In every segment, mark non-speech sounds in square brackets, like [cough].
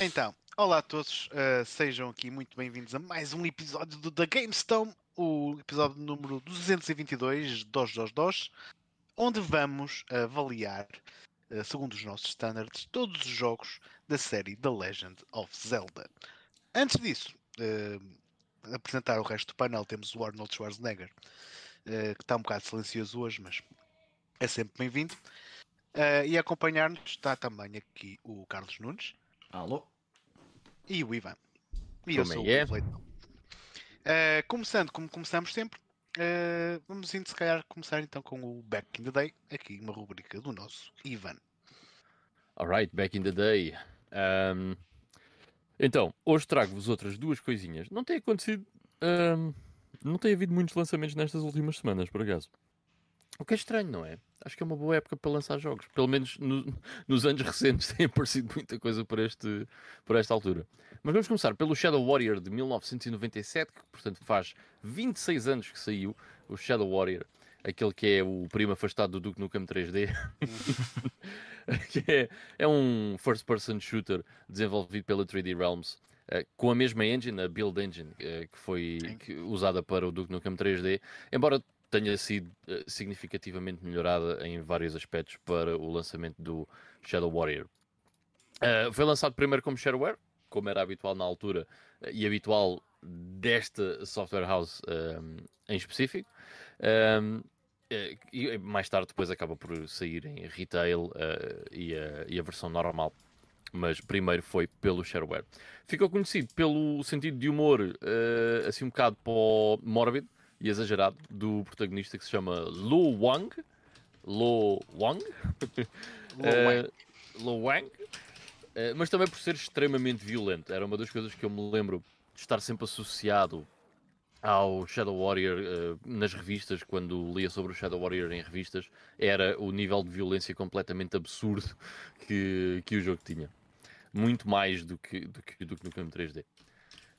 Então, olá a todos, uh, sejam aqui muito bem-vindos a mais um episódio do The GameStone, o episódio número 222, 222, onde vamos avaliar, uh, segundo os nossos standards, todos os jogos da série The Legend of Zelda. Antes disso, uh, apresentar o resto do painel, temos o Arnold Schwarzenegger, que está um bocado silencioso hoje, mas é sempre bem-vindo. e a acompanhar-nos está também aqui o Carlos Nunes. Alô? E o Ivan. E eu sou é? o Uh, começando, como começamos sempre, uh, vamos se calhar começar então com o Back in the Day, aqui uma rubrica do nosso Ivan. Alright, Back in the Day. Um, então, hoje trago-vos outras duas coisinhas. Não tem acontecido. Um, não tem havido muitos lançamentos nestas últimas semanas, por acaso. O que é estranho, não é? Acho que é uma boa época para lançar jogos. Pelo menos no, nos anos recentes [laughs] tem aparecido muita coisa por, este, por esta altura. Mas vamos começar pelo Shadow Warrior de 1997, que portanto faz 26 anos que saiu. O Shadow Warrior, aquele que é o primo afastado do Duke Nukem 3D. [laughs] que é, é um first-person shooter desenvolvido pela 3D Realms. Uh, com a mesma engine, a Build Engine, uh, que foi que, usada para o Duke Nukem 3D, embora tenha sido uh, significativamente melhorada em vários aspectos para o lançamento do Shadow Warrior. Uh, foi lançado primeiro como shareware, como era habitual na altura uh, e habitual desta software house um, em específico. Um, e mais tarde depois acaba por sair em retail e a, e, a, versão normal. Mas primeiro foi pelo shareware. Ficou conhecido pelo sentido de humor assim um bocado mórbido, e exagerado do protagonista que se chama Lu Wang. Lu Wang? [laughs] Lu Wang. Uh, mas também por ser extremamente violento. Era uma das coisas que eu me lembro de estar sempre associado ao Shadow Warrior uh, nas revistas, quando lia sobre o Shadow Warrior em revistas, era o nível de violência completamente absurdo [laughs] que, que o jogo tinha. Muito mais do que, do que, do que no filme 3D.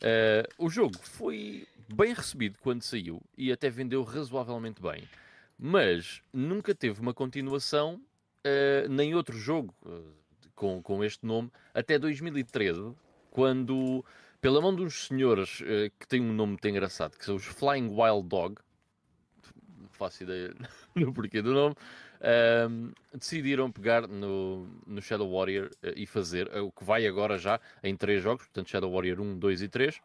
Uh, o jogo foi bem recebido quando saiu e até vendeu razoavelmente bem, mas nunca teve uma continuação, uh, nem outro jogo uh, com, com este nome, até 2013, quando, pela mão de uns senhores que têm um nome muito engraçado, que são os Flying Wild Dog, faço ideia [laughs] no porquê do nome, decidiram pegar no, no Shadow Warrior uh, e fazer uh, o que vai agora já em três jogos, portanto Shadow Warrior 1, 2 e 3, uh,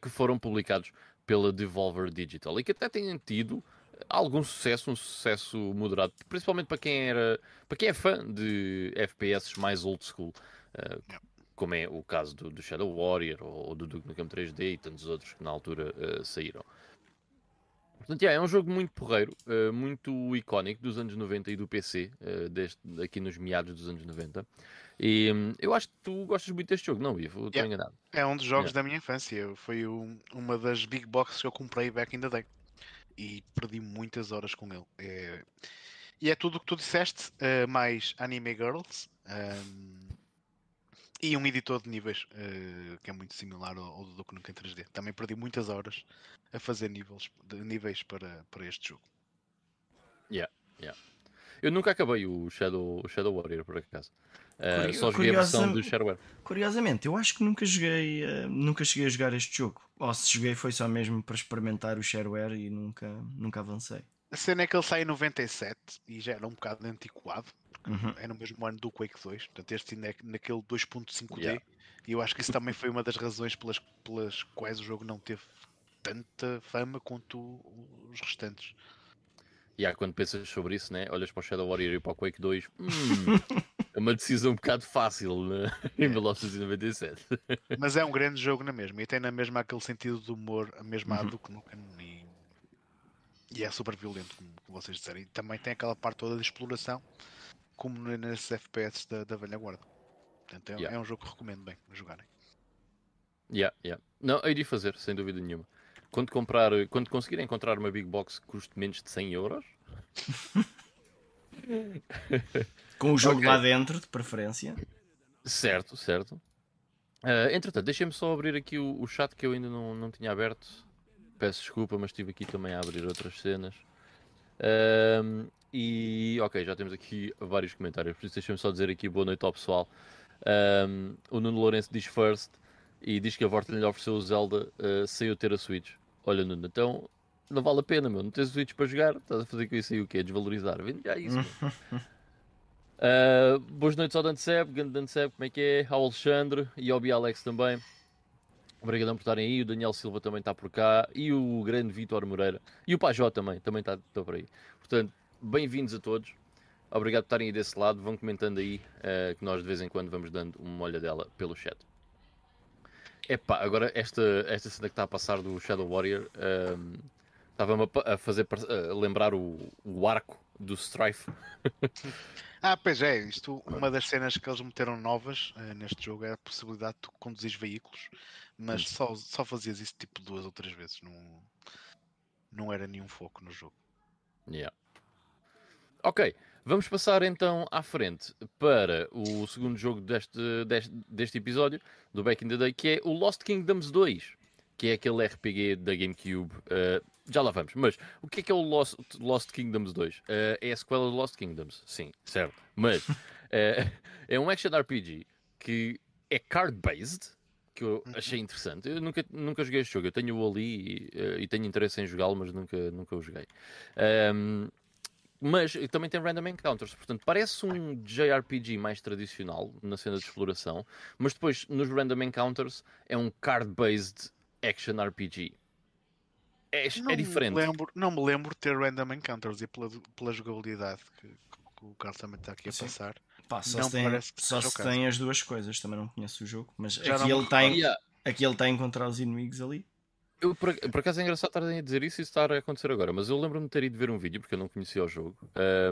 que foram publicados pela Devolver Digital e que até têm tido algum sucesso, um sucesso moderado, principalmente para quem era, para quem é fã de FPS mais old school, como é o caso do, do Shadow Warrior ou, ou do Duke Nukem 3D e tantos outros que na altura saíram. Portanto, yeah, é um jogo muito porreiro, uh, muito icónico dos anos 90 e do PC, uh, eh, deste, aqui nos meados dos anos 90. E um, eu acho que tu gostas muito deste jogo, não, Ivo? Estou yeah. enganado. É um dos jogos yeah. da minha infância. Foi um, uma das big boxes que eu comprei back in the day. E perdi muitas horas com ele. É... E é tudo o que tu disseste, uh, mais Anime Girls. Um, e um editor de níveis uh, que é muito similar ao, ao do Duke Nukem 3D. Também perdi muitas horas a fazer níveis, de, níveis para, para este jogo. Yeah, yeah. Eu nunca acabei o Shadow, o Shadow Warrior, por acaso. Uh, só joguei a versão do Shareware. Curiosamente, eu acho que nunca joguei, uh, nunca cheguei a jogar este jogo. Ou se joguei foi só mesmo para experimentar o Shareware e nunca, nunca avancei. A cena é que ele sai em 97 e já era um bocado antiquado. Uhum. É no mesmo ano do Quake 2, portanto, este é naquele 2.5D. Yeah. E eu acho que isso também foi uma das razões pelas, pelas quais o jogo não teve tanta fama quanto os restantes. E yeah, quando pensas sobre isso, né? olhas para o Shadow Warrior e para o Quake 2, hum, [laughs] é uma decisão um bocado fácil né? em 1997. Mas é um grande jogo na mesma, e tem na mesma aquele sentido de humor, a mesma uhum. do que nunca. E, e é super violento, como, como vocês disseram. E também tem aquela parte toda de exploração como nesses FPS da, da velha guarda. Portanto, é, yeah. é, um jogo que recomendo bem a jogarem. Yeah, yeah. Não, hei de fazer, sem dúvida nenhuma. Quando, comprar, quando conseguir encontrar uma Big Box que custe menos de 100 euros. [laughs] Com o jogo okay. lá dentro, de preferência. Certo, certo. Uh, entretanto, deixem-me só abrir aqui o, o, chat que eu ainda não, não tinha aberto. Peço desculpa, mas estive aqui também a abrir outras cenas. Uh, e ok, já temos aqui vários comentários, por isso deixa-me só dizer aqui boa noite ao pessoal. Um, o Nuno Lourenço diz first e diz que a Vorten lhe ofereceu o Zelda uh, sem eu ter a Switch. Olha, Nuno, então não vale a pena, meu. Não tens Switch para jogar, estás a fazer com isso aí o quê? Desvalorizar. Vende já isso. uh, [laughs] boas noites ao Dantecep, grande Dantecep, como é que é? Ao Alexandre e ao Alex também. Obrigadão por estarem aí. O Daniel Silva também está por cá. E o grande Vitor Moreira. E o Pajó também, também está, está por aí. Portanto, bem-vindos a todos. Obrigado por estarem aí desse lado. Vão comentando aí uh, que nós de vez em quando vamos dando uma olha dela pelo chat. Epá, agora esta, esta cena que está a passar do Shadow Warrior um, ehm, estava-me a, a, fazer a lembrar o, o arco do Strife. [laughs] ah, pois é, isto, uma das cenas que eles meteram novas uh, neste jogo é a possibilidade de tu conduzir veículos, mas só, só fazias isso tipo duas ou três vezes, não, não era nenhum foco no jogo. Yeah. Ok, Vamos passar então à frente para o segundo jogo deste, deste, deste episódio, do Back in the Day, que é o Lost Kingdoms 2, que é aquele RPG da GameCube. Uh, já lá vamos, mas o que é que é o Lost, Lost Kingdoms 2? Uh, eh, é a sequela do Lost Kingdoms, sim, certo. Mas uh, [laughs] é um action RPG que é card-based, que eu uhum. achei interessante. Eu nunca, nunca joguei este jogo, eu tenho-o ali e, e, tenho interesse em jogá-lo, mas nunca, nunca o joguei. Um, ehm, mas também tem random encounters, portanto parece um JRPG mais tradicional na cena de exploração, mas depois nos random encounters é um card-based action RPG. É, é diferente. Me lembro, não me lembro de ter random encounters e pela, pela jogabilidade que, que o Carlos também está aqui a Sim. passar. Pá, só se, tem, só se tem as duas coisas, também não conheço o jogo, mas Já aqui, ele está em, aqui ele está a encontrar os inimigos ali. Eu, por, por, acaso é engraçado estarem a dizer isso e estar a acontecer agora, mas eu lembro-me de ter ido ver um vídeo, porque eu não conhecia o jogo,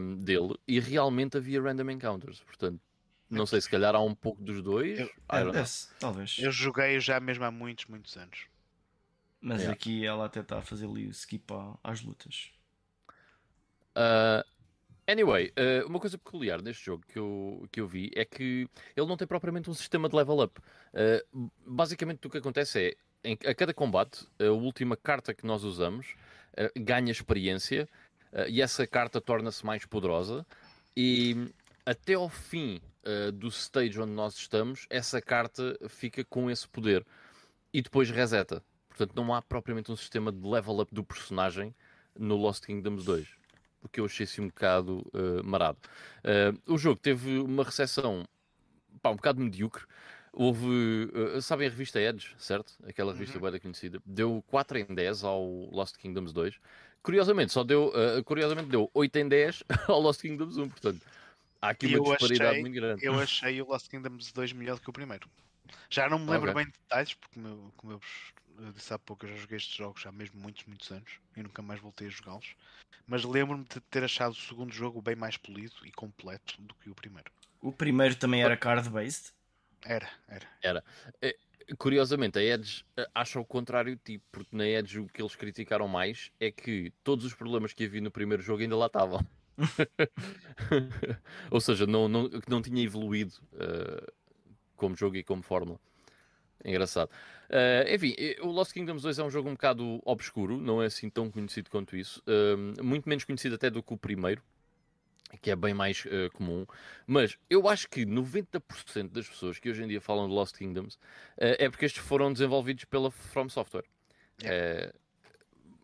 um, dele, e realmente havia random encounters, portanto, não sei, se calhar há um pouco dos dois. Eu, é, talvez. Eu joguei já mesmo há muitos, muitos anos. Mas yeah. aqui ela até está a fazer ali o skip às lutas. Uh, anyway, uh, uma coisa peculiar neste jogo que eu, que eu vi é que ele não tem propriamente um sistema de level up. Uh, basicamente o que acontece é em, a cada combate, a última carta que nós usamos uh, ganha experiência uh, e essa carta torna-se mais poderosa. E até ao fim uh, do stage onde nós estamos, essa carta fica com esse poder e depois reseta. Portanto, não há propriamente um sistema de level up do personagem no Lost Kingdoms 2. Porque eu achei se um bocado marado. o jogo teve uma recepção pá, um bocado medíocre. Houve, uh, sabem a revista Edge, certo? Aquela revista uhum. bem conhecida. Deu 4 em 10 ao Lost Kingdoms 2. Curiosamente, só deu, uh, curiosamente deu 8 em 10 [laughs] ao Lost Kingdoms 1, portanto. Há aqui uma disparidade achei, muito grande. Eu [laughs] achei o Lost Kingdoms 2 melhor do que o primeiro. Já não me lembro okay. bem de detalhes, porque como, como eu vos disse há pouco, eu já joguei estes jogos há mesmo muitos, muitos anos e nunca mais voltei a jogá-los. Mas lembro-me de ter achado o segundo jogo bem mais polido e completo do que o primeiro. O primeiro também era card-based? Era, era. Era. É, curiosamente, a Edge eh, acha o contrário de ti, porque na Edge o que eles criticaram mais é que todos os problemas que havia no primeiro jogo ainda lá estavam. [laughs] Ou seja, não, não, não tinha evoluído uh, como jogo e como fórmula. Engraçado. Uh, enfim, o Lost Kingdoms 2 é um jogo um bocado obscuro, não é assim tão conhecido quanto isso. Uh, muito menos conhecido até do que o primeiro que é bem mais uh, comum, mas eu acho que 90% das pessoas que hoje em dia falam de Lost Kingdoms uh, é porque estes foram desenvolvidos pela From Software. Yeah. Uh,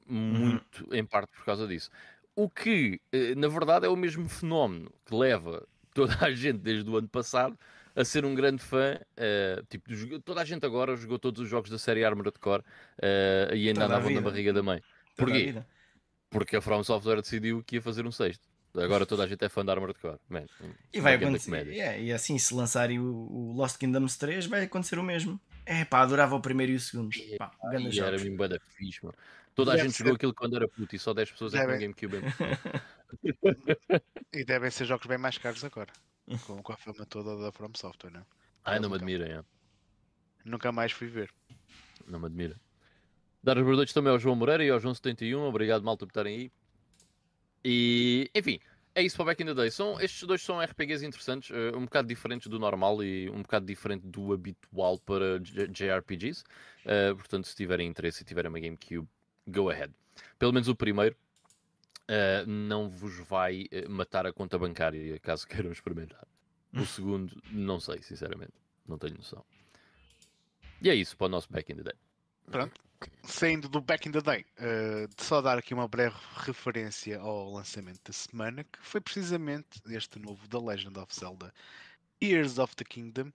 muito uhum. em parte por causa disso. O que, na verdade, é o mesmo fenómeno que leva toda a gente desde o ano passado a ser um grande fã. tipo, toda a gente agora jogou todos os jogos da série Armored Core e ainda andavam na barriga da mãe. Porquê? Porque a From Software decidiu que ia fazer um sexto. Agora toda a gente é fã da Armored Core. Man, e vai acontecer. Yeah, e assim, se lançarem o, o, Lost Kingdoms 3, vai acontecer o mesmo. É pá, adorava o primeiro e o segundo. Pá, e era mesmo bada fixe, mano. Toda a gente ser... jogou aquilo quando era puto e só 10 pessoas é com GameCube. [laughs] e devem ser jogos bem mais caros agora. Com, com a fama toda da From Software, não é? Ai, não me admira, é. Nunca mais fui ver. Não me admira. Dar os boas também ao João Moreira e ao João 71. Obrigado, malta, por estarem aí. E, enfim, é isso para Back in the Day. São, estes dois são RPGs interessantes, uh, um bocado diferentes do normal e um bocado diferente do habitual para JRPGs. Uh, eh, portanto, se tiverem interesse e tiverem uma GameCube, go ahead. Pelo menos o primeiro uh, não vos vai matar a conta bancária, caso [laughs] queiram experimentar. O segundo, não sei, sinceramente. Não tenho noção. E é isso para o nosso Back in the Day. Pronto. Saindo do Back in the Day, uh, de só dar aqui uma breve referência ao lançamento da semana, que foi precisamente este novo The Legend of Zelda Tears of the Kingdom,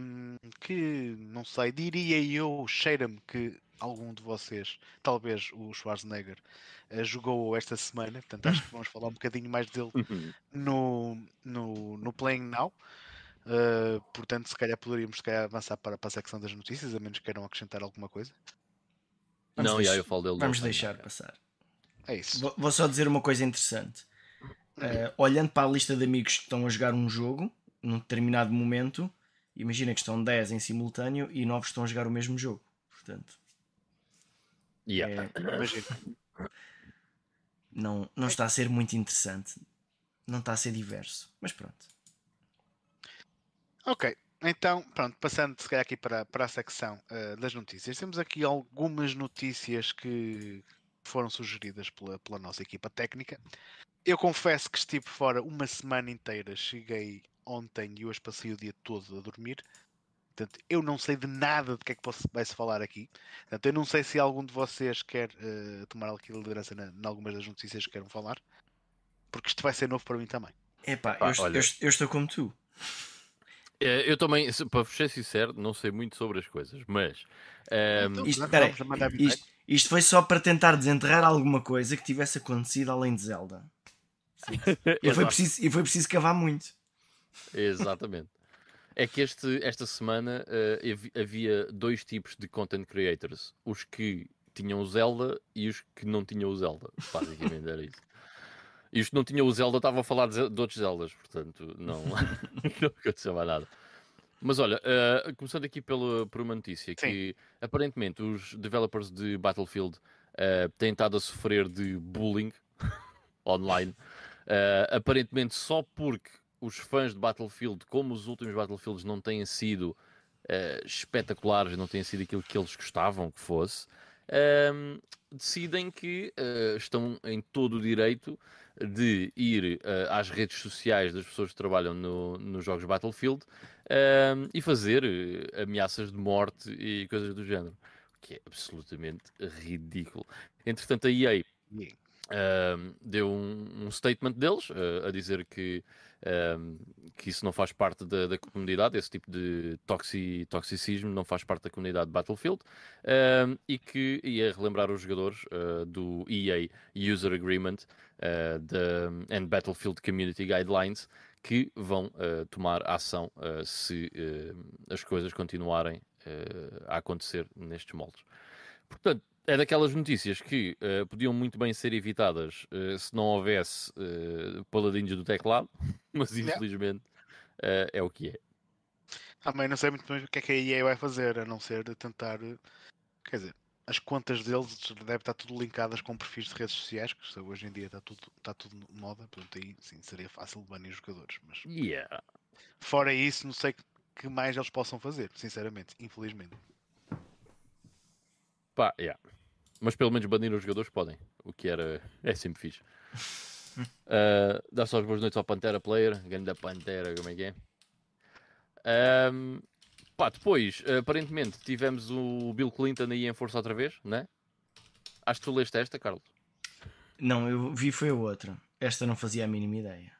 um, que não sei, diria eu, cheira-me que algum de vocês, talvez o Schwarzenegger, uh, jogou esta semana, portanto acho que vamos falar um bocadinho mais dele Uhum. no, no, no Playing Now. Uh, portanto, se calhar poderíamos se calhar, avançar para, para a secção das notícias, a menos que queiram acrescentar alguma coisa. Vamos não, deixar- já eu falo dele. Vamos deixar passar. É isso. Vou, vou só dizer uma coisa interessante. Eh, olhando para a lista de amigos que estão a jogar um jogo, num determinado momento, imagina que estão 10 em simultâneo e 9 estão a jogar o mesmo jogo. Portanto, Yeah. é- não, não está a ser muito interessante. Não está a ser diverso. Mas pronto. Ok, então, pronto, passando se calhar aqui para, para a secção eh, das notícias, temos aqui algumas notícias que foram sugeridas pela, pela nossa equipa técnica. Eu confesso que estive fora uma semana inteira, cheguei ontem e hoje passei o dia todo a dormir. Portanto, eu não sei de nada do que é que vai-se falar aqui. Portanto, eu não sei se algum de vocês quer eh, tomar aqui a liderança na- em algumas das notícias que queiram falar, porque isto vai ser novo para mim também. Epá, Pá, eu, olha. eu eu estou como tu. Eh, Eu também, para ser sincero, não sei muito sobre as coisas, mas. ehm, Então, Isto, peraí, isto, isto foi só para tentar desenterrar alguma coisa que tivesse acontecido além de Zelda. [laughs] [laughs] E foi, preciso, e foi preciso cavar muito. Exatamente. É que este, esta semana havi- havia dois tipos de content creators: os que tinham o Zelda e os que não tinham o Zelda. Basicamente era isso. Que não tinham o Zelda estavam a falar de, de outros Zeldas, portanto, não, [laughs] [laughs] não aconteceu mais nada. Mas olha, eh, começando aqui pela, por uma notícia que aparentemente os developers de Battlefield eh, têm estado a sofrer de bullying [laughs] online. Eh, aparentemente só porque os fãs de Battlefield, como os últimos Battlefields não têm sido espetaculares, não têm sido aquilo que eles gostavam que fosse, ehm, decidem que eh, estão em todo o direito de ir eh, às redes sociais das pessoas que trabalham no- nos jogos Battlefield ehm, e fazer eh, ameaças de morte e coisas do género. O que é absolutamente ridículo. Entretanto, a EA um, deu um, um statement deles uh, a dizer que, um, que isso não faz parte da, da comunidade, esse tipo de toxi, toxicismo não faz parte da comunidade de Battlefield um, e que ia relembrar os jogadores uh, do EA User Agreement uh, da- and Battlefield Community Guidelines que vão uh, tomar ação uh, se as coisas continuarem a acontecer nestes moldes. Portanto, é daquelas notícias que eh, podiam muito bem ser evitadas eh, se não houvesse eh, paladinhos do teclado, [laughs] mas infelizmente eh, é o que é. Também não sei muito bem o que é que a EA vai fazer, a não ser de tentar. Quer dizer, as contas deles devem estar tudo linkadas com perfis de redes sociais, que hoje em dia está tudo, está tudo moda, portanto aí sim seria fácil banir os jogadores. Mas Yeah. fora isso, não sei o que mais eles possam fazer, sinceramente, infelizmente. Pá, yeah. Mas pelo menos banir os jogadores podem, o que era é sempre fixe. Uh, dá só as boas noites ao Pantera Player, grande Pantera, como é que é? Ahm, pá, depois, aparentemente, tivemos o Bill Clinton aí em força outra vez, né? Acho que tu leste esta, Carlos. Não, eu vi foi a outra. Esta não fazia a mínima ideia.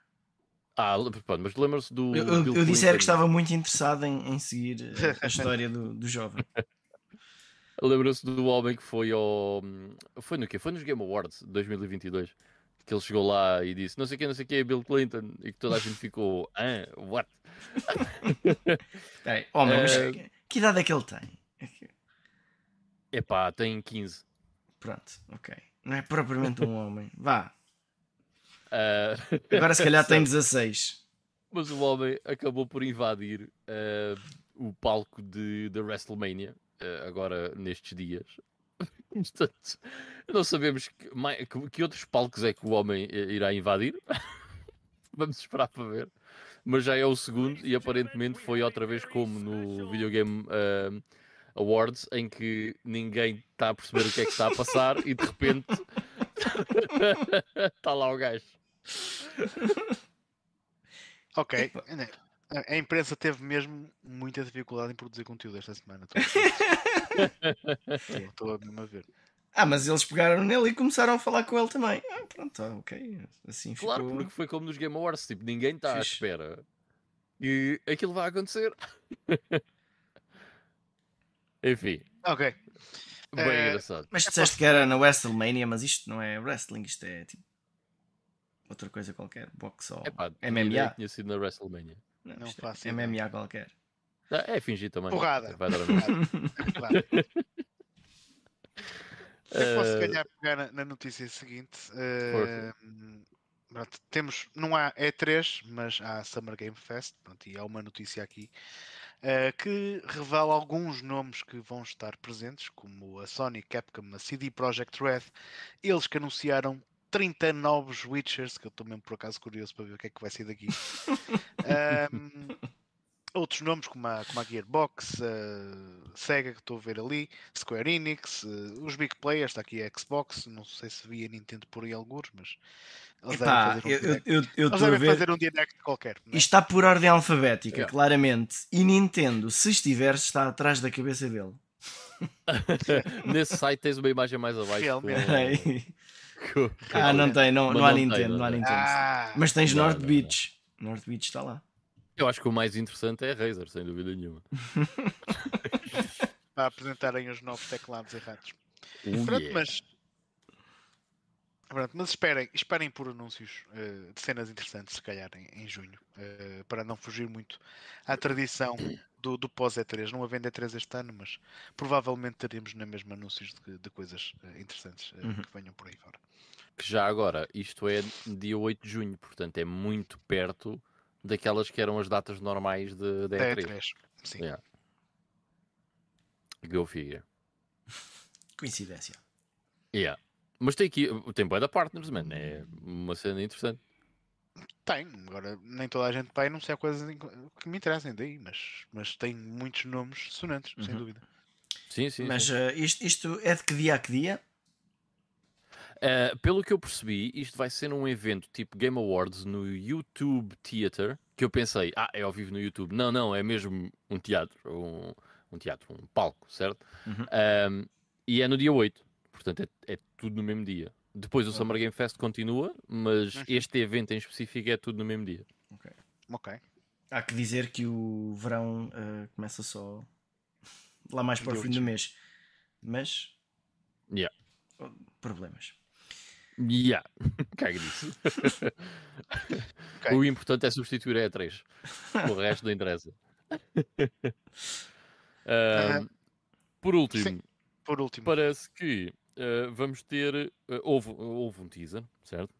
Ah, pronto, mas lembra-se do. Eu, eu, eu disse Clinton? que estava muito interessado em, em seguir eh, a história do, do jovem. [laughs] Lembra-se do homem que foi ao. Foi no quê? Foi nos Game Awards de 2022. Que ele chegou lá e disse não sei quem, não sei quem é Bill Clinton. E que toda a gente ficou. Ah, what? [laughs] Peraí, homem, mas Eh, que, idade é que ele tem? É Epá, tem 15. Pronto, ok. Não é propriamente um homem. [laughs] Vá. Ah, Agora se calhar [laughs] tem 16. Mas o homem acabou por invadir ah, o palco de, da WrestleMania, agora nestes dias. [laughs] Portanto, não sabemos que, mai- que- que outros palcos é que o homem eh, irá invadir. [laughs] Vamos esperar para ver. Mas já é o segundo e aparentemente foi outra vez como no Videogame ah, Awards, em que ninguém está a perceber o que é que está a passar e de repente [laughs] está lá o gajo. Ok. A, a imprensa teve mesmo muita dificuldade em produzir conteúdo esta semana. [laughs] Estou- a mesmo a ver. Ah, mas eles pegaram nele e começaram a falar com ele também. Ah, pronto, ah, ok. Assim ficou. Claro, porque foi como nos Game Awards, tipo, ninguém está à espera. E aquilo vai acontecer. [laughs] Enfim, Ok. bem Eh, engraçado. Mas disseste que era na WrestleMania, mas isto não é wrestling, isto é tipo. Outra coisa qualquer. Box ou. Epá, MMA. tinha sido na WrestleMania. Não, Não faço é ideia. MMA qualquer. Ah, É fingir também. Porrada. Vai dar a mesma. [laughs] Claro. Eu posso, se Eh, calhar, pegar na, na notícia seguinte. Pronto, temos, não há E3, mas há Summer Game Fest. Pronto, e há uma notícia aqui eh, que revela alguns nomes que vão estar presentes, como a Sony, Capcom, a CD Projekt Red. Eles que anunciaram 30 novos Witchers, que eu estou mesmo por acaso curioso para ver o que é que vai ser daqui. [laughs] Ahm, outros nomes como a, como a Gearbox, a Sega que estou a ver ali, Square Enix, eh, os big players, está aqui a Xbox, não sei se via Nintendo por aí alguns, mas eles devem fazer um eu direct. eu- devem ver. fazer um direct qualquer. não é? Isto está por ordem alfabética, Yeah. claramente. E Nintendo, se estiver, está atrás da cabeça dele. [laughs] Nesse site tens uma imagem mais abaixo. Realmente. [laughs] ah, não tem, não, não há não tem, Nintendo, não não há. Nintendo. Ah, Mas tens Não, North não, Beach. North Beach está lá. Eu acho que o mais interessante é a Razer, sem dúvida nenhuma. [laughs] para apresentarem os novos teclados errados. Oh, Pronto, yeah. mas. Pronto, mas esperem, esperem por anúncios eh, de cenas interessantes, se calhar, em, em junho, eh, para não fugir muito à tradição do, do pós-E3. Não havendo E3 este ano, mas provavelmente teremos na mesma anúncios de, de coisas eh, interessantes eh, Uhum. que venham por aí fora. Que já agora, isto é dia 8 de junho, portanto é muito perto daquelas que eram as datas normais de, da Da E3. E3. Sim. Yeah. Go figure. Coincidência. Yeah. Mas tem aqui, tem bué da partners, man. É uma cena interessante. Tem, agora nem toda a gente vai anunciar coisas em- que me interessem daí, mas, mas tem muitos nomes sonantes, sem Uhum. dúvida. Sim, sim. Mas sim. eh, isto, isto é de que dia a que dia? Uh, pelo que eu percebi, isto vai ser um evento tipo Game Awards no YouTube Theater. Que eu pensei, ah, é ao vivo no YouTube. Não, não, é mesmo um teatro. Um, um teatro, um palco, certo? Uhum. Um, e é no dia 8. Portanto, é, é tudo no mesmo dia. Depois o Summer Game Fest continua, mas este evento em específico é tudo no mesmo dia. Ok. Há que dizer que o verão eh, começa só lá mais para o fim do mês. Mas. Yeah. oh, Problemas. Yeah. [laughs] Caga disso. Ok. O importante é substituir a E3. O resto não interessa. [laughs] Um, por último, Sim. Por último, parece que uh, vamos ter. uh, houve, houve um teaser, certo?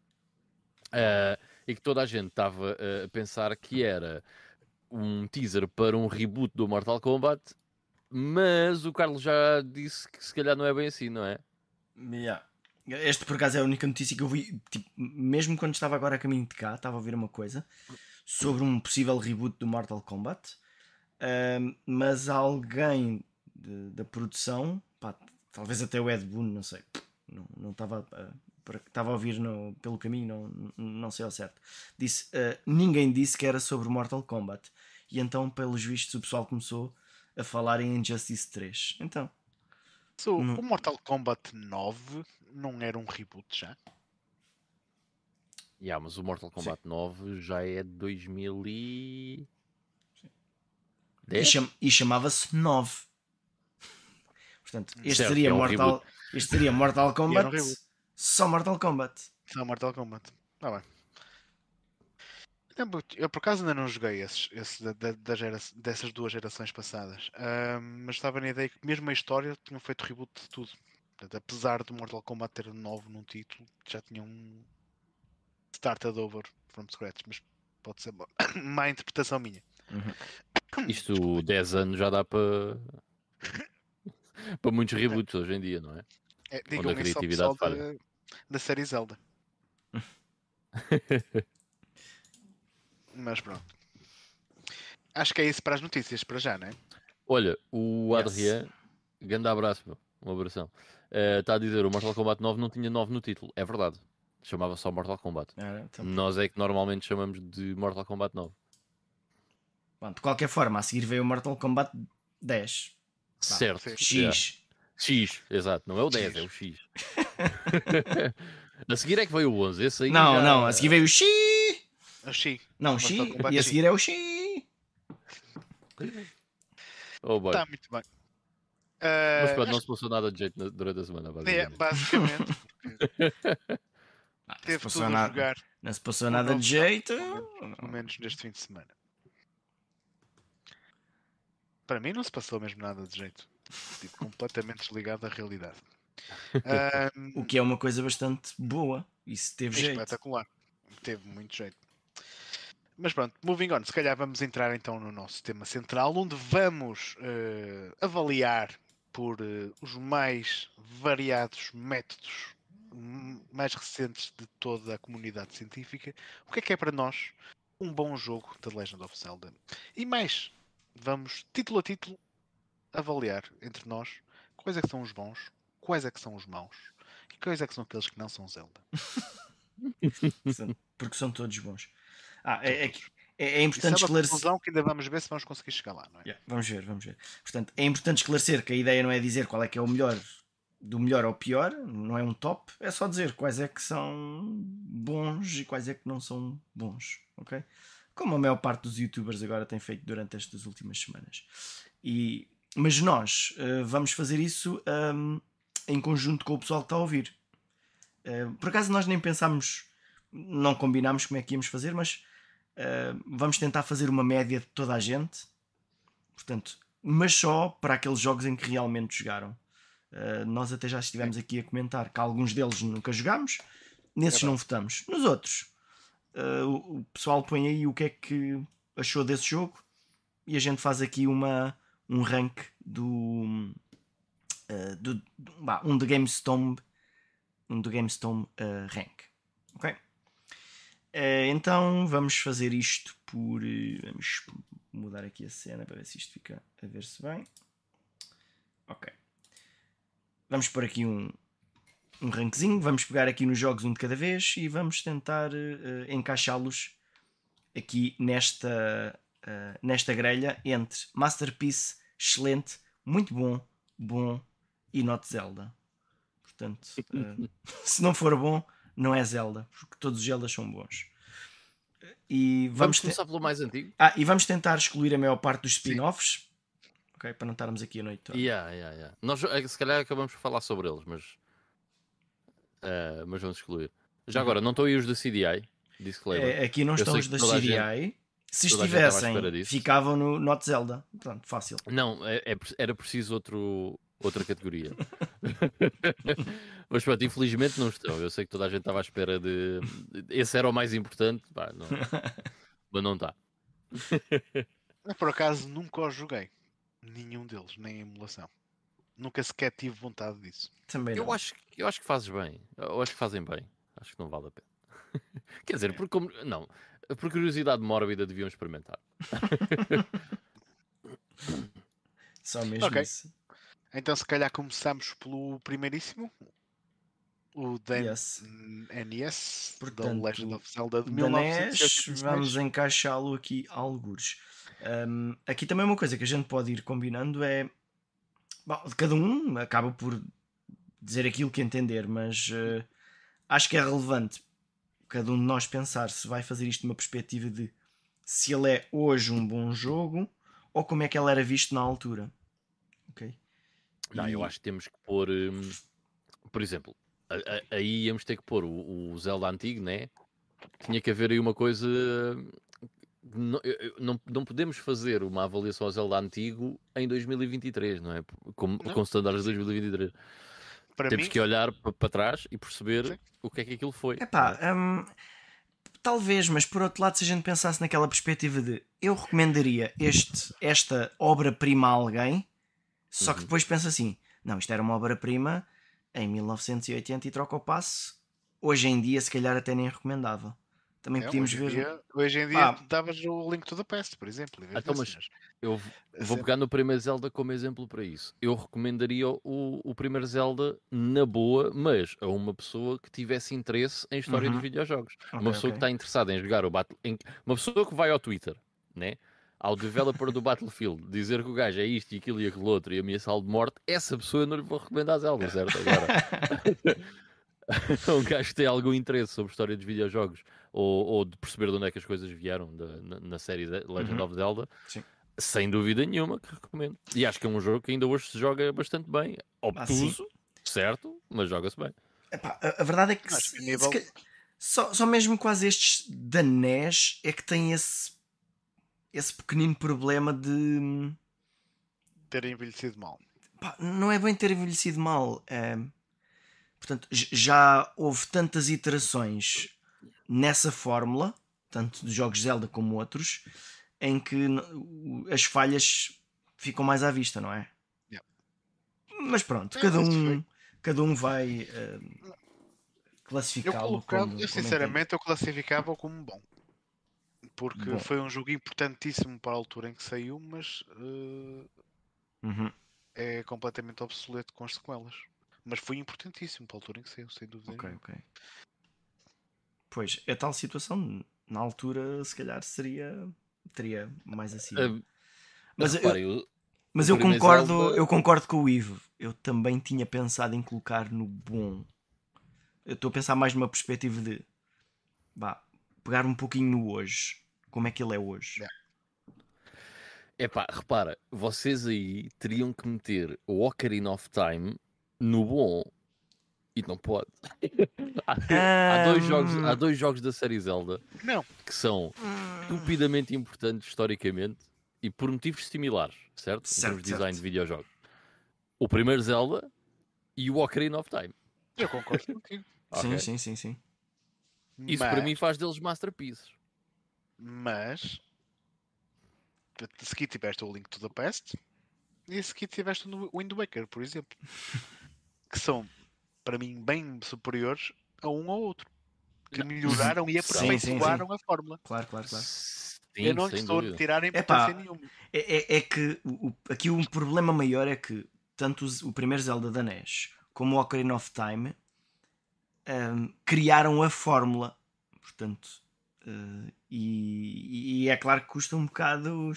Uh, e que toda a gente estava uh, a pensar que era um teaser para um reboot do Mortal Kombat, mas o Carlos já disse que se calhar não é bem assim, não é? Yeah. Este por acaso é a única notícia que eu vi, tipo, mesmo quando estava agora a caminho de cá, estava a ouvir uma coisa sobre um possível reboot do Mortal Kombat, Ahm, mas alguém de- da produção, pá, talvez até o Ed Boon, não sei, não, não estava, estava a ouvir no- pelo caminho, não, não sei ao certo. Disse, ah, ninguém disse que era sobre Mortal Kombat, e então, pelos vistos, o pessoal começou a falar em Injustice 3. Então, So, Não. o Mortal Kombat 9 não era um reboot já? Yeah, mas o Mortal Kombat 9 já é de 2000 e... E, 10? cham- e chamava-se 9. Portanto, este Certo, seria é um Mortal, este seria Mortal Kombat. reboot. só Mortal Kombat. Só Mortal Kombat. Tá bem. Eu por acaso ainda não joguei esses, esses da- da- da gera- dessas duas gerações passadas, Ahm, mas estava na ideia que mesmo a história tinham feito reboot de tudo. Portanto, apesar do Mortal Kombat ter novo num título, já tinham started over from scratch, mas pode ser má- [coughs] má interpretação minha. [coughs] Isto 10 anos já dá para... [laughs] para muitos reboots hoje em dia, não é? É, Onde digam a isso ao criatividade pessoal da, da série Zelda. [laughs] Mas pronto. Acho que é isso para as notícias, para já, não é? Olha, o Yes. Adrien, grande abraço, meu. um abração, Eh, está a dizer o Mortal Kombat 9 não tinha 9 no título. É verdade. Chamava só Mortal Kombat. Ora, então, Nós é que normalmente chamamos de Mortal Kombat 9. Pronto, de qualquer forma, a seguir veio o Mortal Kombat 10. Certo. X. X, exato. Não é o 10, é o X. [laughs] a seguir é que veio o 11. Esse aí Não, já- não, a seguir veio o X. Eu sim. Não, Mortal X. E a X. seguir é o X. Oh, boy. Está muito bem. Mas Ah, pronto, não se passou nada de jeito durante a semana. é, basicamente. basicamente. [laughs] Ah, não, se Teve passou nada, jogar, não se passou Ou nada não, de jeito. pelo menos neste fim de semana. Para mim não se passou mesmo nada de jeito. Estive completamente desligado da realidade. Ahm, [laughs] O que é uma coisa bastante boa. Isso teve É jeito. espetacular. Teve muito jeito. Mas pronto, moving on. Se calhar vamos entrar então no nosso tema central, onde vamos eh, avaliar por eh, os mais variados métodos hum, mais recentes de toda a comunidade científica o que é que é para nós um bom jogo de Legend of Zelda. E mais, vamos título a título avaliar entre nós quais é que são os bons, quais é que são os maus e quais é que são aqueles que não são Zelda. [laughs] Porque são todos bons. Ah, é, é, é- é é importante uma esclarecer. que ainda vamos ver se vamos conseguir chegar lá, não é? Yeah, vamos ver, vamos ver. Portanto, é importante esclarecer que a ideia não é dizer qual é que é o melhor do melhor ao pior, não é um top, é só dizer quais é que são bons e quais é que não são bons, ok? Como a maior parte dos youtubers agora tem feito durante estas últimas semanas. E, mas nós eh, vamos fazer isso ahm, em conjunto com o pessoal que está a ouvir. Eh, por acaso nós nem pensámos, não combinámos como é que íamos fazer, mas eh, vamos tentar fazer uma média de toda a gente Portanto, mas só para aqueles jogos em que realmente jogaram. Uh, nós até já estivemos aqui a comentar que alguns deles nunca jogámos, nesses É não votamos. Nos outros, uh, o, pessoal põe aí o que é que achou desse jogo e a gente faz aqui uma, um rank do, uh, do, do vá, um do GameStorm um do GameStorm uh, rank. Ok? Uh, então vamos fazer isto por. Vamos mudar aqui a cena para ver se isto fica a ver-se bem. Ok. Vamos pôr aqui um, um rankzinho. Vamos pegar aqui nos jogos um de cada vez e vamos tentar uh, encaixá-los aqui nesta, uh, nesta grelha entre Masterpiece, excelente, muito bom, bom e Not Zelda. Portanto, uh, [laughs] se não for bom, não é Zelda, porque todos os Zeldas são bons. E Vamos vamos, começar pelo mais antigo? ah, e vamos tentar excluir a maior parte dos spin-offs. Ok, para não estarmos aqui a noite toda. Yeah, yeah, yeah. Nós se calhar acabamos por falar sobre eles, mas. Eh, mas vamos excluir. Já agora, não estão aí os da CDI? Disclaimer. É, aqui não Eu estão os da CDI. Se gente à estivessem, ficavam no Not Zelda. Pronto, fácil. Não, é- é era preciso outro, outra categoria. [laughs] Mas pronto, infelizmente não estão. Eu sei que toda a gente estava à espera de. Esse era o mais importante, pá, não- mas não está. Por acaso nunca os joguei. Nenhum deles, nem a emulação. Nunca sequer tive vontade disso. Também Eu não. acho, que- eu acho que fazes bem. Eu acho que fazem bem. Acho que não vale a pena. [laughs] Quer dizer, por, como- não, por curiosidade mórbida deviam experimentar. [laughs] Só mesmo Ok. isso. Então se calhar começamos pelo primeiríssimo. O da Yes. NES, Portanto, da Legend of Zelda de Da NES, 1986. vamos encaixá-lo aqui a algures. Um, aqui também uma coisa que a gente pode ir combinando é. Bom, cada um acaba por dizer aquilo que entender, mas eh, acho que é relevante cada um de nós pensar se vai fazer isto numa perspectiva de se ele é hoje um bom jogo ou como é que ele era visto na altura. Ok? Não, eu E- acho que temos que pôr, hum, por exemplo, a- a- aí íamos ter que pôr o, o Zelda antigo, né? Tinha que haver aí uma coisa. Não, não, não podemos fazer uma avaliação ao Zelda antigo em 2023, não é? Com, Não. com standards de 2023. Para Temos mim, que olhar para trás e perceber Sim. o que é que aquilo foi. Epá, hum, talvez, mas por outro lado, se a gente pensasse naquela perspectiva de eu recomendaria este, esta obra-prima a alguém, só que Uhum. depois pensa assim: não, isto era uma obra-prima em 1980 e troca o passo. Hoje em dia, se calhar, até nem recomendava. Também é, podíamos hoje, em ver. dia, hoje em dia Pá. davas o Link to the Past, por exemplo. em vez Então, mas Eu vou pegar no primeiro Zelda como exemplo para isso. Eu recomendaria o, o primeiro Zelda na boa, mas a uma pessoa que tivesse interesse em história Uhum. dos videojogos. Ok, uma pessoa ok. que está interessada em jogar o Battle. em- uma pessoa que vai ao Twitter, né? ao developer do Battlefield [laughs] dizer que o gajo é isto e aquilo e aquilo outro e ameaçá-lo de morte, essa pessoa eu não lhe vou recomendar Zelda, certo? Agora, [laughs] [laughs] um gajo que tem algum interesse sobre a história dos videojogos ou, ou de perceber de onde é que as coisas vieram da- na, na série de- Legend Uhum. of Zelda, Sim. sem dúvida nenhuma que recomendo. E acho que é um jogo que ainda hoje se joga bastante bem. Ah. Obtuso, certo, mas joga-se bem. Epá, a, a verdade é que se- que nível- se só, só mesmo quase estes da NES é que têm esse, esse pequenino problema de Ter envelhecido mal. pá, não é bem ter envelhecido mal. é- portanto, já houve tantas iterações nessa fórmula, tanto de jogos Zelda como outros, em que as falhas ficam mais à vista, não é? Yeah. Mas pronto, É, cada um, cada um vai Eu, classificá-lo colocava- como, eu como sinceramente eu classificava como bom. Porque Bom. foi um jogo importantíssimo para a altura em que saiu, mas entende. Uhum, é completamente obsoleto com as sequelas. Mas foi importantíssimo para a altura em que saiu, sem dúvida. ok, ok. Pois, a tal situação, na altura, se calhar seria. teria mais assim. Ah, Mas eu- reparem, eu- Mas eu concordo, eu concordo com o Ivo. Eu também tinha pensado em colocar no bom. Eu estou a pensar mais numa perspectiva de vá, pegar um pouquinho no hoje. Como é que ele é hoje? Yeah. Epá, repara, vocês aí teriam que meter o Ocarina of Time no bom e não pode. [laughs] há, há dois jogos, há dois jogos da série Zelda Não, que são estupidamente importantes historicamente e por motivos similares, certo? em Certo, termos de design certo. de videojogos. O primeiro Zelda e o Ocarina of Time. eu concordo contigo. Sim, [laughs] ok? sim, sim, sim. Isso mas, para mim faz deles masterpieces. Mas se aqui tiveste o Link to the Past e se aqui tiveste o Wind Waker, por exemplo. que são, para mim, bem superiores a um ao outro. Que melhoraram e [laughs] aperfeiçoaram a fórmula. Claro, claro, claro. Sim, eu não estou a dúvida. tirar Epá, importância nenhuma. É, é- é que o- aqui o problema maior é que tanto os- o primeiro Zelda da NES como o Ocarina of Time ahm, criaram a fórmula. Portanto, eh, e, e é claro que custa um bocado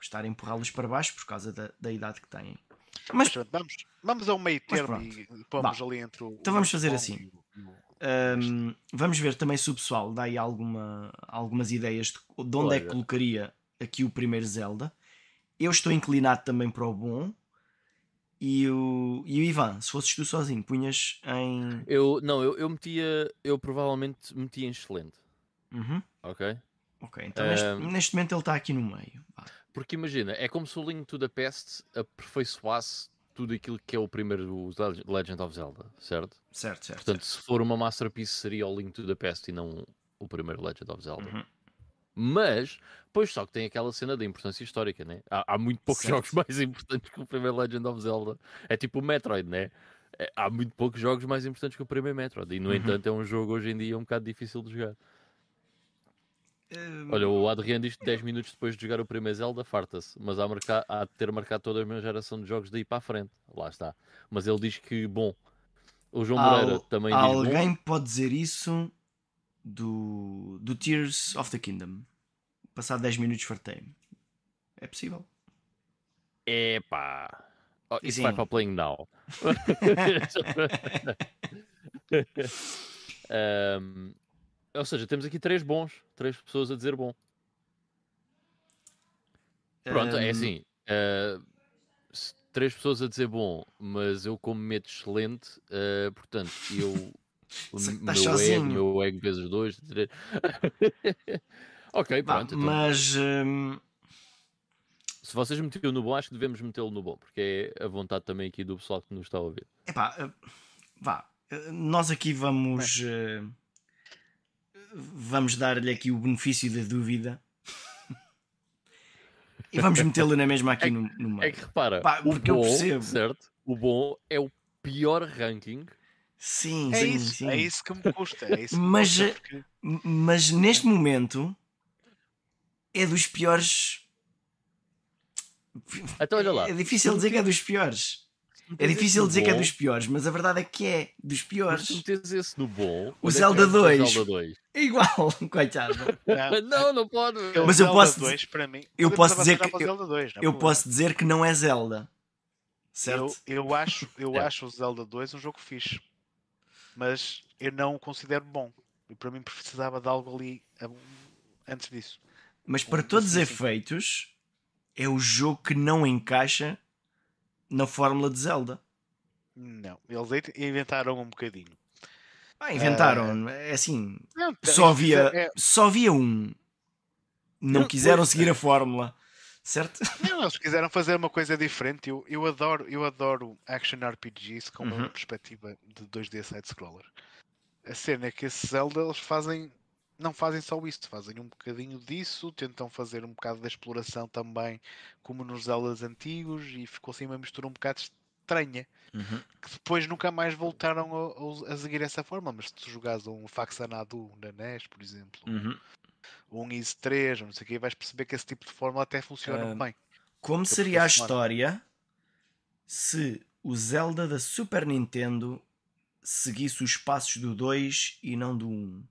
estar a empurrá-los para baixo por causa da, da idade que têm. Mas Mas pronto, vamos, vamos ao meio Mas termo e pomos ali entre o. Então vamos fazer assim. Ahm, vamos ver também se o pessoal dá aí alguma, algumas ideias de, de onde é que Olha. colocaria aqui o primeiro Zelda. Eu estou inclinado também para o bom. E o, e o Ivan, se fosses tu sozinho, punhas em. Eu, não, eu, eu metia, eu provavelmente metia em excelente, Uhum. ok? Ok, então neste, neste momento ele está aqui no meio. Vá. Porque imagina, é como se o Link to the Past aperfeiçoasse tudo aquilo que é o primeiro Leg- Legend of Zelda, certo? Certo, certo. Portanto, se for uma masterpiece, seria o Link to the Past e não o primeiro Legend of Zelda. Uhum. Mas, pois só que tem aquela cena da importância histórica, né? Há, há muito poucos Certo. jogos [laughs] mais importantes que o primeiro Legend of Zelda. É tipo o Metroid, né? É, há muito poucos jogos mais importantes que o primeiro Metroid. E, no Uhum. entanto, é um jogo hoje em dia um bocado difícil de jogar. Ahm, Olha, o Adriano diz que 10 minutos depois de jogar o primeiro Zelda, farta-se. Mas há, marcar, há de ter marcado toda a minha geração de jogos daí para a frente. Lá está. Mas ele diz que, bom. O João Moreira al- também diz bom. alguém pode dizer isso do, do Tears of the Kingdom. Passado 10 minutos fartei-me. É possível. Epá. Oh, isso Sim. vai para o Playing Now. [laughs] [laughs] Ahm, ou seja, temos aqui três bons, três pessoas a dizer bom. Pronto, é Ahm, assim. se- três pessoas a dizer bom, mas eu como medo excelente, ah, portanto, eu. Meu ego, meu ego vezes dois. três. [laughs] ok, pronto. então, mas hum, se vocês meteram no bom, acho que devemos metê-lo no bom, porque é a vontade também aqui do pessoal que nos está a ouvir. epá, uh, vá, uh, nós aqui vamos uh, vamos dar-lhe aqui o benefício da dúvida e vamos metê-lo na mesma aqui no, no meio. É que repara, Pá, o porque eu bom, percebo. certo? O bom é o pior ranking. Sim, É sim, isso, sim. é isso que me custa. É isso Mas, custa, porque- Mas neste momento é dos piores. Então olha lá, É difícil dizer que é dos piores. É difícil dizer que é bom, dos piores, mas a verdade é que é dos Mas piores. se metes esse no bom, O é Zelda meter 2. Zelda 2? [laughs] É igual, coitado. Não, Não, não pode. aquele Mas eu Zelda posso 2, para mim, eu posso dizer que o Zelda 2, não é Eu posso dizer que não é Zelda. Certo? Eu, eu acho, eu [laughs] É. acho o Zelda 2 um jogo fixe, mas eu não o considero bom. E para mim precisava de algo ali antes disso. Mas para um todos os efeitos, é o jogo que não encaixa na fórmula de Zelda. Não, eles inventaram um bocadinho. Ah, inventaram. É assim, Não, só havia, é- só havia um. Não Não, quiseram seguir a fórmula. Certo? Não, eles quiseram fazer uma coisa diferente. Eu, eu, adoro, eu adoro action RPGs com Uhum. uma perspectiva de 2D side-scroller. A cena é que esse Zelda eles fazem. Não fazem só isso, fazem um bocadinho disso, tentam fazer um bocado da exploração também, como nos Zeldas antigos, e ficou assim uma mistura um bocado estranha. Que depois nunca mais voltaram a, a- a seguir essa forma. Mas se tu jogares um Faxanadu na NES, por exemplo, Uhum. um Easy 3, ou não sei o que, vais perceber que esse tipo de fórmula até funciona Ah, bem. Como seria a história se o Zelda da Super Nintendo seguisse os passos do 2 e não do 1?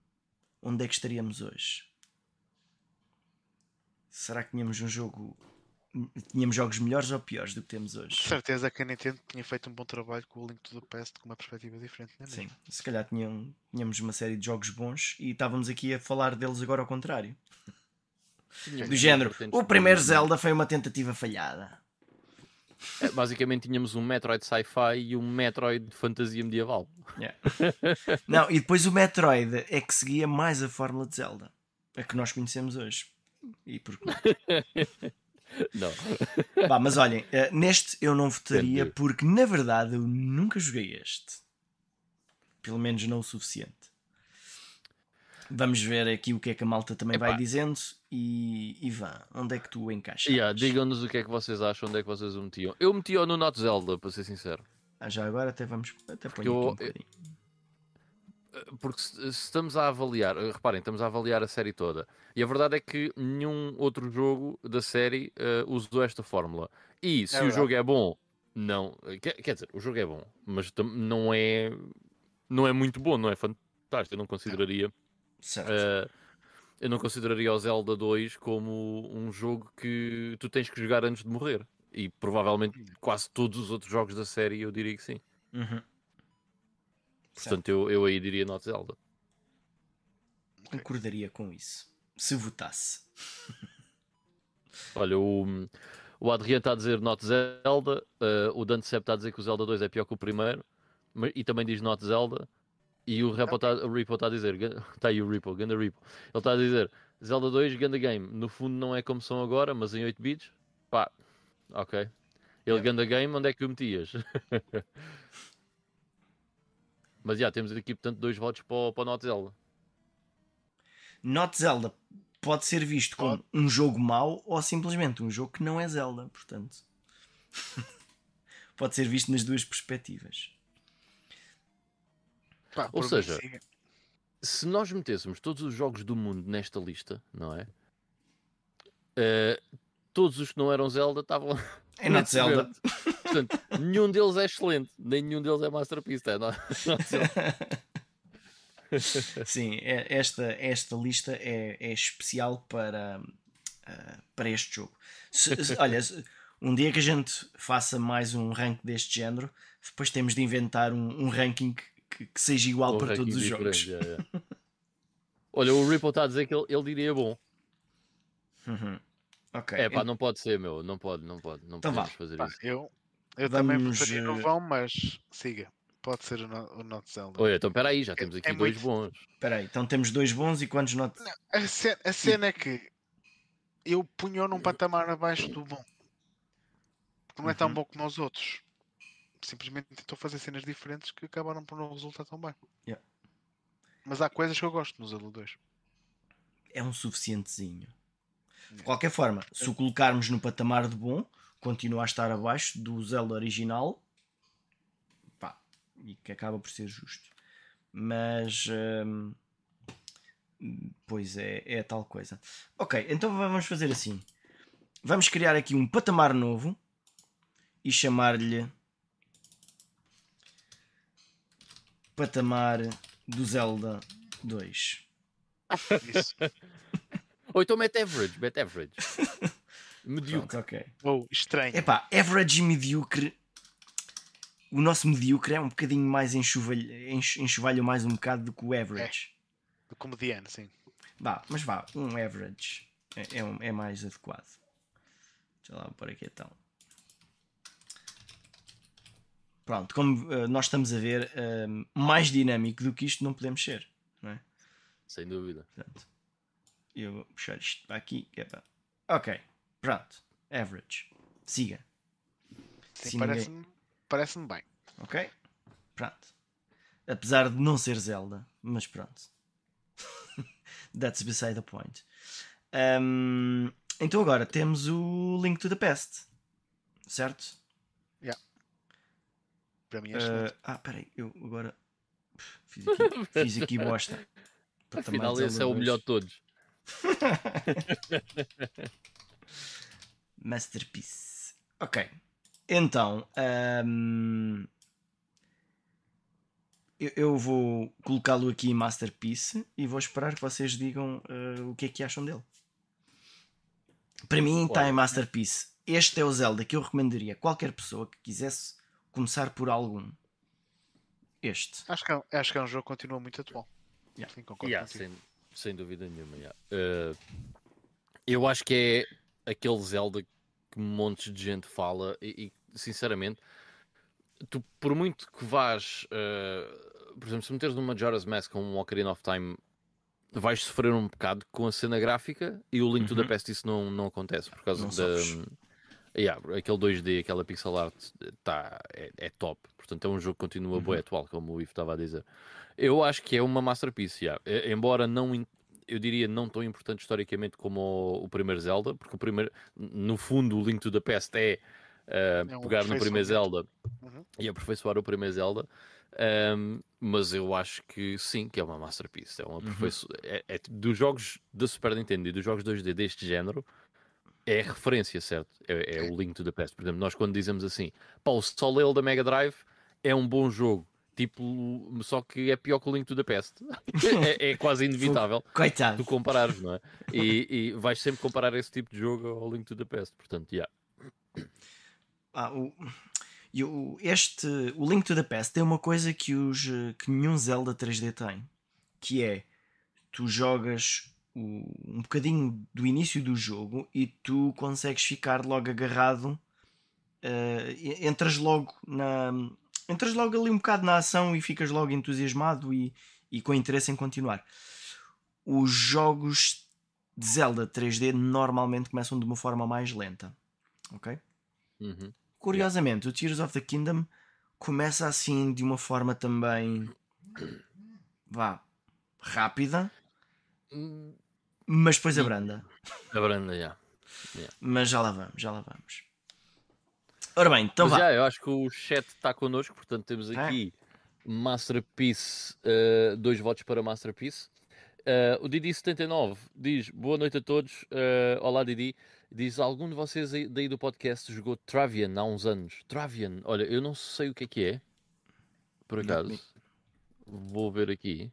Onde é que estaríamos hoje? Será que tínhamos um jogo. Tínhamos jogos melhores ou piores do que temos De hoje? certeza que a Nintendo tinha feito um bom trabalho com o Link to the Past com uma perspectiva diferente, não é Sim, mesmo? se calhar tinham, tínhamos uma série de jogos bons e estávamos aqui a falar deles agora ao contrário. Tínhamos Do género, o primeiro Zelda foi uma tentativa falhada. É, basicamente tínhamos um Metroid Sci-Fi e um Metroid de fantasia medieval. [laughs] Não, e depois o Metroid é que seguia mais a fórmula de Zelda, a que nós conhecemos hoje. E porque Não. [laughs] Pá, mas olhem, eh, neste eu não votaria Entendi. porque na verdade eu nunca joguei este. Pelo menos não o suficiente. Vamos ver aqui o que é que a malta também vai Epá. dizendo e, vá, onde é que tu o encaixas? Yeah, Digam-nos o que é que vocês acham, onde é que vocês o metiam. Eu meti-o no Not Zelda, para ser sincero. Ah, já agora até vamos até pôr aqui eu- um bocadinho. Porque se, se estamos a avaliar, eh, reparem, estamos a avaliar a série toda. E a verdade é que nenhum outro jogo da série eh, usou esta fórmula. E se o verdade. jogo é bom, não. eh, Quer, quer dizer, o jogo é bom, mas não é. Não é muito bom, não é fantástico. Eu não consideraria. Certo. eh, eu não consideraria o Zelda 2 como um jogo que tu tens que jogar antes de morrer. E provavelmente quase todos os outros jogos da série eu diria que sim. Uhum. Portanto, eu, eu aí diria Not Zelda. Concordaria com isso. Se votasse. Olha, o, o Adriano está a dizer Not Zelda, eh, o Dante Sepp está a dizer que o Zelda 2 é pior que o primeiro, mas- e também diz Not Zelda, e o Repo está, o Repo está a dizer, está [laughs] aí o Repo, Ganda Repo, ele está a dizer Zelda 2, Ganda Game, no fundo não é como são agora, mas em 8 bits, pá, ok. Ele Ganda Game, onde é que o metias? [laughs] mas já, temos aqui portanto dois votos para, o- para o Not Zelda. Not Zelda pode ser visto como um jogo mau ou simplesmente um jogo que não é Zelda, portanto. [laughs] pode ser visto nas duas perspectivas. Pá, Ou mim, seja, sim. se nós metêssemos todos os jogos do mundo nesta lista, não é? Eh, todos os que não eram Zelda estavam É Not Zelda. Portanto, nenhum deles é excelente, nem nenhum deles é Masterpiece. É not, [laughs] not Zelda. [laughs] Sim, é- esta, esta lista é, é especial para, ah, para este jogo. Se- se- olha, se- um dia que a gente faça mais um ranking deste género, depois temos de inventar um, um ranking que, que seja igual para todos os jogos. é, é. Olha, o Ripple está a dizer que ele, ele diria bom. Uhum. Ok. É pá, não pode ser, meu. Não pode, não pode. Não Então vá. podemos fazer Pá, isso. eu, eu também votaria no eh, vão, mas siga. Pode ser o, no, o Not Zelda. Olha, então espera aí, já temos aqui é dois muito- bons. Espera aí, então temos dois bons e quantos not... A cena, a cena é que eu punho num patamar abaixo do bom. Porque não é tão Uhum. bom como os outros. Simplesmente tentou fazer cenas diferentes que acabaram por não resultar tão bem. Yeah. Mas há coisas que eu gosto no Zelda 2. é um suficientezinho. De qualquer forma, se o colocarmos no patamar de bom, continua a estar abaixo do Zelda original. Pá, e que acaba por ser justo. Mas. hum, pois é, é tal coisa. Ok, então vamos fazer assim. Vamos criar aqui um patamar novo e chamar-lhe patamar do Zelda 2. Isso. [laughs] Ou então mete average, mete average. [laughs] Medíocre. Pronto, ok. Ou estranho. Epá, average e medíocre. O nosso medíocre é um bocadinho mais enxovalho, enx- enxovalho mais um bocado do que o average. Do comediante, sim. Vá, mas vá, um average é, é, um- é mais adequado. Deixa lá por aqui então. Pronto, como eh, nós estamos a ver, eh, mais dinâmico do que isto não podemos ser. Não é? Sem dúvida. Portanto, eu vou puxar isto para aqui. que é Ok, pronto. Average. Siga. Sim, Sim, parece-me parece bem. Ok? Pronto. Apesar de não ser Zelda, mas pronto. [laughs] That's beside the point. Ahm, então agora temos o Link to the Past. Certo? Para mim é excelente. Ah, ah, peraí, eu agora fiz aqui, fiz aqui bosta. Afinal, esse é o 2. melhor de todos. [laughs] Masterpiece. Ok. Então, ahm, eu, eu vou colocá-lo aqui em Masterpiece e vou esperar que vocês digam ah, o que é que acham dele. Para mim, está em Masterpiece. Este é o Zelda que eu recomendaria a qualquer pessoa que quisesse começar por algum. Este. Acho, que é, um- acho que é um jogo que continua muito atual. Yeah. Sim, concordo Yeah, sem, sem dúvida nenhuma. yeah. Uh, eu acho que é aquele Zelda que montes de gente fala e, e, sinceramente, tu por muito que vás, uh, por exemplo, se meteres numa Majora's Mask com um Ocarina of Time, vais sofrer um bocado com a cena gráfica e o Link to the Uhum. Past isso não, não acontece por causa Não da. Yeah, aquele 2D, aquela pixel art tá, é, é top. Portanto, é um jogo que continua Uhum. bué atual, como o Ivo estava a dizer. Eu acho que é uma masterpiece, yeah. E- embora não, eu diria não tão importante historicamente como o, o primeiro Zelda, porque o primeiro, no fundo, o Link to the Past é, uh, É um pegar no primeiro Zelda Uhum. e aperfeiçoar o primeiro Zelda. Um, mas eu acho que sim, que é uma masterpiece. É um aperfeiço... é, é dos jogos da Super Nintendo e dos jogos 2D deste género, é referência, certo? É, é o Link to the Past. Por exemplo, nós quando dizemos assim, pá, o Solel da Mega Drive é um bom jogo, tipo, só que é pior que o Link to the Past. [laughs] é, é quase [laughs] inevitável Coitado. tu comparares, não é? E, e vais sempre comparar esse tipo de jogo ao Link to the Past. Portanto, yeah. Ah, o, e o- este, o Link to the Past tem uma coisa que, os, que nenhum Zelda 3D tem, que é tu jogas o- um bocadinho do início do jogo e tu consegues ficar logo agarrado, e- entras logo na entras logo ali um bocado na ação e ficas logo entusiasmado e, e com interesse em continuar. Os jogos de Zelda 3D normalmente começam de uma forma mais lenta, ok? Uhum. Curiosamente, o Tears of the Kingdom começa assim de uma forma também vá rápida, mas depois abranda. [laughs] A Branda, já. Mas já lá vamos, já lá vamos. Ora bem, então Mas vá. já, eu acho que o chat está connosco, portanto temos É. aqui Masterpiece, eh, dois votos para Masterpiece. Eh, o Didi79 diz boa noite a todos. Eh, olá Didi. Diz algum de vocês aí, daí do podcast jogou Travian há uns anos? Travian, olha, eu não sei o que é que é, por acaso. Vou ver aqui.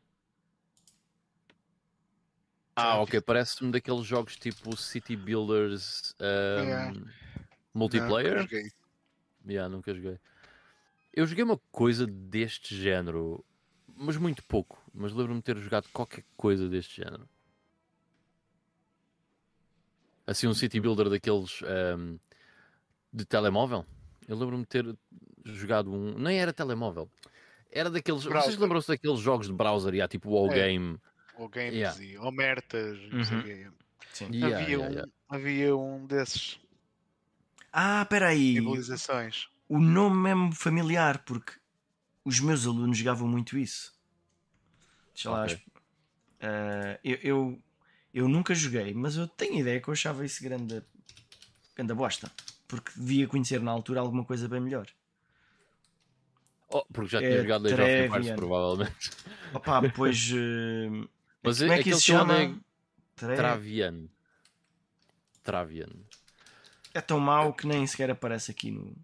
Ah, ok, parece-me daqueles jogos tipo City Builders ehm, Yeah. multiplayer. Não, nunca joguei. Yeah, nunca joguei. Eu joguei uma coisa deste género, mas muito pouco. Mas lembro-me de ter jogado qualquer coisa deste género. Assim, um city builder daqueles ahm, de telemóvel. Eu lembro-me de ter jogado um. Nem era telemóvel. Era daqueles. Vocês Browser. lembram-se daqueles jogos de browser? Yeah, tipo o É. Game. Ou games Yeah. e omertas, não sei o Uhum. quê. Sim. Yeah, havia, yeah, um, yeah. havia um desses Ah, espera aí. civilizações. O nome é mesmo familiar, porque os meus alunos jogavam muito isso. Deixa lá. Ok. Ah, eu, eu, eu nunca joguei, mas eu tenho ideia que eu achava isso grande, grande bosta. Porque devia conhecer na altura alguma coisa bem melhor. Oh, porque já É tinha jogado Age of Empires, Trevian. provavelmente. Opa, depois. eh, Mas como é que aquele isso se que eu chama? Tre- Travian. Travian. É tão mau que nem sequer aparece aqui no.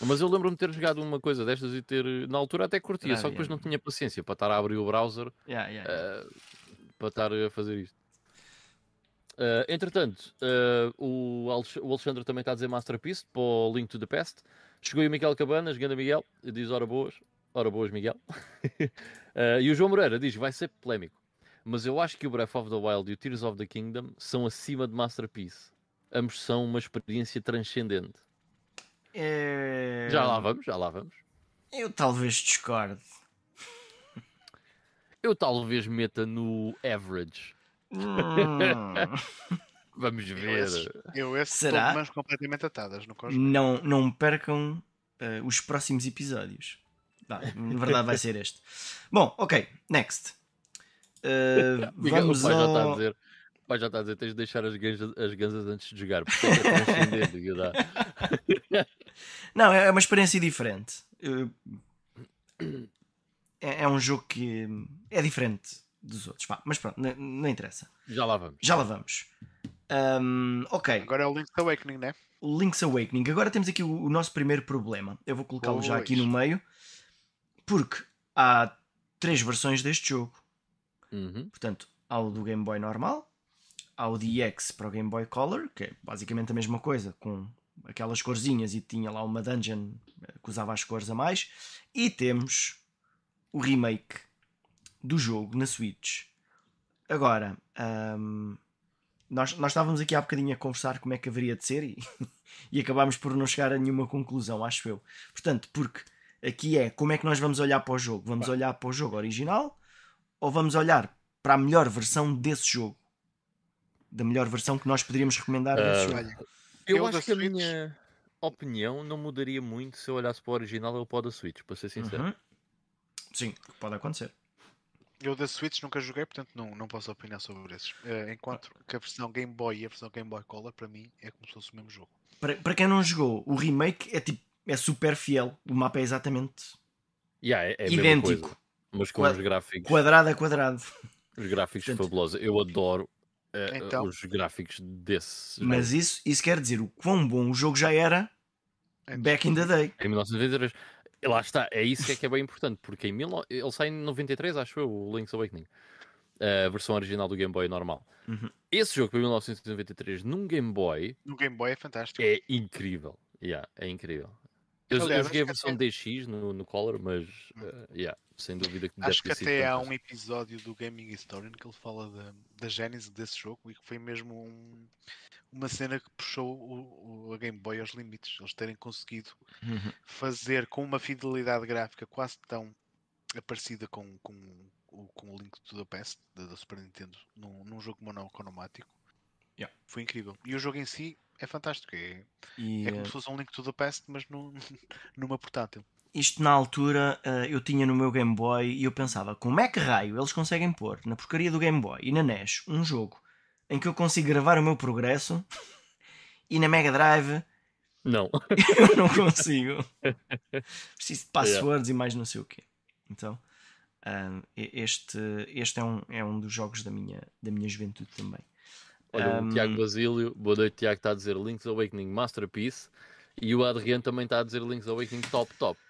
Mas eu lembro-me de ter jogado uma coisa destas e ter, na altura até curtia, Ah, só que depois não tinha paciência para estar a abrir o browser Yeah, yeah. eh, para estar a fazer isto. Eh, entretanto, eh, o, Alex- o Alexandre também está a dizer Masterpiece para o Link to the Past. Chegou aí o Miguel Cabanas, ganda Miguel, e diz ora boas. Ora boas, Miguel. [laughs] Eh, e o João Moreira diz: vai ser polémico. Mas eu acho que o Breath of the Wild e o Tears of the Kingdom são acima de Masterpiece. Ambos são uma experiência transcendente. É... Já lá vamos, já lá vamos. Eu talvez discorde. Eu talvez meta no average. Hum, [laughs] Vamos Eu ver. esse, eu esse Será? mãos completamente atadas no não, não percam eh, os próximos episódios. Na verdade vai ser este. Bom, ok, next. [laughs] Miguel, vamos o pai já está a ao... dizer. O pai já está a dizer, tens de deixar as ganzas, as ganzas antes de jogar, porque [laughs] é transcendente. que dá. Não, é uma experiência diferente. Eh, É, é um jogo que é diferente dos outros. Mas pronto, não, não interessa. Já lá vamos. Já lá vamos. Ahm, ok, Agora é o Link's Awakening, né? Link's Awakening. Agora temos aqui o, o nosso primeiro problema. Eu vou colocá-lo já aqui no meio, porque há três versões deste jogo. Uhum. Portanto, há o do Game Boy normal, há o DX para o Game Boy Color, que é basicamente a mesma coisa, com aquelas corzinhas e tinha lá uma dungeon eh, que usava as cores a mais, e temos o remake do jogo na Switch. Agora, nós, nós estávamos aqui há bocadinho a conversar como é que haveria de ser e, [laughs] e acabámos por não chegar a nenhuma conclusão, acho eu. Portanto, porque aqui é como é que nós vamos olhar para o jogo? Vamos olhar para o jogo original ou vamos olhar para a melhor versão desse jogo? Da melhor versão que nós poderíamos recomendar desse Ah, jogo. Eu, Eu acho que a Switch- minha opinião não mudaria muito se eu olhasse para o original ou para o da Switch, para ser sincero. Uhum. Sim, pode acontecer. eu da Switch nunca joguei, portanto não, não posso opinar sobre esses. Eh, enquanto que a versão Game Boy e a versão Game Boy Color, para mim, é como se fosse o mesmo jogo. Para, para quem não jogou, o remake é tipo é super fiel. O mapa é exatamente Yeah, é, é a idêntico, mas com Qua- os gráficos, quadrado a quadrado. os gráficos Portanto- fabulosos. Eu adoro eh, Então? os gráficos desse jogo. Mas isso, isso quer dizer o quão bom o jogo já era back in the day. Em 1993. E lá está, é isso que é que é bem importante, porque em mil... ele sai em 93, acho eu, o Link's Awakening. A versão original do Game Boy normal. Uhum. Esse jogo, em 1993, num Game Boy, No Game Boy é fantástico. é incrível. Yeah, é incrível. Eu, eu Aliás, joguei a versão DX no, no Color, mas eh, yeah, sem dúvida que Acho que até há um episódio do Gaming Historian que ele fala da, da gênese desse jogo e que foi mesmo um- uma cena que puxou o, o- a Game Boy aos limites. Eles terem conseguido fazer com uma fidelidade gráfica quase tão parecida com, com, o- com o Link to the Past da, da Super Nintendo num, num jogo monocromático. Yeah. Foi incrível. E o jogo em si é fantástico. É, E, é como eh, se fosse um Link to the Past, mas num, [laughs] numa portátil. Isto na altura eh, eu tinha no meu Game Boy e eu pensava como é que raio eles conseguem pôr na porcaria do Game Boy e na NES um jogo em que eu consigo gravar o meu progresso e na Mega Drive Não. [laughs] eu não consigo. [laughs] Preciso de passwords e mais não sei o quê. Então, ah, e- este, este é, um, é um dos jogos da minha, da minha juventude também. Olha, Um, o Tiago Basílio, boa noite, Tiago, está a dizer Link's Awakening Masterpiece e o Adriano também está a dizer Link's Awakening Top Top.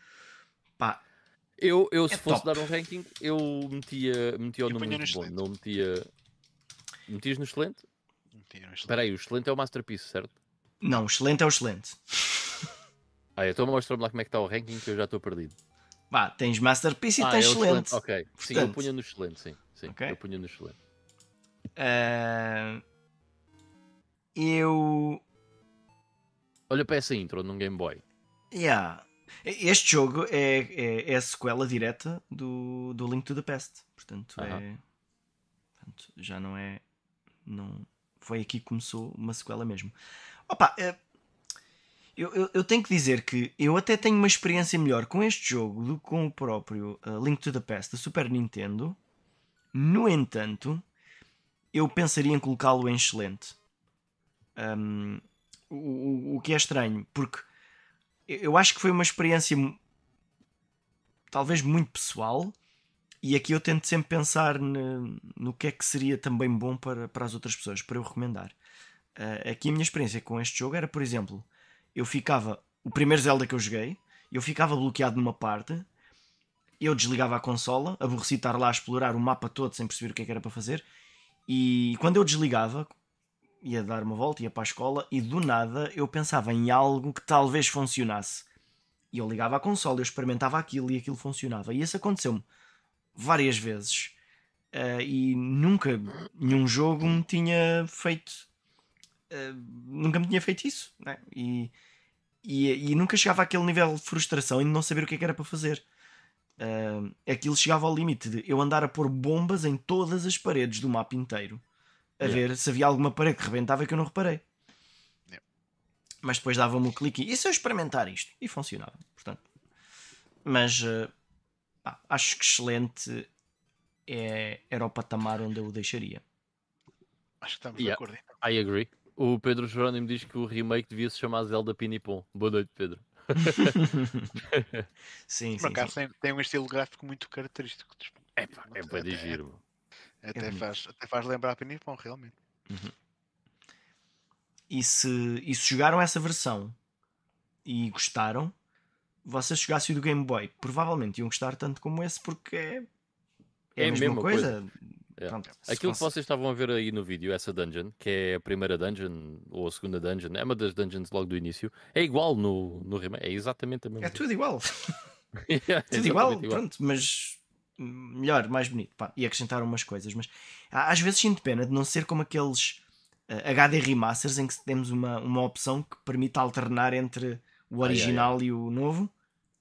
Pá, Eu, eu se É fosse top. dar um ranking, eu metia, metia o Eu muito bom, excelente. não metia. Metias no excelente? Este- Espera aí, o excelente é o Masterpiece, certo? não, excelente é o excelente. [laughs] Ah, então mostra-me lá como é que está o ranking que eu já estou perdido. Vá, tens Masterpiece e ah, tens é o excelente. Ok, sim, eu Portanto- punha no excelente, sim. sim Ok. Eu punha no excelente. Ah, eu. Olha para essa intro num Game Boy. Yeah. Este jogo é, é, é a sequela direta do, do Link to the Past. Portanto, é. Aham. portanto, já não é. Não, foi aqui que começou uma sequela mesmo. Opa, é, eu, eu, eu tenho que dizer que eu até tenho uma experiência melhor com este jogo do que com o próprio uh, Link to the Past da Super Nintendo. No entanto, eu pensaria em colocá-lo em excelente. Um, o, o, o que é estranho, porque eu acho que foi uma experiência talvez muito pessoal e aqui eu tento sempre pensar ne- no que é que seria também bom para, para as outras pessoas, para eu recomendar. Ah, aqui a minha experiência com este jogo era, por exemplo, eu ficava o primeiro Zelda que eu joguei, eu ficava bloqueado numa parte, eu desligava a consola, aborreci estar lá a explorar o mapa todo sem perceber o que, é que era para fazer, e quando eu desligava, ia dar uma volta, ia para a escola, e do nada eu pensava em algo que talvez funcionasse. E eu ligava a consola, eu experimentava aquilo e aquilo funcionava. E isso aconteceu-me várias vezes. Uh, e nunca nenhum jogo me tinha feito. Uh, nunca me tinha feito isso. Né? E, e, e, nunca chegava àquele nível de frustração e de não saber o que, é que era para fazer. Uh, aquilo chegava ao limite de eu andar a pôr bombas em todas as paredes do mapa inteiro a yeah. ver se havia alguma parede que rebentava que eu não reparei. Yeah. Mas depois dava-me o clique e se eu experimentar isto? E funcionava, portanto. Mas uh, acho que excelente é, era o patamar onde eu o deixaria. Acho que estamos yeah. de acordo. I agree. O Pedro Jerónimo diz que o remake devia se chamar Zelda Pinipom. Boa noite, Pedro. [laughs] sim, Por acaso tem, tem, um estilo gráfico muito característico. É, pá, é de giro. Até, é faz, até faz lembrar Pinipom, realmente. Uhum. E, se, e se jogaram essa versão e gostaram, vocês jogassem o do Game Boy, provavelmente iam gostar tanto como esse, porque é, é, é a mesma, mesma coisa. coisa. É. Pronto, Aquilo que vocês estavam a ver aí no vídeo, essa dungeon, que é a primeira dungeon ou a segunda dungeon, é uma das dungeons logo do início, é igual no, no remake, é exatamente a mesma. É tudo igual. [laughs] é, tudo igual, igual, pronto, mas melhor, mais bonito. Pá, e acrescentaram umas coisas, mas às vezes sinto pena de não ser como aqueles uh, eh, HD remasters em que temos uma, uma opção que permite alternar entre o original ai, ai, ai. e o novo.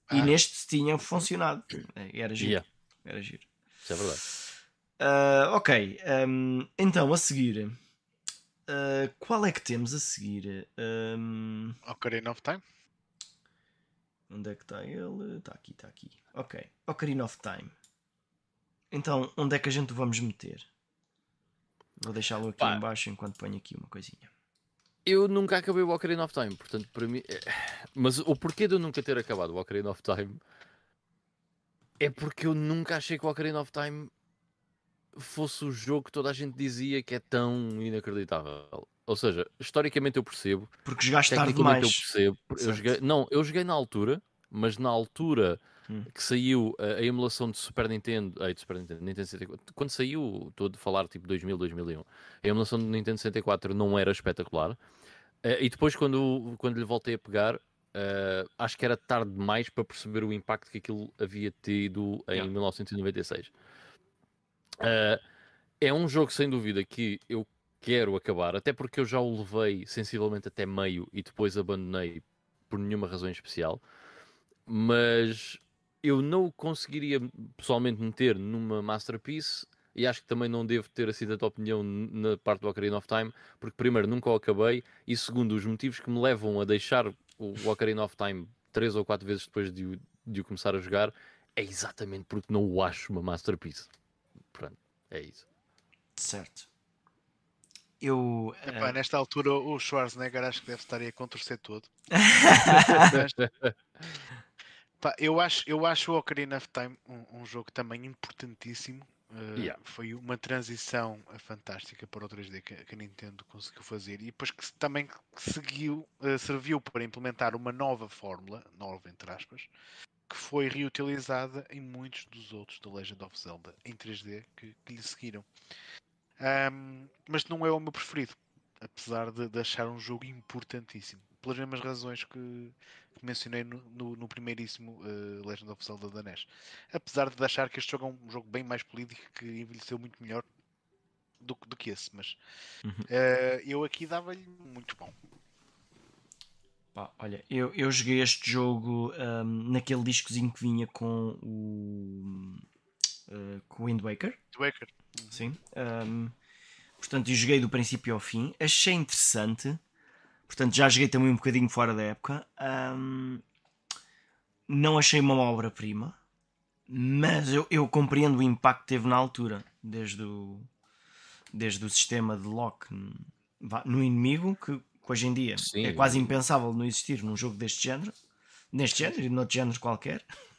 Ah. E neste tinha funcionado. Era giro. Yeah. Era giro. Isso é verdade. Uh, ok, um, então a seguir, uh, qual é que temos a seguir? Um... Ocarina of Time. Onde é que está ele? Está aqui, está aqui. Ok, Ocarina of Time. Então, onde é que a gente vamos meter? Vou deixá-lo aqui Pá. embaixo enquanto ponho aqui uma coisinha. Eu nunca acabei o Ocarina of Time, portanto, para mim. É, mas o porquê de eu nunca ter acabado o Ocarina of Time é porque eu nunca achei que o Ocarina of Time fosse o jogo que toda a gente dizia que é tão inacreditável. Ou seja, historicamente eu percebo. Porque jogaste tarde demais. eu percebo. Eu joguei, não, eu joguei na altura, mas na altura hum. que saiu a, a, emulação de Super Nintendo, ai, de Super Nintendo, Nintendo 64, quando saiu, estou a falar tipo 2000, 2001, a emulação de Nintendo 64 não era espetacular. Uh, e depois, quando, quando lhe voltei a pegar, uh, acho que era tarde demais para perceber o impacto que aquilo havia tido em yeah. 1996. Uh, é um jogo, sem dúvida, que eu quero acabar, até porque eu já o levei sensivelmente até meio e depois abandonei por nenhuma razão especial. Mas eu não o conseguiria pessoalmente meter numa Masterpiece e acho que também não devo ter assim tanta opinião na parte do Ocarina of Time, porque primeiro nunca o acabei e segundo os motivos que me levam a deixar o Ocarina of Time três ou quatro vezes depois de, de o começar a jogar é exatamente porque não o acho uma Masterpiece. Pronto, é isso. Certo. Eu. Epá, uh... Nesta altura, o Schwarzenegger acho que deve estar aí a contorcer todo. [laughs] eu, acho, eu acho o Ocarina of Time um, um jogo também importantíssimo. Uh, yeah. Foi uma transição fantástica para o 3D que, que, a Nintendo conseguiu fazer e depois que também seguiu, uh, serviu para implementar uma nova fórmula, nova entre aspas, que foi reutilizada em muitos dos outros da Legend of Zelda em 3D que, que lhe seguiram. Um, mas não é o meu preferido, apesar de, de, achar um jogo importantíssimo, pelas mesmas razões que, que mencionei no, no, no primeiríssimo uh, Legend of Zelda da NES. Apesar de achar que este jogo é um jogo bem mais polido e que envelheceu muito melhor do, do que esse, mas uhum. uh, eu aqui dava-lhe muito bom. Pá, olha, eu, eu joguei este jogo um, naquele discozinho que vinha com o, uh, com Wind Waker. Waker. Sim. Um, portanto, eu joguei do princípio ao fim. Achei interessante. Portanto, já joguei também um bocadinho fora da época. Um, não achei uma obra-prima. Mas eu, eu compreendo o impacto que teve na altura. Desde o, desde o sistema de lock no inimigo, que que hoje em dia Sim. é quase impensável não existir num jogo deste género, neste género e noutro género qualquer. [laughs]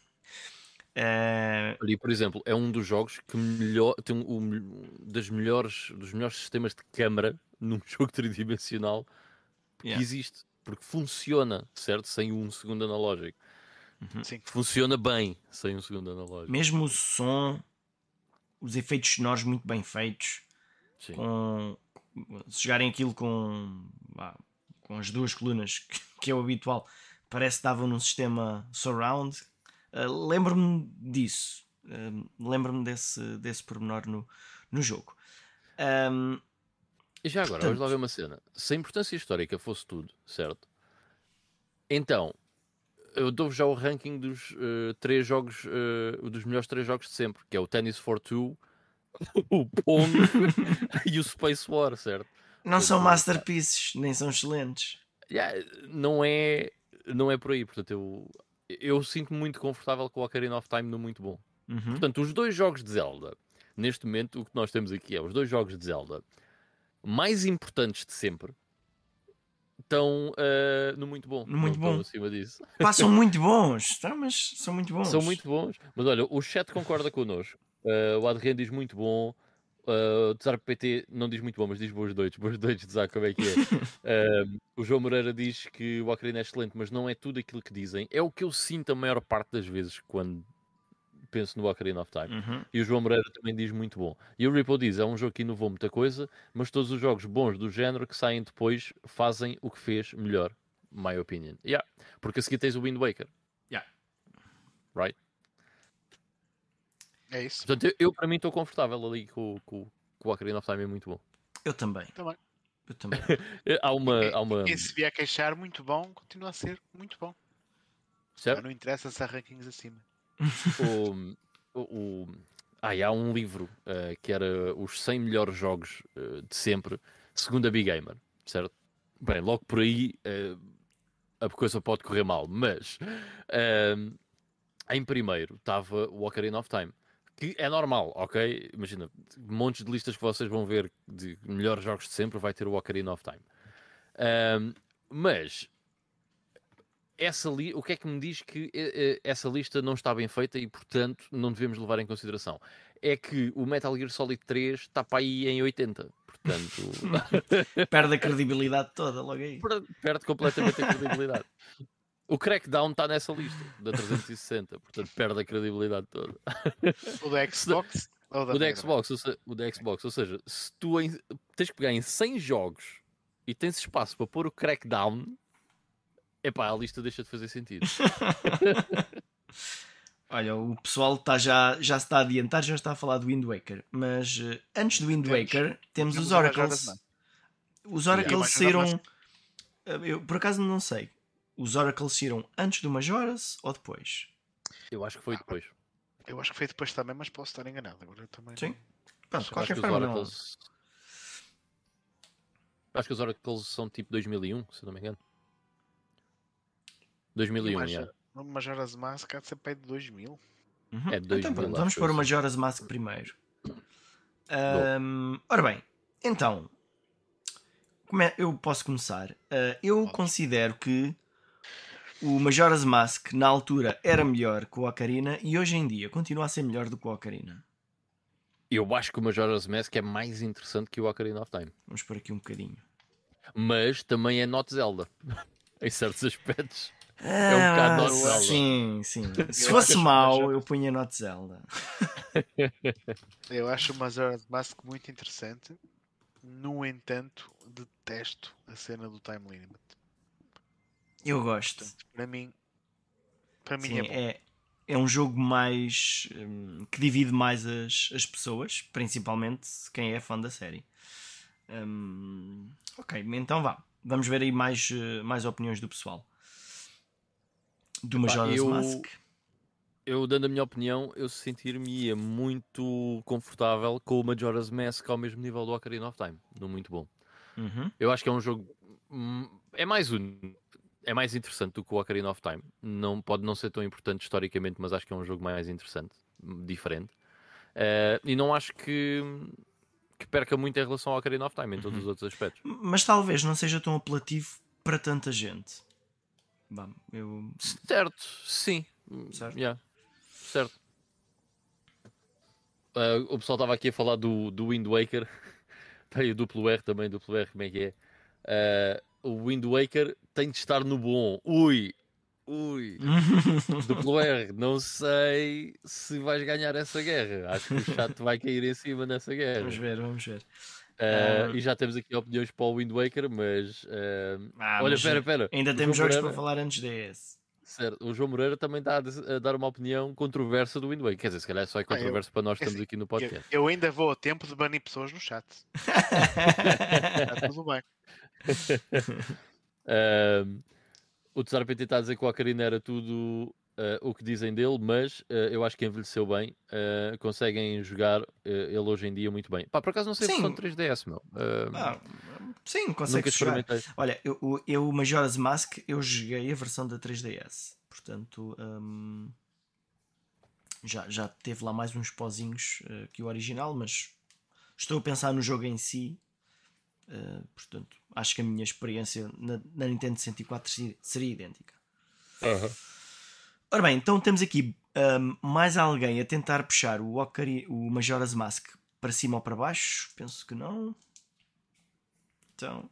Uh... por exemplo, é um dos jogos que melhor, tem um, um, das melhores, dos melhores sistemas de câmara num [laughs] jogo tridimensional que yeah. existe. porque funciona, certo? Sem um segundo analógico. Sim. Funciona bem sem um segundo analógico. Mesmo o som, os efeitos sonoros muito bem feitos, Sim. com se jogarem aquilo com, vá, com as duas colunas, [laughs] que, que é o habitual, parece que davam num sistema surround. Uh, Lembro-me disso. Um, Lembro-me desse, desse pormenor no, no jogo. Um, E já agora, vamos lá ver uma cena. Se a importância histórica fosse tudo, certo? Então, eu dou-vos já o ranking dos eh, três jogos, eh, dos melhores três jogos de sempre, que é o Tennis for Two, o Pong [laughs] e o Space War, certo? não são masterpieces, nem são excelentes. Yeah, não é não é por aí, portanto eu eu sinto-me muito confortável com o Ocarina of Time no muito bom. Uhum. Portanto, os dois jogos de Zelda, neste momento, o que nós temos aqui é os dois jogos de Zelda mais importantes de sempre estão eh, no muito bom. No muito bom. acima disso. Pá, são [laughs] muito bons, tá, mas são muito bons. São muito bons. Mas olha, o chat concorda connosco. Eh, o Adrien diz muito bom. Uh, o Tsar PT não diz muito bom, mas diz boas noites. Boas noites, Tsar, como é que é? Eh, [laughs] o João Moreira diz que o Ocarina é excelente, mas não é tudo aquilo que dizem. É o que eu sinto a maior parte das vezes quando penso no Ocarina of Time. Uhum. E o João Moreira também diz muito bom. E o Ripple diz: é um jogo que inovou muita coisa, mas todos os jogos bons do género que saem depois fazem o que fez melhor, my opinion. Yeah. Porque a seguir tens o Wind Waker. Yeah. Right? É isso. Portanto, eu, eu, para mim estou confortável ali com, com, com o Ocarina of Time, é muito bom. Eu também. Também. Eu também. Eh, [laughs] Há uma. Quem, Há uma quem se vier queixar, muito bom, continua a ser muito bom. Certo? não interessa se há rankings acima. O, o, o- e há um livro eh, que era os 100 melhores jogos eh, de sempre, segundo a Big Gamer, certo? Bem, logo por aí eh, a coisa pode correr mal, mas ehm, em primeiro estava o Ocarina of Time, que é normal, ok? Imagina, montes de listas que vocês vão ver de melhores jogos de sempre, vai ter o Ocarina of Time. Ehm, mas essa li... o que é que me diz que eh, eh, essa lista não está bem feita e, portanto, não devemos levar em consideração? É que o Metal Gear Solid 3 está para aí em 80. Portanto, [laughs] Perde a credibilidade toda logo aí. per- perde completamente a credibilidade. O Crackdown está nessa lista, da 360, portanto, perde a credibilidade toda. O da [laughs] Xbox ou da O da Xbox, ou se- o da Xbox, ou seja, se tu em- tens que pegar em 100 jogos e tens espaço para pôr o Crackdown, epá, a lista deixa de fazer sentido. [laughs] [laughs] Olha, o pessoal tá já, já se está a adiantar, já está a falar do Wind Waker. Mas eh, antes do Wind Waker, temos temos os Oracles. Os Oracles saíram. eh, Eu por acaso não sei. Os Oracles saíram antes do Majora's ou depois? Eu acho que foi depois. Eu acho que foi depois também, mas posso estar enganado. Agora eu também. Sim. Pronto, qualquer forma, não. Oracles. Acho que os Oracles são tipo 2001, se não me engano. 2001, Mas- yeah. Majora's Mask há de ser pai de 2000. Uhum. É de Então 2000, pronto, vamos pôr o sim. Majora's Mask primeiro. Ahm, ora bem, então como é- eu posso começar. Ah, eu Podes. considero que o Majora's Mask na altura era melhor que o Ocarina e hoje em dia continua a ser melhor do que o Ocarina. Eu acho que o Majora's Mask é mais interessante que o Ocarina of Time. Vamos por aqui um bocadinho. Mas também é not Zelda. [laughs] em certos aspectos. Um um bocado Zelda. Ah, Sim, sim. [laughs] Se Eu fosse mau, Majora's- eu punha Not Zelda. [laughs] Eu acho o Majora's Mask muito interessante. No entanto, detesto a cena do time limit. Eu gosto. Portanto, para mim, para mim Sim, é bom. é, é um jogo mais hum, que divide mais as, as pessoas, principalmente quem é fã da série. Hum, ok, então vá. Vamos ver aí mais, eh, mais opiniões do pessoal. Do Majora's eu- Mask. Eu, dando a minha opinião, eu sentir-me muito confortável com o Majora's Mask ao mesmo nível do Ocarina of Time. No muito bom. Uhum. Eu acho que é um jogo. hum, É mais um. É mais interessante do que o Ocarina of Time. Não, pode não ser tão importante historicamente, mas acho que é um jogo mais interessante, diferente. Eh, e não acho que, que perca muito em relação ao Ocarina of Time em todos os outros aspectos. Mas talvez não seja tão apelativo para tanta gente. Vá, eu... Certo, sim. Certo. Yeah. Certo. Ah, o pessoal estava aqui a falar do, do Wind Waker. [laughs] Tem o duplo R também, duplo R, como é que é? Ah, o Wind Waker tem de estar no bom. Ui, ui. [laughs] Duplo R, não sei se vais ganhar essa guerra. Acho que o chat vai cair em cima nessa guerra. vamos ver, vamos ver. Uh, Ah. E já temos aqui opiniões para o Wind Waker, mas. uh, Ah, olha, mas espera, espera. Ainda O temos João jogos Moreira- para falar antes desse. Certo, o João Moreira também está a dar uma opinião controversa do Wind Waker. Quer dizer, se calhar só é eu- controverso para nós que é estamos assim, aqui no Eu, podcast. eu ainda vou a tempo de banir pessoas no chat. Está [laughs] tudo bem. Um, [laughs] o Tsar PT está a dizer que o Ocarina era tudo uh, o que dizem dele, mas uh, eu acho que envelheceu bem. Uh, conseguem jogar uh, ele hoje em dia muito bem. Pá, por acaso não sei se Sim. são 3DS, meu. Ah, sim, consegue jogar. Olha, eu, o- eu, Majora's Mask, eu joguei a versão da 3DS. Portanto, hum, já, já teve lá mais uns pozinhos eh, que o original, mas estou a pensar no jogo em si. eh, portanto, acho que a minha experiência na, na Nintendo 64 seria, seria idêntica. Ora bem, então temos aqui hum, mais alguém a tentar puxar o, Ocari, o Majora's Mask para cima ou para baixo? Penso que não. Então,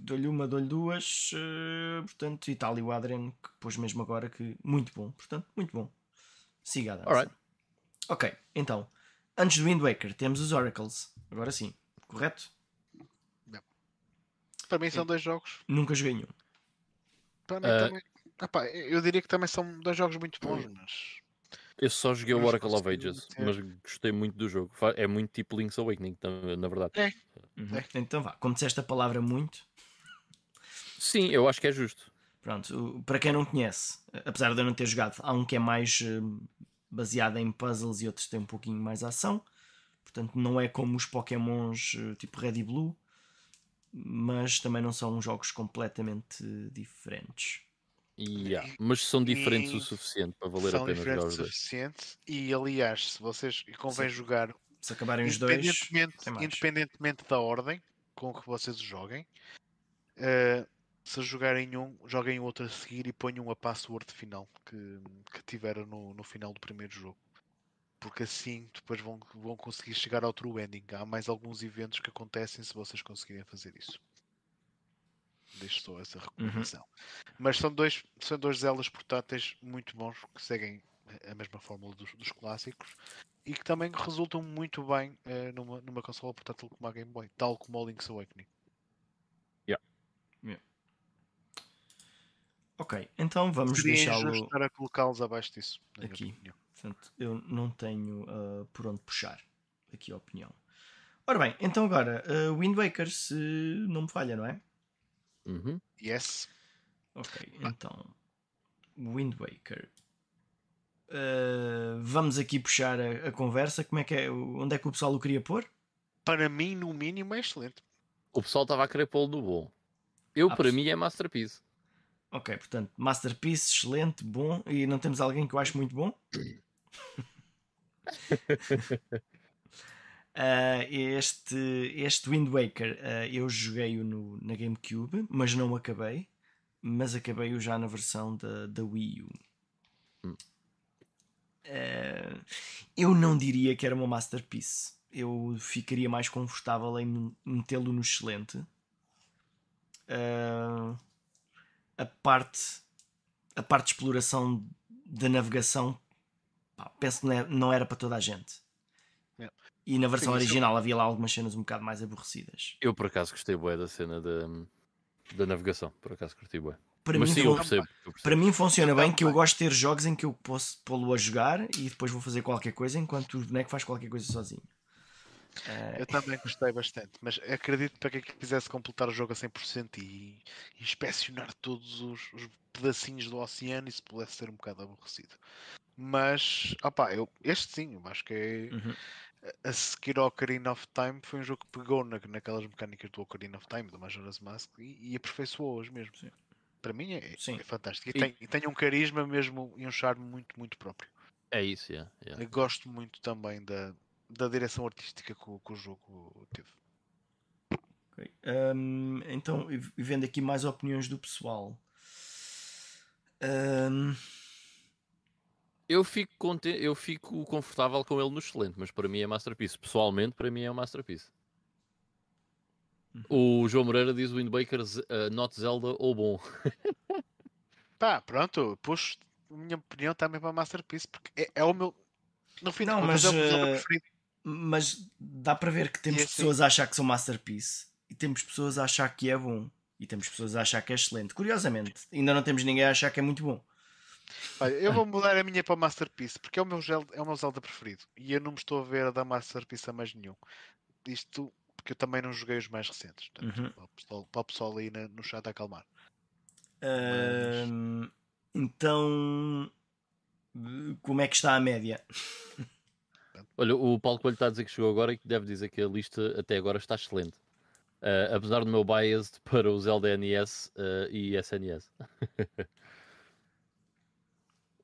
dou-lhe uma, dou-lhe duas. eh, portanto, e está ali o Adrian que pôs mesmo agora que muito bom. Portanto, muito bom. Siga a dança. Alright. Ok, então, antes do Wind Waker temos os Oracles. Agora sim, correto? Para mim são dois jogos. Nunca joguei nenhum. Para mim Ah. também. Epá, eu diria que também são dois jogos muito bons, mas. Eu só joguei o Oracle of Ages, mas gostei muito do jogo. É muito tipo Link's Awakening, na verdade. Uhum. É. Então vá, como disseste a palavra muito, Sim, eu acho que é justo. Pronto, para quem não conhece, apesar de eu não ter jogado, há um que é mais eh, baseado em puzzles e outros têm um pouquinho mais ação. Portanto, não é como os Pokémons eh, tipo Red e Blue, mas também não são jogos completamente diferentes. Yeah. Mas são diferentes o e suficiente para valer a pena jogar diferentes o os dois. suficiente. E aliás, se vocês. e convém Sim. jogar Se acabarem os dois, independentemente, independentemente da ordem com que vocês o joguem, eh, se jogarem um, joguem o outro a seguir e ponham a password final que, que tiveram no, no final do primeiro jogo. Porque assim depois vão, vão conseguir chegar ao true ending. Há mais alguns eventos que acontecem se vocês conseguirem fazer isso. Deixo só essa recomendação. Mas são dois, são dois Zeldas portáteis muito bons que seguem a mesma fórmula dos, dos clássicos e que também resultam muito bem eh, numa, numa consola portátil como a Game Boy, tal como o Link's Awakening. Ok, então vamos deixá-lo injusto estar a colocá-los abaixo disso. na minha aqui. opinião. Portanto, eu não tenho ah, por onde puxar aqui a opinião. Ora bem, então agora, ah, Wind Waker, se não me falha, não é? Uhum. Yes. Ok, então Wind Waker. Uh, vamos aqui puxar a, a conversa. Como é que é? Onde é que o pessoal o queria pôr? Para mim, no mínimo, é excelente. O pessoal estava a querer pô-lo no bom. Eu, Ah, para mim, é Masterpiece. Ok, portanto, Masterpiece, excelente, bom. E não temos alguém que eu acho muito bom? [laughs] Uh, este, este Wind Waker uh, eu joguei-o no- na GameCube, mas não acabei. Mas acabei-o já na versão da, da Wii U. Hum. Uh, eu não diria que era uma masterpiece. Eu ficaria mais confortável em metê-lo no excelente. A parte a parte de exploração da navegação pá, penso que não é- não era para toda a gente. E na versão Sim, isso- original havia lá algumas cenas um bocado mais aborrecidas. Eu, por acaso, gostei bué da cena da, da navegação. Por acaso, curti bué. Para Mas mim, sim, eu percebo. eu percebo. para mim funciona bem que eu gosto de ter jogos em que eu posso pô-lo a jogar e depois vou fazer qualquer coisa enquanto o boneco faz qualquer coisa sozinho. Eu também gostei bastante, mas acredito que para quem quisesse completar o jogo a 100% e inspecionar todos os, os pedacinhos do oceano, isso pudesse ser um bocado aborrecido. Mas, opá, eu, este sim, eu acho que é, uhum. A seguir ao Ocarina of Time foi um jogo que pegou na, naquelas mecânicas do Ocarina of Time, do Majora's Mask, e, e aperfeiçoou-as mesmo. Sim. Para mim é, Sim. é fantástico. E, E- tem, e tem um carisma mesmo e um charme muito, muito próprio. É isso, yeah, yeah. Gosto muito também da, da direção artística que, o- que o jogo teve. Ok. Ahm, então, vendo aqui mais opiniões do pessoal. Ahm, Eu fico, conte... eu fico confortável com ele no excelente, mas para mim é Masterpiece. Pessoalmente, para mim é um Masterpiece. O João Moreira diz Wind Waker, uh, not Zelda ou bom. [laughs] Pá, pronto, puxo a minha opinião também para Masterpiece, porque é, é o meu. No fim Não, mas, é o meu Zelda eh, preferido. Mas dá para ver que temos E assim- pessoas a achar que são masterpiece e temos pessoas a achar que é bom e temos pessoas a achar que é excelente. Curiosamente, ainda não temos ninguém a achar que é muito bom. Olha, eu vou mudar a minha para Masterpiece, porque é o, meu Zelda, é o meu Zelda preferido. E eu não me estou a ver a dar Masterpiece a mais nenhum. Isto porque eu também não joguei os mais recentes. Portanto, Uhum. para, o pessoal, para o pessoal aí no chat a acalmar. Ahm, então, como é que está a média? Olha, o Paulo Coelho está a dizer que chegou agora e que deve dizer que a lista até agora está excelente. Uh, apesar do meu bias para o Zelda NES uh, e SNS. [laughs]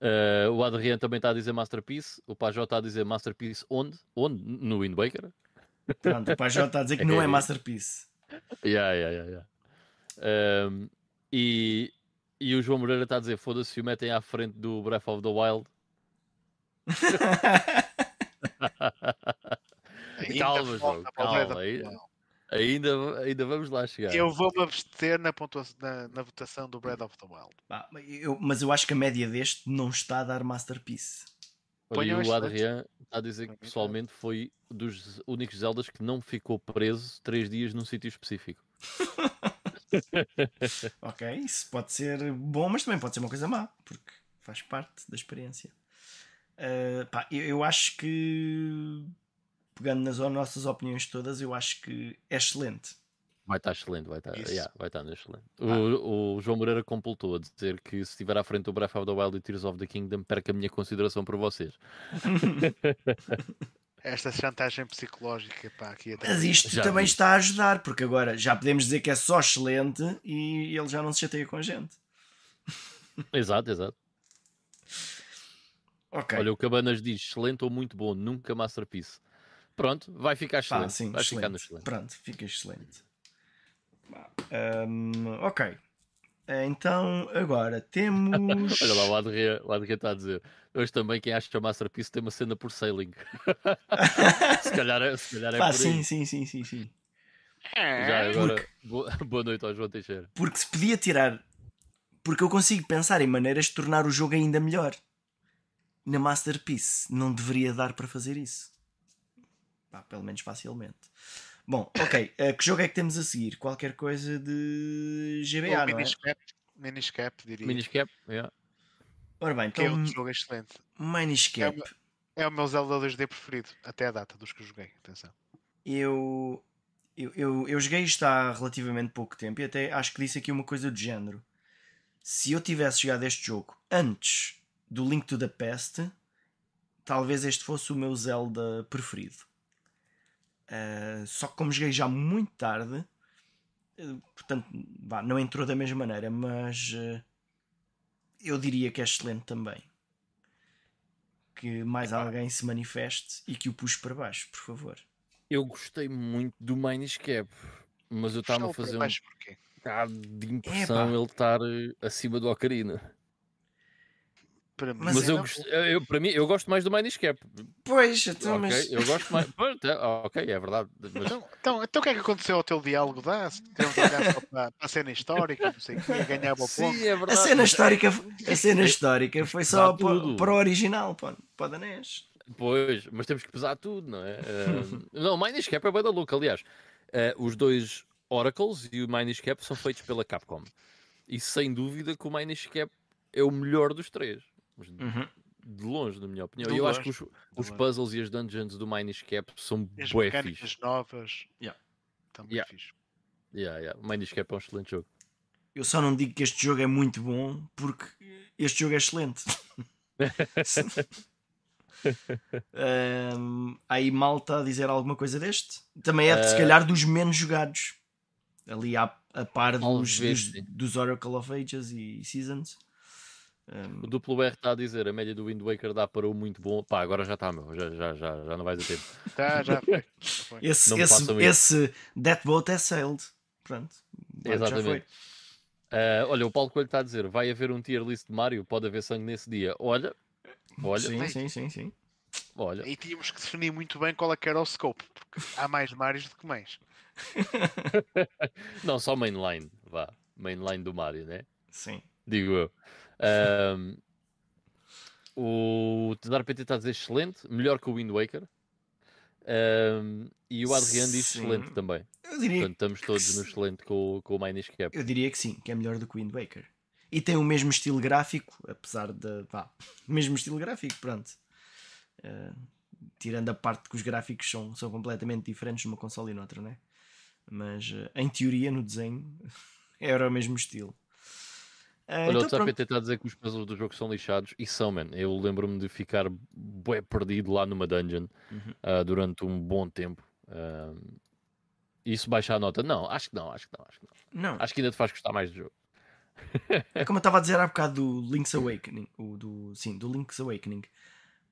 Uh, o Adriano também está a dizer Masterpiece. O Pajó está a dizer Masterpiece onde? Onde? No Wind Waker? Pronto, o Pajó está a dizer que não é [laughs] masterpiece. Yeah, yeah, yeah, yeah. Um, e, e o João Moreira está a dizer: foda-se, se o metem à frente do Breath of the Wild. [laughs] [laughs] Calma, João, calma, aí- the Wild. Ainda, ainda vamos lá chegar. Eu vou-me abster na, na, na votação do Breath of the Wild. Pá, eu- mas eu acho que a média deste não está a dar masterpiece. Olha, e o. Adriano está a dizer que mim, pessoalmente foi dos únicos Zeldas que não ficou preso três dias num sítio específico. [laughs] Ok, isso pode ser bom, mas também pode ser uma coisa má, porque faz parte da experiência. Ah, pá, eu, eu acho que, pegando nas nossas opiniões todas, eu acho que é excelente. Vai estar excelente, vai estar, yeah, vai estar excelente. O, o João Moreira completou a dizer que se estiver à frente do Breath of the Wild e Tears of the Kingdom, perca a minha consideração por vocês. [laughs] Esta chantagem psicológica, pá, aqui até. Mas isto Já também vi. está a ajudar, porque agora já podemos dizer que é só excelente e ele já não se chateia com a gente. Exato, exato. Ok. Olha, o Cabanas diz excelente ou muito bom, nunca Masterpiece. Pronto, vai ficar excelente. sim, vai excelente. ficar no excelente. Pronto, fica excelente. Hum, ok. Então, agora temos. [laughs] Olha lá, o Adrien, o está a dizer. Hoje também quem acha que a Masterpiece tem uma cena por sailing. [laughs] se calhar é, se calhar é Pá, por sim, aí. sim, sim, sim, sim. Já agora, boa, [laughs] boa noite ao João Teixeira. Porque se podia tirar. Porque eu consigo pensar em maneiras de tornar o jogo ainda melhor. Na Masterpiece não deveria dar para fazer isso. Pá, pelo menos facilmente. Bom, ok. eh, que jogo é que temos a seguir? Qualquer coisa de GBA, o não é? Miniscap, Miniscap, diria. Miniscap, yeah. Ora bem, que é então um jogo excelente. Miniscap. É o meu Zelda 2D preferido, até a data dos que eu joguei. Atenção. Eu, eu, eu, eu joguei isto há relativamente pouco tempo e até acho que disse aqui uma coisa do género. Se eu tivesse jogado este jogo antes do Link to the Past, talvez este fosse o meu Zelda preferido. Ah, só que como joguei já muito tarde, eh, portanto, vá, não entrou da mesma maneira, mas eh, eu diria que é excelente também. Que mais alguém se manifeste e que o puxe para baixo, por favor. Eu gostei muito do Miniscap, mas eu estava a fazer um bocado de impressão ele estar eh, acima do Ocarina. Para mim, Mas Mas, eu, na gost- boa. eu- para mim, eu gosto mais do Miniscap. Pois, então, ok, mas eu gosto mais. Ok, é verdade. Mas Então, então, então o que é que aconteceu ao teu diálogo? Tivemos a olhar para, a cena histórica, não sei que, ganhava o ponto. sim, é a verdade. cena histórica, a cena histórica foi só para, para o original, para, para o danês. Pois, mas temos que pesar tudo, não é? Eh, não, o Miniscap é bem da louca, aliás. Eh, os dois Oracles e o Miniscap são feitos pela Capcom. E sem dúvida que o Miniscap é o melhor dos três. Mas Uhum. De longe, na minha opinião. De E eu acho longe, que os, os puzzles e as dungeons do Miniscap são E as bué mecânicas fixe. novas. Yeah. Também Yeah. fixe. Yeah, yeah. O Miniscap é um excelente jogo. Eu só não digo que este jogo é muito bom porque este jogo é excelente. [laughs] Ahm, aí malta a dizer alguma coisa deste? Também é de, se Ah. calhar dos menos jogados. Ali à, a par dos, dos, dos Oracle of Ages e Seasons. Ahm, O duplo R está a dizer a média do Wind Waker dá para o muito bom. Pá, agora já está, meu. Já, já, já, já não vais a tempo. Tá, já foi. Já foi. esse, esse, That Boat é sailed. Pronto. Exatamente. Ah, olha, o Paulo Coelho está a dizer: vai haver um tier list de Mario, pode haver sangue nesse dia. Olha, olha, Sim, sim, sim, sim. olha. E tínhamos que definir muito bem qual é que era o scope, porque há mais Marios do que mais. [laughs] Não, só mainline, vá. Mainline do Mario, né? Sim. Digo eu. Ahm, o Tedar PT está a dizer excelente, melhor que o Wind Waker. Ahm, e o Adriano diz Sim. excelente também. Eu diria, Portanto, estamos todos no excelente com, o- com o Minish Cap. eu diria que sim, que é melhor do que o Wind Waker. E tem o mesmo estilo gráfico, apesar de. pá, [laughs] mesmo estilo gráfico, pronto. Eh, tirando a parte que os gráficos são, são completamente diferentes numa console e noutra, né? Mas eh, em teoria, no desenho, [laughs] era o mesmo estilo. Eh, Olha, o então, pronto. TPT está a dizer que os puzzles do jogo são lixados e são, man. Eu lembro-me de ficar bué perdido lá numa dungeon Uhum. ah, durante um bom tempo. Ahm, isso baixa a nota? Não, acho que não, acho que não, acho que não. Não, Acho que ainda te faz gostar mais do jogo. É como eu estava a dizer há bocado do Link's Awakening. O do, sim, do Link's Awakening.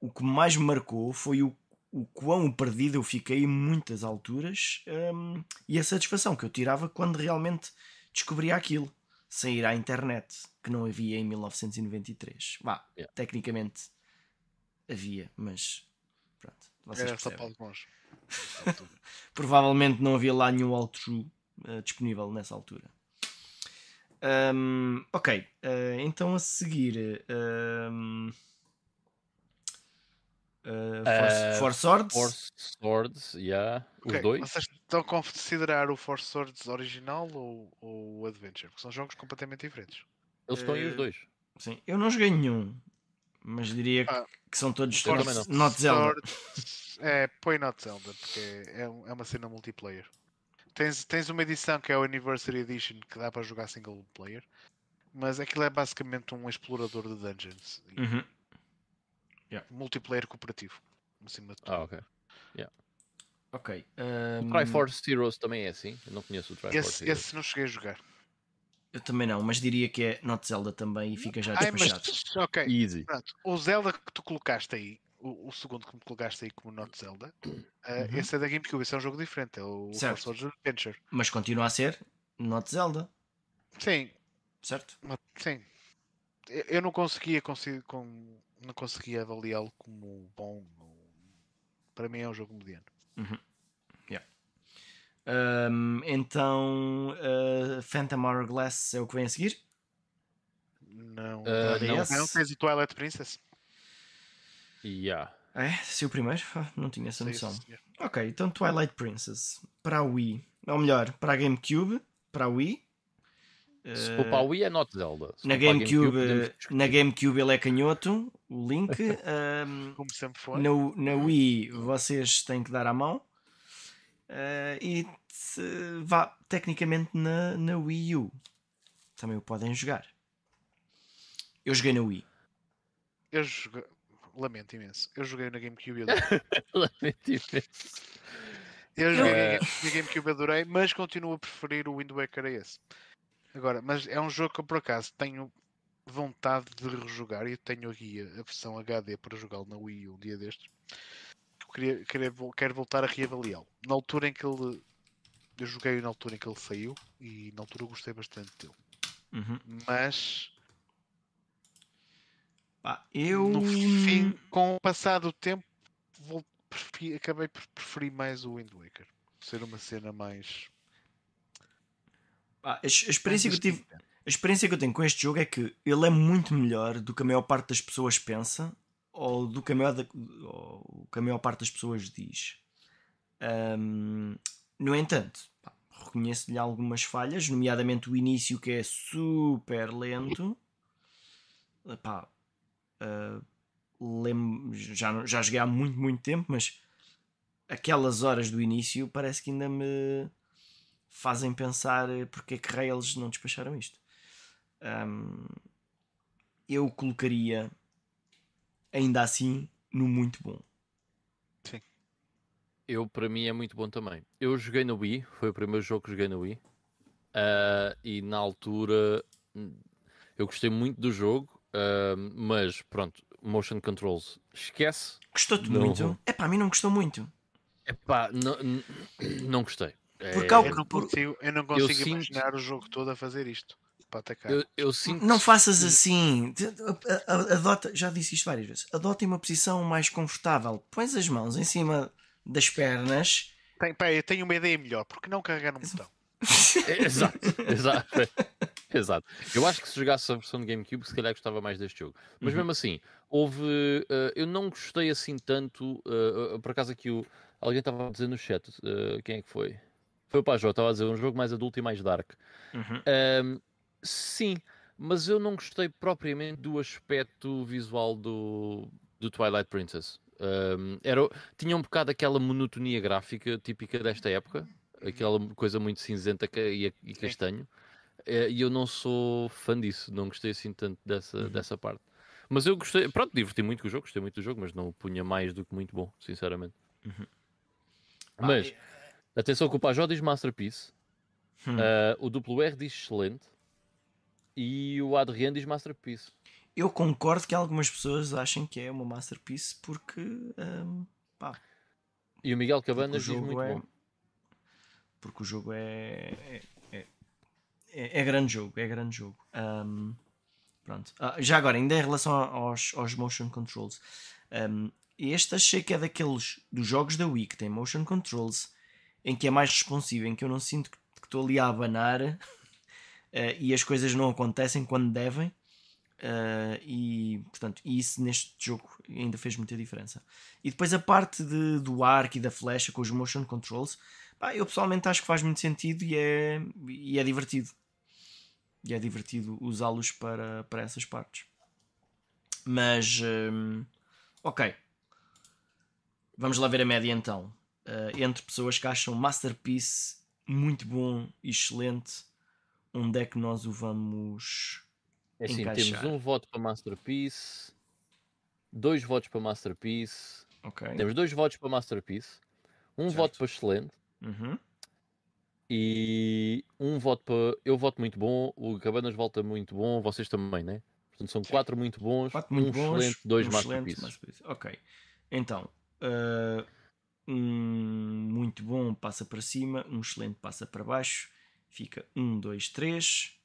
O que mais me marcou foi o, o quão perdido eu fiquei em muitas alturas hum, e a satisfação que eu tirava quando realmente descobria aquilo. Sem ir à internet, que não havia em 1993. Vá, Yeah. tecnicamente havia, mas pronto. Vocês Era só para alguns. [laughs] Provavelmente não havia lá nenhum walkthrough uh, disponível nessa altura. Um, ok, uh, então a seguir. Uh, Uh, Force Swords. Force Swords, yeah. Os Ok, dois. Vocês estão a considerar o Force Swords original ou, ou o Adventure? Porque são jogos completamente diferentes. Eles estão aí eh, os dois. Sim, eu não joguei nenhum, mas diria que- Ah, que são todos também not, Zelda. Swords- É, põe Not Zelda, porque é, é uma cena multiplayer. Tens, tens uma edição que é o Anniversary Edition que dá para jogar single player, mas aquilo é basicamente um explorador de dungeons. Uhum. Multiplayer cooperativo, acima de tudo. Ah, ok. Ok. O um, Triforce Heroes também é assim. Eu não conheço o Triforce esse, Heroes. esse não cheguei a jogar. eu também não, mas diria que é Not Zelda também e fica já Ai, despachado. mas, ok, Easy. pronto. O Zelda que tu colocaste aí, o, o segundo que me colocaste aí como Not Zelda, eh, Uhum. esse é da GameCube, esse é um jogo diferente, é o Certo. Force Adventure. Mas continua a ser Not Zelda, Sim, certo? Sim. Eu- não conseguia, consi- com- não conseguia avaliá-lo como bom. Para mim é um jogo mediano. Um, então, uh, Phantom Hourglass é o que vem a seguir? Não, Ah, não, não. tens o Twilight Princess? Yeah. É, se o primeiro? Ah, Não tinha essa Sim, noção. senhor. Ok, então Twilight Princess para a Wii, ou melhor, para a GameCube, para a Wii. Se Uh, for para a Wii é Not Zelda. Se na GameCube, discutir. na GameCube ele é canhoto, o Link. um, [laughs] Como sempre foi. na, na Wii vocês têm que dar a mão. Uh, e se- vá, tecnicamente na, na Wii U também o podem jogar. Eu joguei na Wii. Eu joguei... Lamento imenso. Eu joguei na GameCube e adorei. [laughs] Eu joguei É. na GameCube e adorei, mas continuo a preferir o Wind Waker a esse. Agora, mas é um jogo que eu por acaso tenho vontade de rejogar e tenho aqui a versão HD para jogá-lo na Wii um dia destes. Eu queria, queria quero voltar a reavaliá-lo. Na altura em que ele. Eu joguei na altura em que ele saiu e na altura eu gostei bastante dele. Uhum. Mas Pá, eu. no fim, com o passar do tempo, vou prefi- acabei por preferir mais o Wind Waker. Ser uma cena mais. Pá, a, experiência que eu tive, a experiência que eu tenho com este jogo é que ele é muito melhor do que a maior parte das pessoas pensa ou do que a maior, da- que a maior parte das pessoas diz. Ahm, no entanto, reconheço-lhe algumas falhas, nomeadamente o início que é super lento. Pá, ah, lembro- já, já joguei há muito, muito tempo, mas aquelas horas do início parece que ainda me fazem pensar eh, porque é que eles não despacharam isto. Ahm, eu colocaria ainda assim no muito bom. Eu, para mim, é muito bom também. Eu joguei no Wii, foi o primeiro jogo que joguei no Wii. Ah, e na altura eu gostei muito do jogo, ah, mas pronto, motion controls, esquece. Gostou-te Não. muito? É pá, a mim não gostou muito. Epá, não, n- não gostei. Por É, causa- Eu não por- consigo, eu não consigo sinto- imaginar o jogo todo a fazer isto. Para atacar. eu, eu sinto Não faças assim. Adota, já disse isto várias vezes. Adotem uma posição mais confortável. Pões as mãos em cima das pernas Tem, pá, eu tenho uma ideia melhor, porque não carregar no botão? É, Exato, exato. [laughs] Exato. Eu acho que se jogasse a versão de GameCube, se calhar gostava mais deste jogo. Mas Uhum. mesmo assim, houve. eh, eu não gostei assim tanto. eh, eh, por acaso aqui o, alguém estava a dizer no chat. quem é que foi? Foi o Pajó, estava a dizer um jogo mais adulto e mais dark. Uhum. Ahm, sim, mas eu não gostei propriamente do aspecto visual do, do Twilight Princess. Ahm, era, tinha um bocado aquela monotonia gráfica típica desta época, aquela coisa muito cinzenta e, e castanho, eh, e eu não sou fã disso, não gostei assim tanto dessa, Uhum. dessa parte. Mas eu gostei, pronto, diverti muito com o jogo, gostei muito do jogo, mas não punha mais do que muito bom, sinceramente. Uhum. Mas, atenção que o Pajó diz Masterpiece, Hum. Uh, o duplo R diz excelente e o Adriano diz masterpiece. Eu concordo que algumas pessoas achem que é uma masterpiece porque hum, pá, E o Miguel Cabanas diz muito é bom. porque o jogo é é, é, é- é grande jogo, é grande jogo. Hum, pronto. Ah, já agora, ainda em relação aos, aos motion controls, hum, este achei que é daqueles dos jogos da Wii que tem motion controls em que é mais responsivo, em que eu não sinto que estou ali a abanar [laughs] eh, e as coisas não acontecem quando devem. eh, e portanto, isso neste jogo ainda fez muita diferença. E depois a parte de, do arco e da flecha com os motion controls, pá, eu pessoalmente acho que faz muito sentido e é, e é divertido. E é divertido usá-los para, para essas partes. Mas hum, ok, vamos lá ver a média então. Eh, entre pessoas que acham Masterpiece muito bom e excelente, onde é que nós o vamos É assim, encaixar. temos um voto para masterpiece, dois votos para masterpiece, Ok. temos dois votos para masterpiece, um Certo. voto para excelente Uhum. e um voto para. Eu voto muito bom, o Cabanas volta muito bom, vocês também, né? Portanto, são quatro muito bons, Quatro muito um bons, excelente, dois um masterpieces. excelente masterpiece. Ok. Então, uh, um muito bom passa para cima, um excelente passa para baixo. Fica um, dois, três.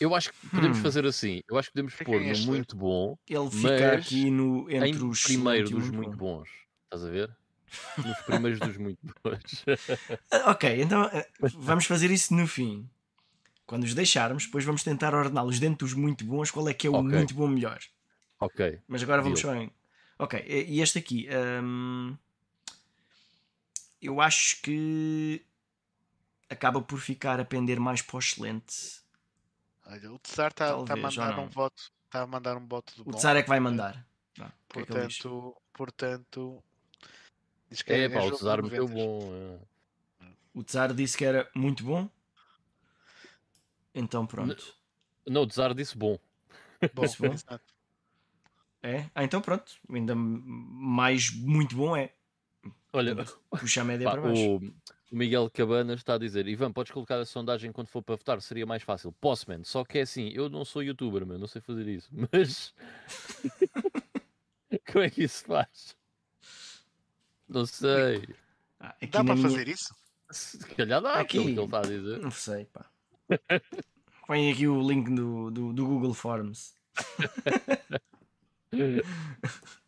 Eu acho que podemos Hum. fazer assim. Eu acho que podemos pôr no excelente. muito bom Ele fica Mas aqui no, entre em os primeiro excelente o dos muito bom. bons. Estás a ver? Nos primeiros dos muito bons. [laughs] Ah, Ok, então eh, vamos fazer isso no fim. Quando os deixarmos, depois vamos tentar ordená-los dentro dos muito bons. Qual é que é o Ok. muito bom melhor? ok. Mas agora vamos Deal. só em. Ok, e este aqui. hum, eu acho que acaba por ficar a pender mais para o excelente. Olha, o Tsar está a Talvez, ou mandar não. um voto. Está a mandar um voto do O. Tsar é que vai mandar. O que é? Portanto, portanto. Diz que É, pá, o Cesar meteu 90. bom. é. O Tsar disse que era muito bom. Então pronto. Não, o Czar disse bom. Bom, Disse bom? exato. É? Ah, então pronto. Ainda mais muito bom é. Olha, [laughs] Puxa a média pá, para baixo. o, o Miguel Cabanas está a dizer: Ivan, podes colocar a sondagem quando for para votar? Seria mais fácil. Posso, man. Só que é assim, eu não sou youtuber, meu, não sei fazer isso. [laughs] Mas. [laughs] Como é que isso se faz? Não sei. Ah, aqui Dá para minha- fazer isso? Se calhar dá Aqui. aquilo que ele está a dizer. Não sei, pá. Põe aqui o link do, do, do Google Forms. [laughs]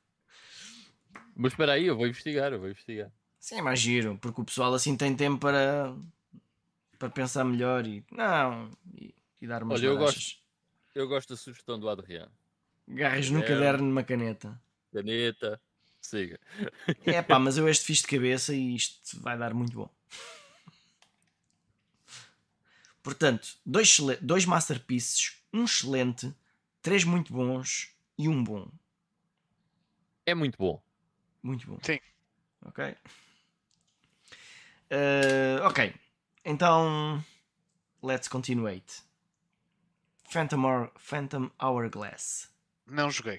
Mas espera aí, eu vou investigar, eu vou investigar. Sim, mais giro, porque o pessoal assim tem tempo para, para pensar melhor e. Não, e, e dar umas Olha, eu larachas. Eu gosto da sugestão do Adriano. Garras no É. caderno numa caneta. Caneta, siga. É pá, [laughs] mas eu este fiz de cabeça e isto vai dar muito bom. Portanto, dois, dois masterpieces, um excelente, três muito bons e um bom. É muito bom. Muito bom. Sim. Ok. Eh, ok. Então, let's continuate. Phantom, Hour, Phantom Hourglass. Não joguei.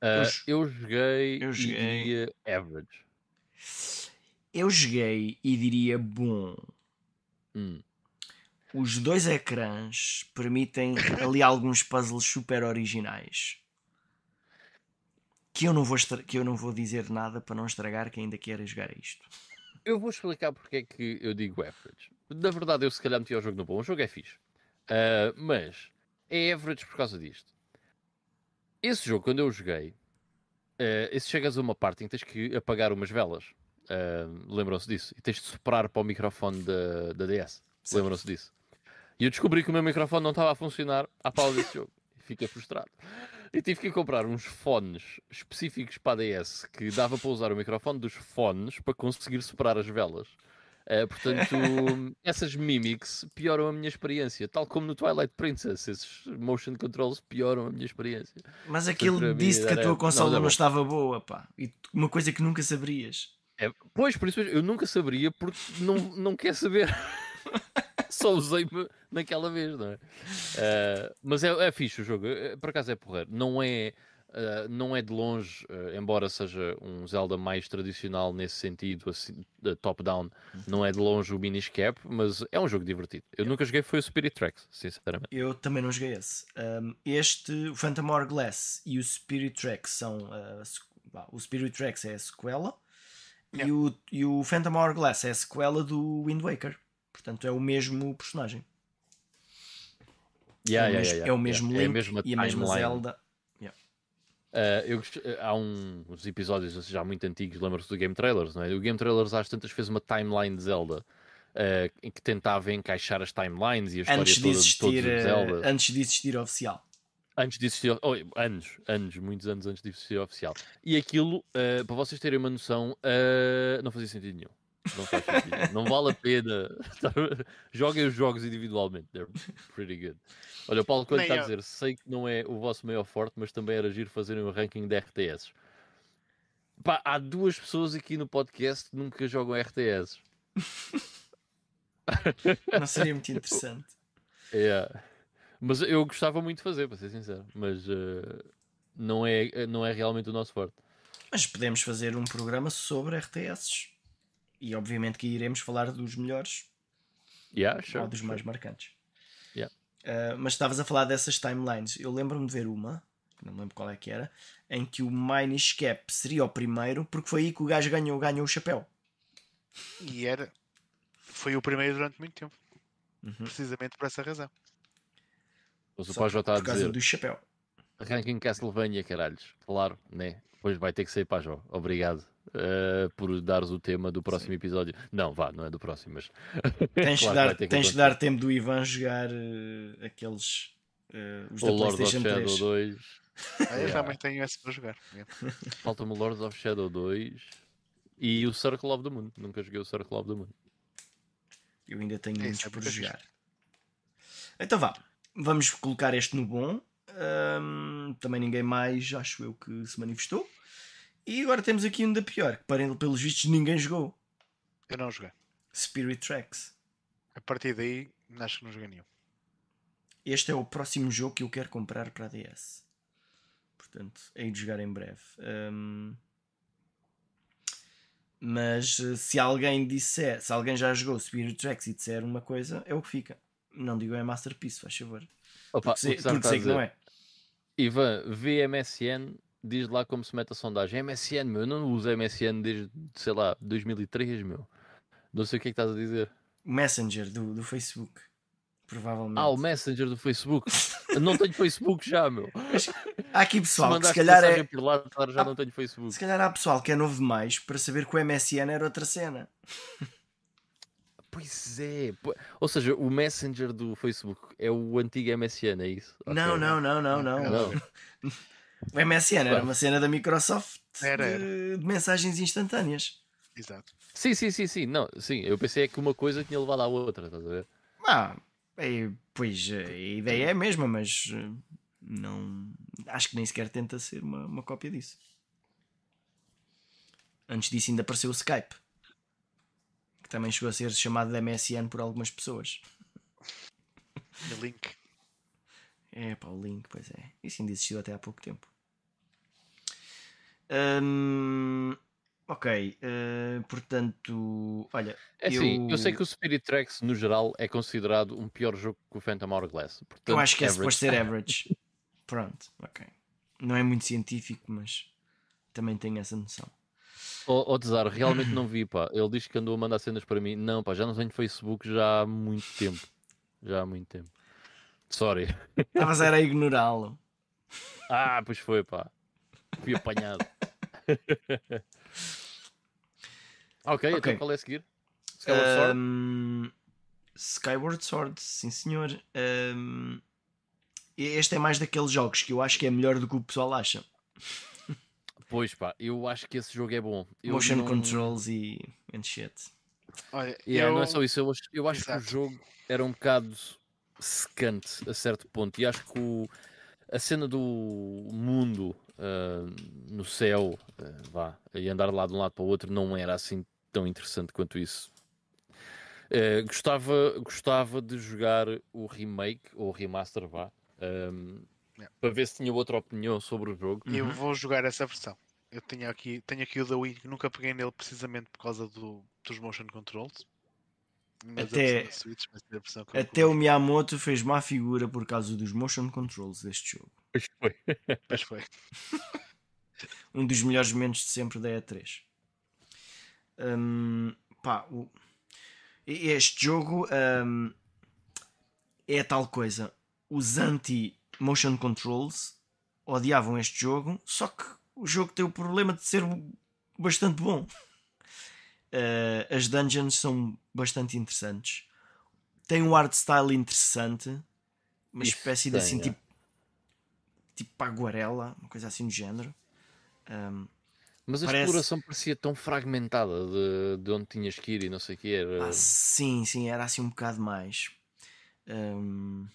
Ah, Eu j- eu joguei, eu e joguei. diria average. Eu joguei e diria bom. Hum. Os dois ecrãs permitem ali alguns puzzles super originais. Que eu, não vou que eu não vou dizer nada para não estragar quem ainda queira jogar isto. Eu vou explicar porque é que eu digo average. Na verdade, eu se calhar meti o jogo no bom. O jogo é fixe. Ah, mas é average por causa disto. Esse jogo, quando eu joguei, ah, esse chegas a uma parte em que tens que apagar umas velas. Uh, Lembram-se disso? E tens de soprar para o microfone da, da DS. Lembram-se disso? E eu descobri que o meu microfone não estava a funcionar à pausa desse jogo. E fiquei frustrado. E tive que comprar uns fones específicos para a DS que dava para usar o microfone dos fones para conseguir soprar as velas. Uh, portanto, [laughs] essas mimics pioram a minha experiência, tal como no Twilight Princess, esses motion controls pioram a minha experiência. Mas aquilo disse que a tua não, consola era não, bom. estava boa, pá. E uma coisa que nunca saberias. É, pois, por isso eu nunca saberia porque não, não quer saber. [laughs] Só usei-me naquela vez, não é? Uh, mas é, é fixe o jogo, eh, por acaso é porreiro. Não é, uh, não é de longe, uh, embora seja um Zelda mais tradicional nesse sentido, assim, top-down, não é de longe o Minish Cap, mas é um jogo divertido. Eu nunca joguei, foi o Spirit Tracks, sinceramente. Eu também não joguei esse. Um, este, o Phantom Hourglass e o Spirit Tracks são. o Spirit Tracks é a sequela e, Yeah. o, e o Phantom Hourglass é a sequela do Wind Waker. Portanto, é o mesmo personagem. Yeah, é, o yeah, mesmo, yeah, é o mesmo É a Link mesma e a mesma timeline. Zelda. Uh, eu uh, há um- uns episódios assim, já muito antigos, lembra-se do Game Trailers, não é? O Game Trailers às tantas fez uma timeline de Zelda uh, em que tentava encaixar as timelines e a história Antes de, toda de todos Zelda. antes de existir oficial. Antes de existir, oh, anos, anos, muitos anos antes de existir oficial. E aquilo, uh, para vocês terem uma noção, não fazia sentido nenhum. Não faz sentido. não vale a pena. [laughs] Joguem os jogos individualmente. They're pretty good. Olha, o Paulo Coelho Nem está a dizer: sei que não é o vosso maior forte, mas também era giro fazerem um ranking de RTS. Pá, há duas pessoas aqui no podcast que nunca jogam RTS. [laughs] Não seria muito interessante. Yeah. Mas eu gostava muito de fazer, para ser sincero. Mas uh, não, é, não é realmente o nosso forte. Mas podemos fazer um programa sobre RTS. E obviamente que iremos falar dos melhores Yeah, sure, ou dos sure. mais marcantes. Yeah. Uh, mas estavas a falar dessas timelines. Eu lembro-me de ver uma, que não me lembro qual é que era, em que o Minish Cap seria o primeiro, porque foi aí que o gajo ganhou, ganhou o chapéu. E era. Foi o primeiro durante muito tempo. Uhum. Precisamente por essa razão. Mas o Só Pajó está a por causa dizer do chapéu. ranking Castlevania, caralhos. Claro, né? Depois vai ter que ser Pajó. Obrigado eh, por dares o tema do próximo episódio. Não, vá, não é do próximo, mas. Tens, [laughs] Claro dar, que tens de dar tempo do Ivan jogar uh, aqueles. uh, os O da Lord of Shadow 3. 2. Ah, Eu Yeah. também tenho esse para jogar. [laughs] Falta-me o Lords of Shadow 2 e o Circle of the Moon. Nunca joguei o Circle of the Moon. Eu ainda tenho É, muitos é por muito jogar. Então vá, vamos colocar este no bom. Ahm, também ninguém mais, acho eu, que se manifestou. E agora temos aqui um da pior, que parem- pelos vistos ninguém jogou. Eu não joguei. Spirit Tracks. A partir daí, acho que não joguei nenhum. Este é o próximo jogo que eu quero comprar para a DS. Portanto, hei de jogar em breve. Ahm, mas eh, se alguém disser, se alguém já jogou Spirit Tracks e disser uma coisa, é o que fica. Não digo é Masterpiece, faz favor. Opa, Porque, sei, porque sei que não dizer, é. Ivan, vê MSN, diz lá como se mete a sondagem. MSN, meu, eu não uso MSN desde, sei lá, 2003, meu. Não sei o que é que estás a dizer. O Messenger do, do Facebook. Provavelmente. Ah, o Messenger do Facebook. Não tenho Facebook já, meu. Há aqui Se pessoal que se calhar é. por lá, claro, já Ah, não tenho Facebook. Se calhar há pessoal que é novo demais para saber que o MSN era outra cena. [laughs] Pois é. Ou seja, o Messenger do Facebook é o antigo MSN, é isso? Não, Ok. não, não, não, não. Não. [laughs] O MSN era uma cena da Microsoft Era, de, de mensagens instantâneas. Exato. Sim, sim, sim, sim. Não, sim, eu pensei é que uma coisa tinha levado à outra, estás a ver? Ah, é, pois a ideia é a mesma, mas eh, não. Acho que nem sequer tenta ser uma, uma cópia disso. Antes disso ainda apareceu o Skype. Que também chegou a ser chamado de MSN por algumas pessoas. The Link. É pá, o link, pois é. Isso ainda existiu até há pouco tempo. Hum, ok, eh, portanto, olha, É assim, eu, eu sei que o Spirit Tracks, no geral, é considerado um pior jogo que o Phantom Hourglass. Portanto, eu acho que é suposto ser average. [laughs] Pronto, ok. Não é muito científico, mas também tenho essa noção. Ó oh, Tesar, realmente não vi, pá. Ele diz que andou a mandar cenas para mim. Não, pá, já não tenho Facebook já há muito tempo. Já há muito tempo. Sorry. Estavas era a ignorá-lo. [laughs] Ah, pois foi, pá. Fui apanhado. Ok, [laughs] Ok. então qual é a seguir? Skyward Sword? Um, Skyward Sword, sim senhor. Um, este é mais daqueles jogos que eu acho que é melhor do que o pessoal acha. Pois pá, eu acho que esse jogo é bom. Eu Motion não- controls e and shit. Olha, Yeah, eu... Não é só isso, eu acho, eu acho que o jogo era um bocado secante a certo ponto. E acho que o- a cena do mundo no céu, ah, vá, e andar lá de um lado para o outro não era assim tão interessante quanto isso. Eh, gostava, gostava de jogar o remake ou o remaster, vá, ahm, Yeah. para ver se tinha outra opinião sobre o jogo. Eu Uhum. vou jogar essa versão. Eu tenho aqui, tenho aqui o da Wii, que nunca peguei nele precisamente por causa do, dos motion controls. Mas Até- Switch vai ser a versão que eu Até o Miyamoto fez má figura por causa dos motion controls deste jogo. Pois foi. [laughs] Pois foi. [laughs] Um dos melhores momentos de sempre da E3. Hum, pá, o- este jogo hum, é tal coisa. Os anti-motion controls odiavam este jogo, só que o jogo tem o problema de ser bastante bom. Uh, [laughs] as dungeons são bastante interessantes. Tem um art style interessante, uma Isso espécie de tem, assim é. tipo, tipo aguarela, uma coisa assim do género. Um, Mas a Parece- exploração parecia tão fragmentada de, de onde tinhas que ir e não sei o que era. Ah, sim, sim, era assim um bocado mais. Hum,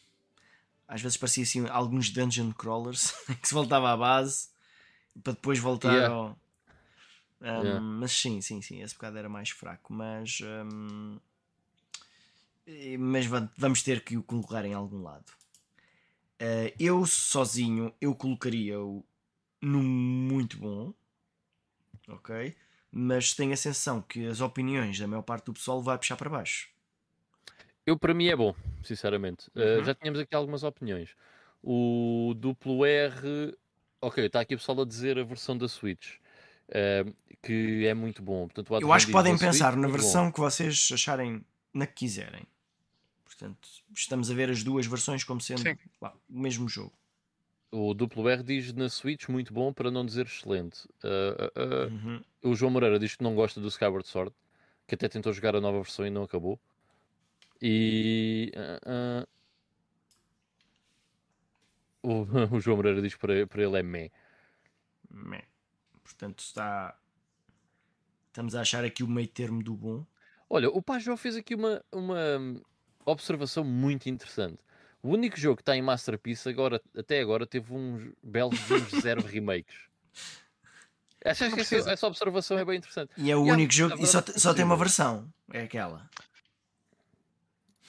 às vezes parecia assim alguns dungeon crawlers [laughs] que se voltava à base para depois voltar Yeah. ao. Hum, Yeah. Mas sim, sim, sim, esse bocado era mais fraco. Mas. e- mas va- vamos ter que o colocar em algum lado. Eh, eu sozinho eu colocaria-o no muito bom, ok? Mas tenho a sensação que as opiniões da maior parte do pessoal vai puxar para baixo. Eu, para mim, é bom, sinceramente. Uh, Uhum. já tínhamos aqui algumas opiniões. O duplo R, ok, está aqui o pessoal a dizer a versão da Switch, uh, que é muito bom. Portanto, Eu acho que podem da Switch, pensar na bom. versão que vocês acharem na que quiserem. Portanto, estamos a ver as duas versões como sendo lá, o mesmo jogo. O duplo R diz na Switch muito bom, para não dizer excelente. Uh, uh, uh, Uhum. O João Moreira diz que não gosta do Skyward Sword, que até tentou jogar a nova versão e não acabou. E. o, [laughs] o João Moreira diz que para, para ele é meh. Meh. Portanto, está. Estamos a achar aqui o meio termo do bom. Olha, o Pajó fez aqui uma, uma observação muito interessante. O único jogo que está em Masterpiece agora, até agora teve uns belos [laughs] zero remakes. Achas que essa, essa observação é bem interessante? E é o Yeah, único jogo. E só, só tem uma versão. É aquela.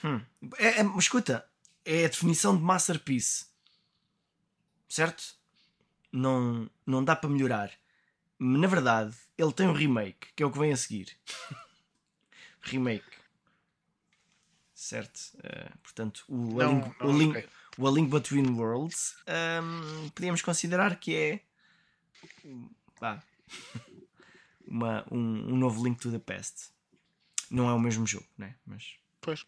Hum. É, é- mas escuta, é a definição de masterpiece. Certo? Não, não dá para melhorar. Na verdade, ele tem um remake, que é o que vem a seguir. [laughs] remake. Certo? Eh, portanto, o, a Não, Link, não o, Link, joguei. o A Link Between Worlds hum, podíamos considerar que é [laughs] uma, um, um novo Link to the Past. Não é o mesmo jogo, né? Mas, Pois.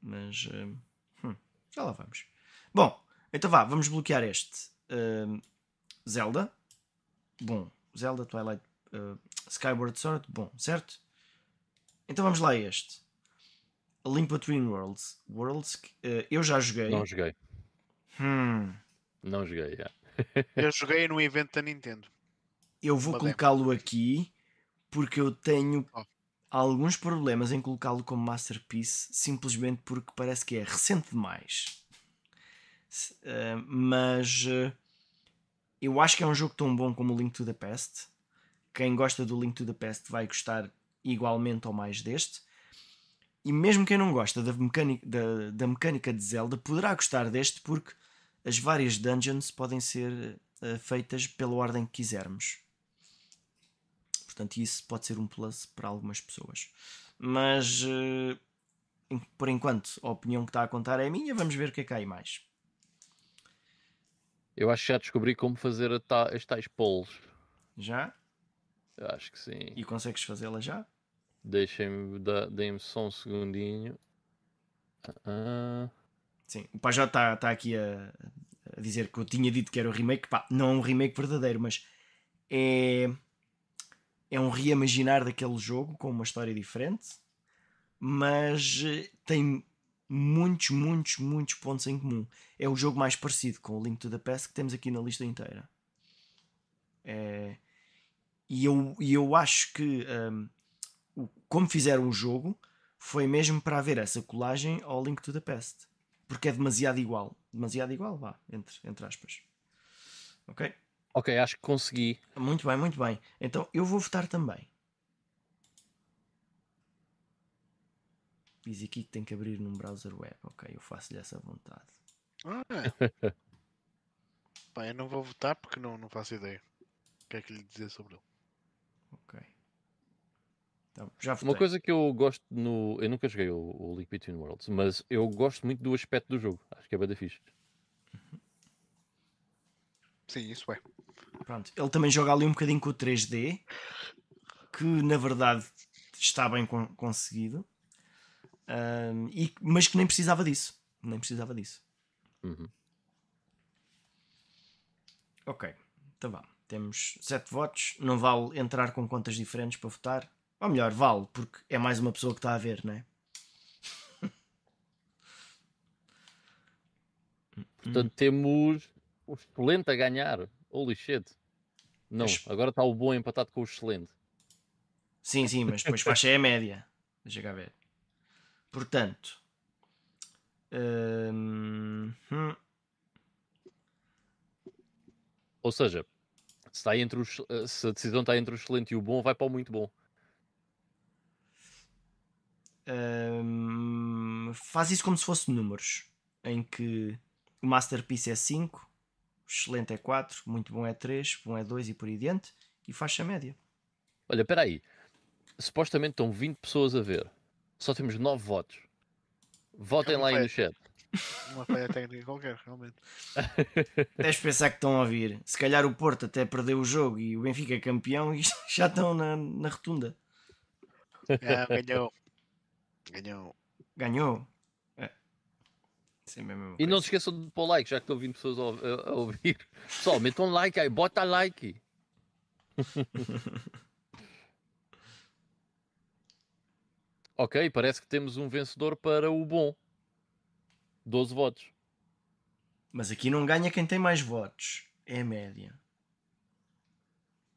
mas hum, hum, já lá vamos. Bom, então vá, vamos bloquear este hum, Zelda. Bom, Zelda Twilight uh, Skyward Sword, bom, certo? Então vamos lá a este. A Link Between Worlds. Worlds que, uh, eu já joguei. Não joguei. Hum, Não joguei, yeah. Eu joguei no evento da Nintendo. eu vou demo. colocá-lo aqui porque eu tenho Oh. alguns problemas em colocá-lo como Masterpiece simplesmente porque parece que é recente demais. Eh, mas eh, eu acho que é um jogo tão bom como o Link to the Past. Quem gosta do Link to the Past vai gostar igualmente ou mais deste. E mesmo quem não gosta da mecânica, da, da mecânica de Zelda poderá gostar deste porque as várias dungeons podem ser eh, feitas pela ordem que quisermos. Portanto, isso pode ser um plus para algumas pessoas. Mas em- por enquanto a opinião que está a contar é a minha. Vamos ver o que é que há aí mais. Eu acho que já descobri como fazer ta- as tais polls. Já? Eu acho que sim. E consegues fazê-la já? Deixem-me, deem-me só um segundinho. Ah, Sim. O Pajó está está aqui a, a dizer que eu tinha dito que era o remake. Pá, não é um remake verdadeiro, mas é, é um reimaginar daquele jogo com uma história diferente, mas eh, tem muitos, muitos, muitos pontos em comum. É o jogo mais parecido com o Link to the Past que temos aqui na lista inteira. É... E, eu, e eu acho que um, como fizeram o jogo foi mesmo para haver essa colagem ao Link to the Past. Porque é demasiado igual. Demasiado igual, vá, entre, entre aspas. Ok? Ok, acho que consegui. Muito bem, muito bem. Então eu vou votar também. Diz aqui que tem que abrir num browser web. Ok, eu faço-lhe essa vontade. Ah, [laughs] é. Bem, eu não vou votar porque não, não faço ideia. O que é que lhe dizer sobre ele? Ok. Então, já Uma coisa que eu gosto no. Eu nunca joguei o, o Link Between Worlds, mas eu gosto muito do aspecto do jogo. Acho que é bem fixe. Sim, isso é. Pronto, ele também joga ali um bocadinho com o 3D, que na verdade está bem con conseguido, um, e, mas que nem precisava disso. Nem precisava disso. Uhum. Ok, então vá. Temos 7 votos. Não vale entrar com contas diferentes para votar. Ou melhor, vale, porque é mais uma pessoa que está a ver, não é? Portanto, temos o excelente a ganhar. Holy shit. Não, agora está o bom empatado com o excelente. Sim, sim, mas depois faixa é a média. Deixa cá ver. Portanto. Hum, hum. Ou seja, se, está entre os, se a decisão está entre o excelente e o bom, vai para o muito bom. Faz isso como se fosse números. Em que o Masterpiece é 5, excelente é 4, muito bom é 3, bom é 2 e por aí diante, e faixa média. Olha, espera aí. Supostamente estão 20 pessoas a ver. Só temos 9 votos. Votem lá aí no chat. Uma falha técnica qualquer, realmente. [laughs] Deves pensar que estão a ouvir. Se calhar o Porto até perdeu o jogo e o Benfica é campeão e [laughs] já estão na, na rotunda. Ah, ganhou. Ganhou. Ganhou. E não se esqueçam de pôr like, já que estão vindo pessoas a, a ouvir. [laughs] Pessoal, metam like aí, bota like. [laughs] ok, parece que temos um vencedor para o bom. 12 votos. Mas aqui não ganha quem tem mais votos. É a média.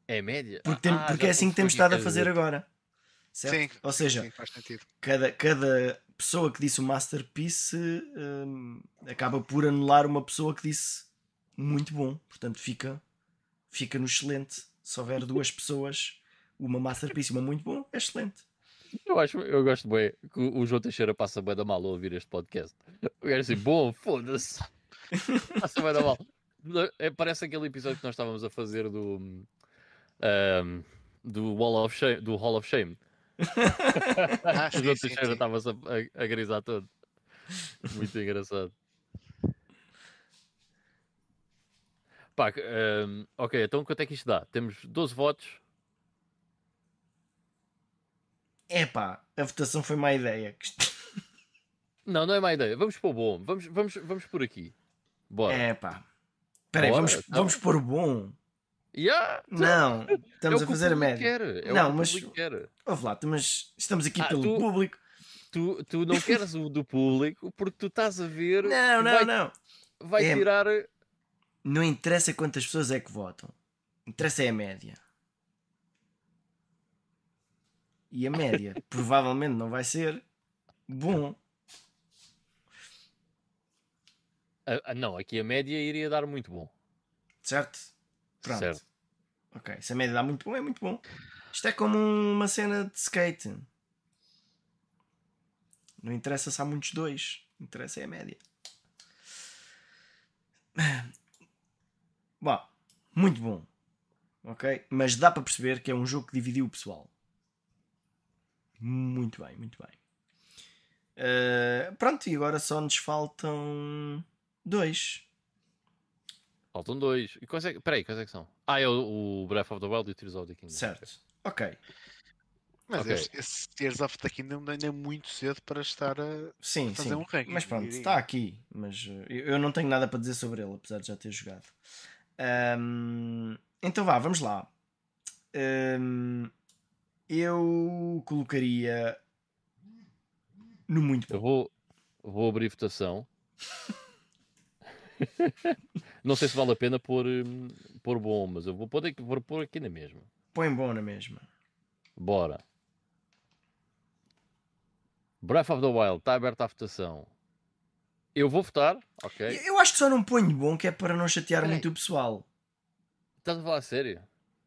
É a média? Porque, tem, ah, porque é assim que temos estado a fazer agora. Certo? Sim, Ou seja, sim, cada, cada pessoa que disse o Masterpiece um, acaba por anular uma pessoa que disse muito bom. Portanto, fica, fica no excelente. Se houver duas pessoas, uma Masterpiece e uma muito bom, é excelente. Eu, acho, eu gosto bem que o João Teixeira passa bem da mal a ouvir este podcast. Eu quero assim, bom, foda-se. [laughs] Passa bem da mal. É, parece aquele episódio que nós estávamos a fazer do. Um, do, Wall of Shame, do Hall of Shame [laughs] ah, sim, o João Teixeira estava-se a, a, a grisar todo. Muito engraçado. Pá, um, ok, então quanto é que isto dá? Temos 12 votos. É pá, a votação foi má ideia. [laughs] não, não é má ideia. Vamos pôr o bom. Vamos, vamos, vamos por aqui. Bora. É pá. Espera aí, vamos, então... vamos pôr o bom. Yeah, não, estamos é a fazer a média. É não, mas. Ouve lá, mas estamos aqui ah, pelo tu, público. Tu, tu não queres o do público porque tu estás a ver. [laughs] Não, não, vai, não. Vai é, tirar. Não interessa quantas pessoas é que votam. Interessa é a média. E a média [laughs] provavelmente não vai ser bom. Ah, não, aqui a média iria dar muito bom. Certo? Pronto. Certo. Ok, se a média dá muito bom, é muito bom. Isto é como uma cena de skate. Não interessa se há muitos dois. Interessa é a média. Bom, muito bom. Ok? Mas dá para perceber que é um jogo que dividiu o pessoal. Muito bem, muito bem. Uh, pronto, e agora só nos faltam dois. Faltam dois. E quais é, peraí, quais é que são? Ah, é o, o Breath of the Wild e o Tears of the Kingdom. Certo. Ok. Mas okay. esse, esse Tears of the Kingdom ainda é muito cedo para estar a sim, fazer sim. um ranking. Mas pronto, está aqui. Mas uh, eu não tenho nada para dizer sobre ele, apesar de já ter jogado. Um, então vá, vamos lá. Um, Eu colocaria no muito Eu bom. vou, vou abrir votação. [laughs] [laughs] Não sei se vale a pena pôr, hum, pôr bom, mas eu vou pôr aqui, vou pôr aqui na mesma. Põe bom na mesma. Bora. Breath of the Wild, está aberta a votação. Eu vou votar, ok? Eu acho que só não ponho bom, que é para não chatear Peraí. muito o pessoal. Estás a falar a sério?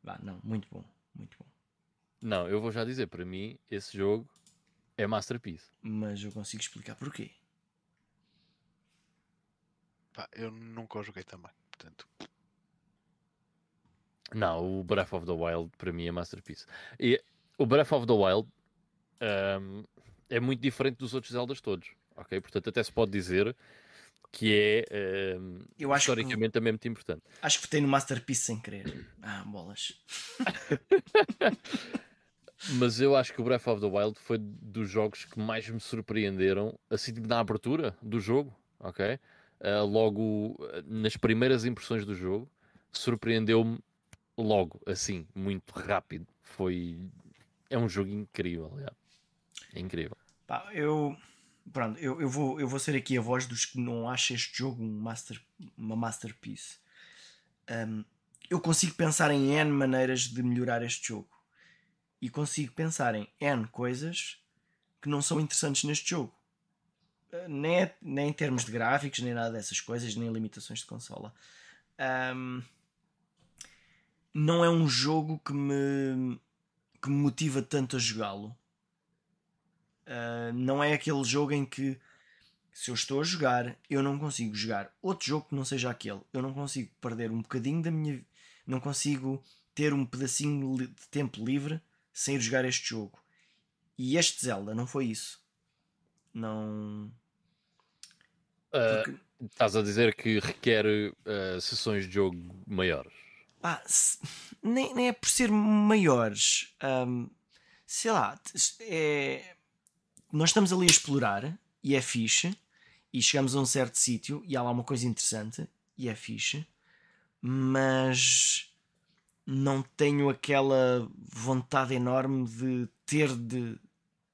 Vá, não, muito bom, muito bom. Não, eu vou já dizer, para mim, esse jogo é masterpiece. Mas eu consigo explicar porquê. Pá, eu nunca o joguei também. Portanto, Não, o Breath of the Wild para mim é masterpiece. E o Breath of the Wild ahm, é muito diferente dos outros Zeldas todos, ok? Portanto, até se pode dizer que é ahm, Eu acho que- historicamente também muito importante. Acho que votei no Masterpiece sem querer. Ah, bolas. [laughs] Mas eu acho que o Breath of the Wild foi dos jogos que mais me surpreenderam, assim tipo, na abertura do jogo, ok? Ah, logo nas primeiras impressões do jogo, surpreendeu-me logo, assim, muito rápido. Foi. É um jogo incrível, é incrível. Pá, eu. Pronto, eu, eu, vou, eu vou ser aqui a voz dos que não acham este jogo um master, uma masterpiece. Um, eu consigo pensar em N maneiras de melhorar este jogo. E consigo pensar em N coisas que não são interessantes neste jogo. Uh, Nem, é- nem em termos de gráficos, nem nada dessas coisas, nem limitações de consola. Um, não é um jogo que me, que me motiva tanto a jogá-lo. Uh, não é aquele jogo em que se eu estou a jogar, eu não consigo jogar outro jogo que não seja aquele. Eu não consigo perder um bocadinho da minha. Não consigo ter um pedacinho de tempo livre sem ir jogar este jogo. E este Zelda não foi isso. Não. Porque, estás a dizer que requer ah, sessões de jogo maiores. se- nem, nem é por ser maiores. Ahm, sei lá, é, nós estamos ali a explorar e é fixe. E chegamos a um certo sítio e há lá uma coisa interessante e é fixe, mas não tenho aquela vontade enorme de ter de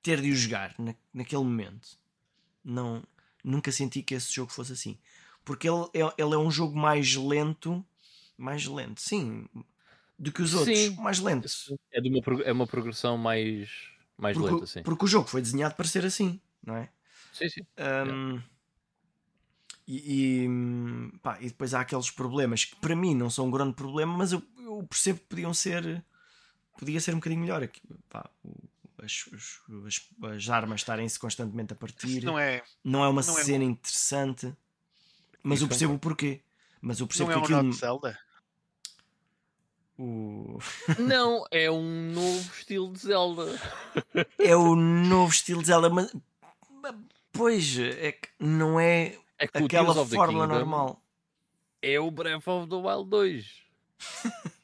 ter de o jogar na, naquele momento. Não, nunca senti que esse jogo fosse assim, porque ele é, ele é um jogo mais lento, mais lento, sim, do que os outros, Sim. mais lento. É, de uma, é uma progressão mais, mais Porque, lenta, sim. porque o jogo foi desenhado para ser assim, não é? Sim, sim. Um, e, e, pá, e depois há aqueles problemas que para mim não são um grande problema, mas eu, eu percebo que podiam ser podia ser um bocadinho melhor aqui, pá, o- as, as, as armas estarem-se constantemente a partir não é, não é uma não é cena interessante mas Isso eu percebo o porquê mas eu percebo não é um que aquilo novo Zelda? o- [laughs] Não, é um novo estilo de Zelda. é o novo estilo de Zelda mas pois é que não é É que o aquela Tears of the fórmula normal É o Breath of the Wild 2. [laughs]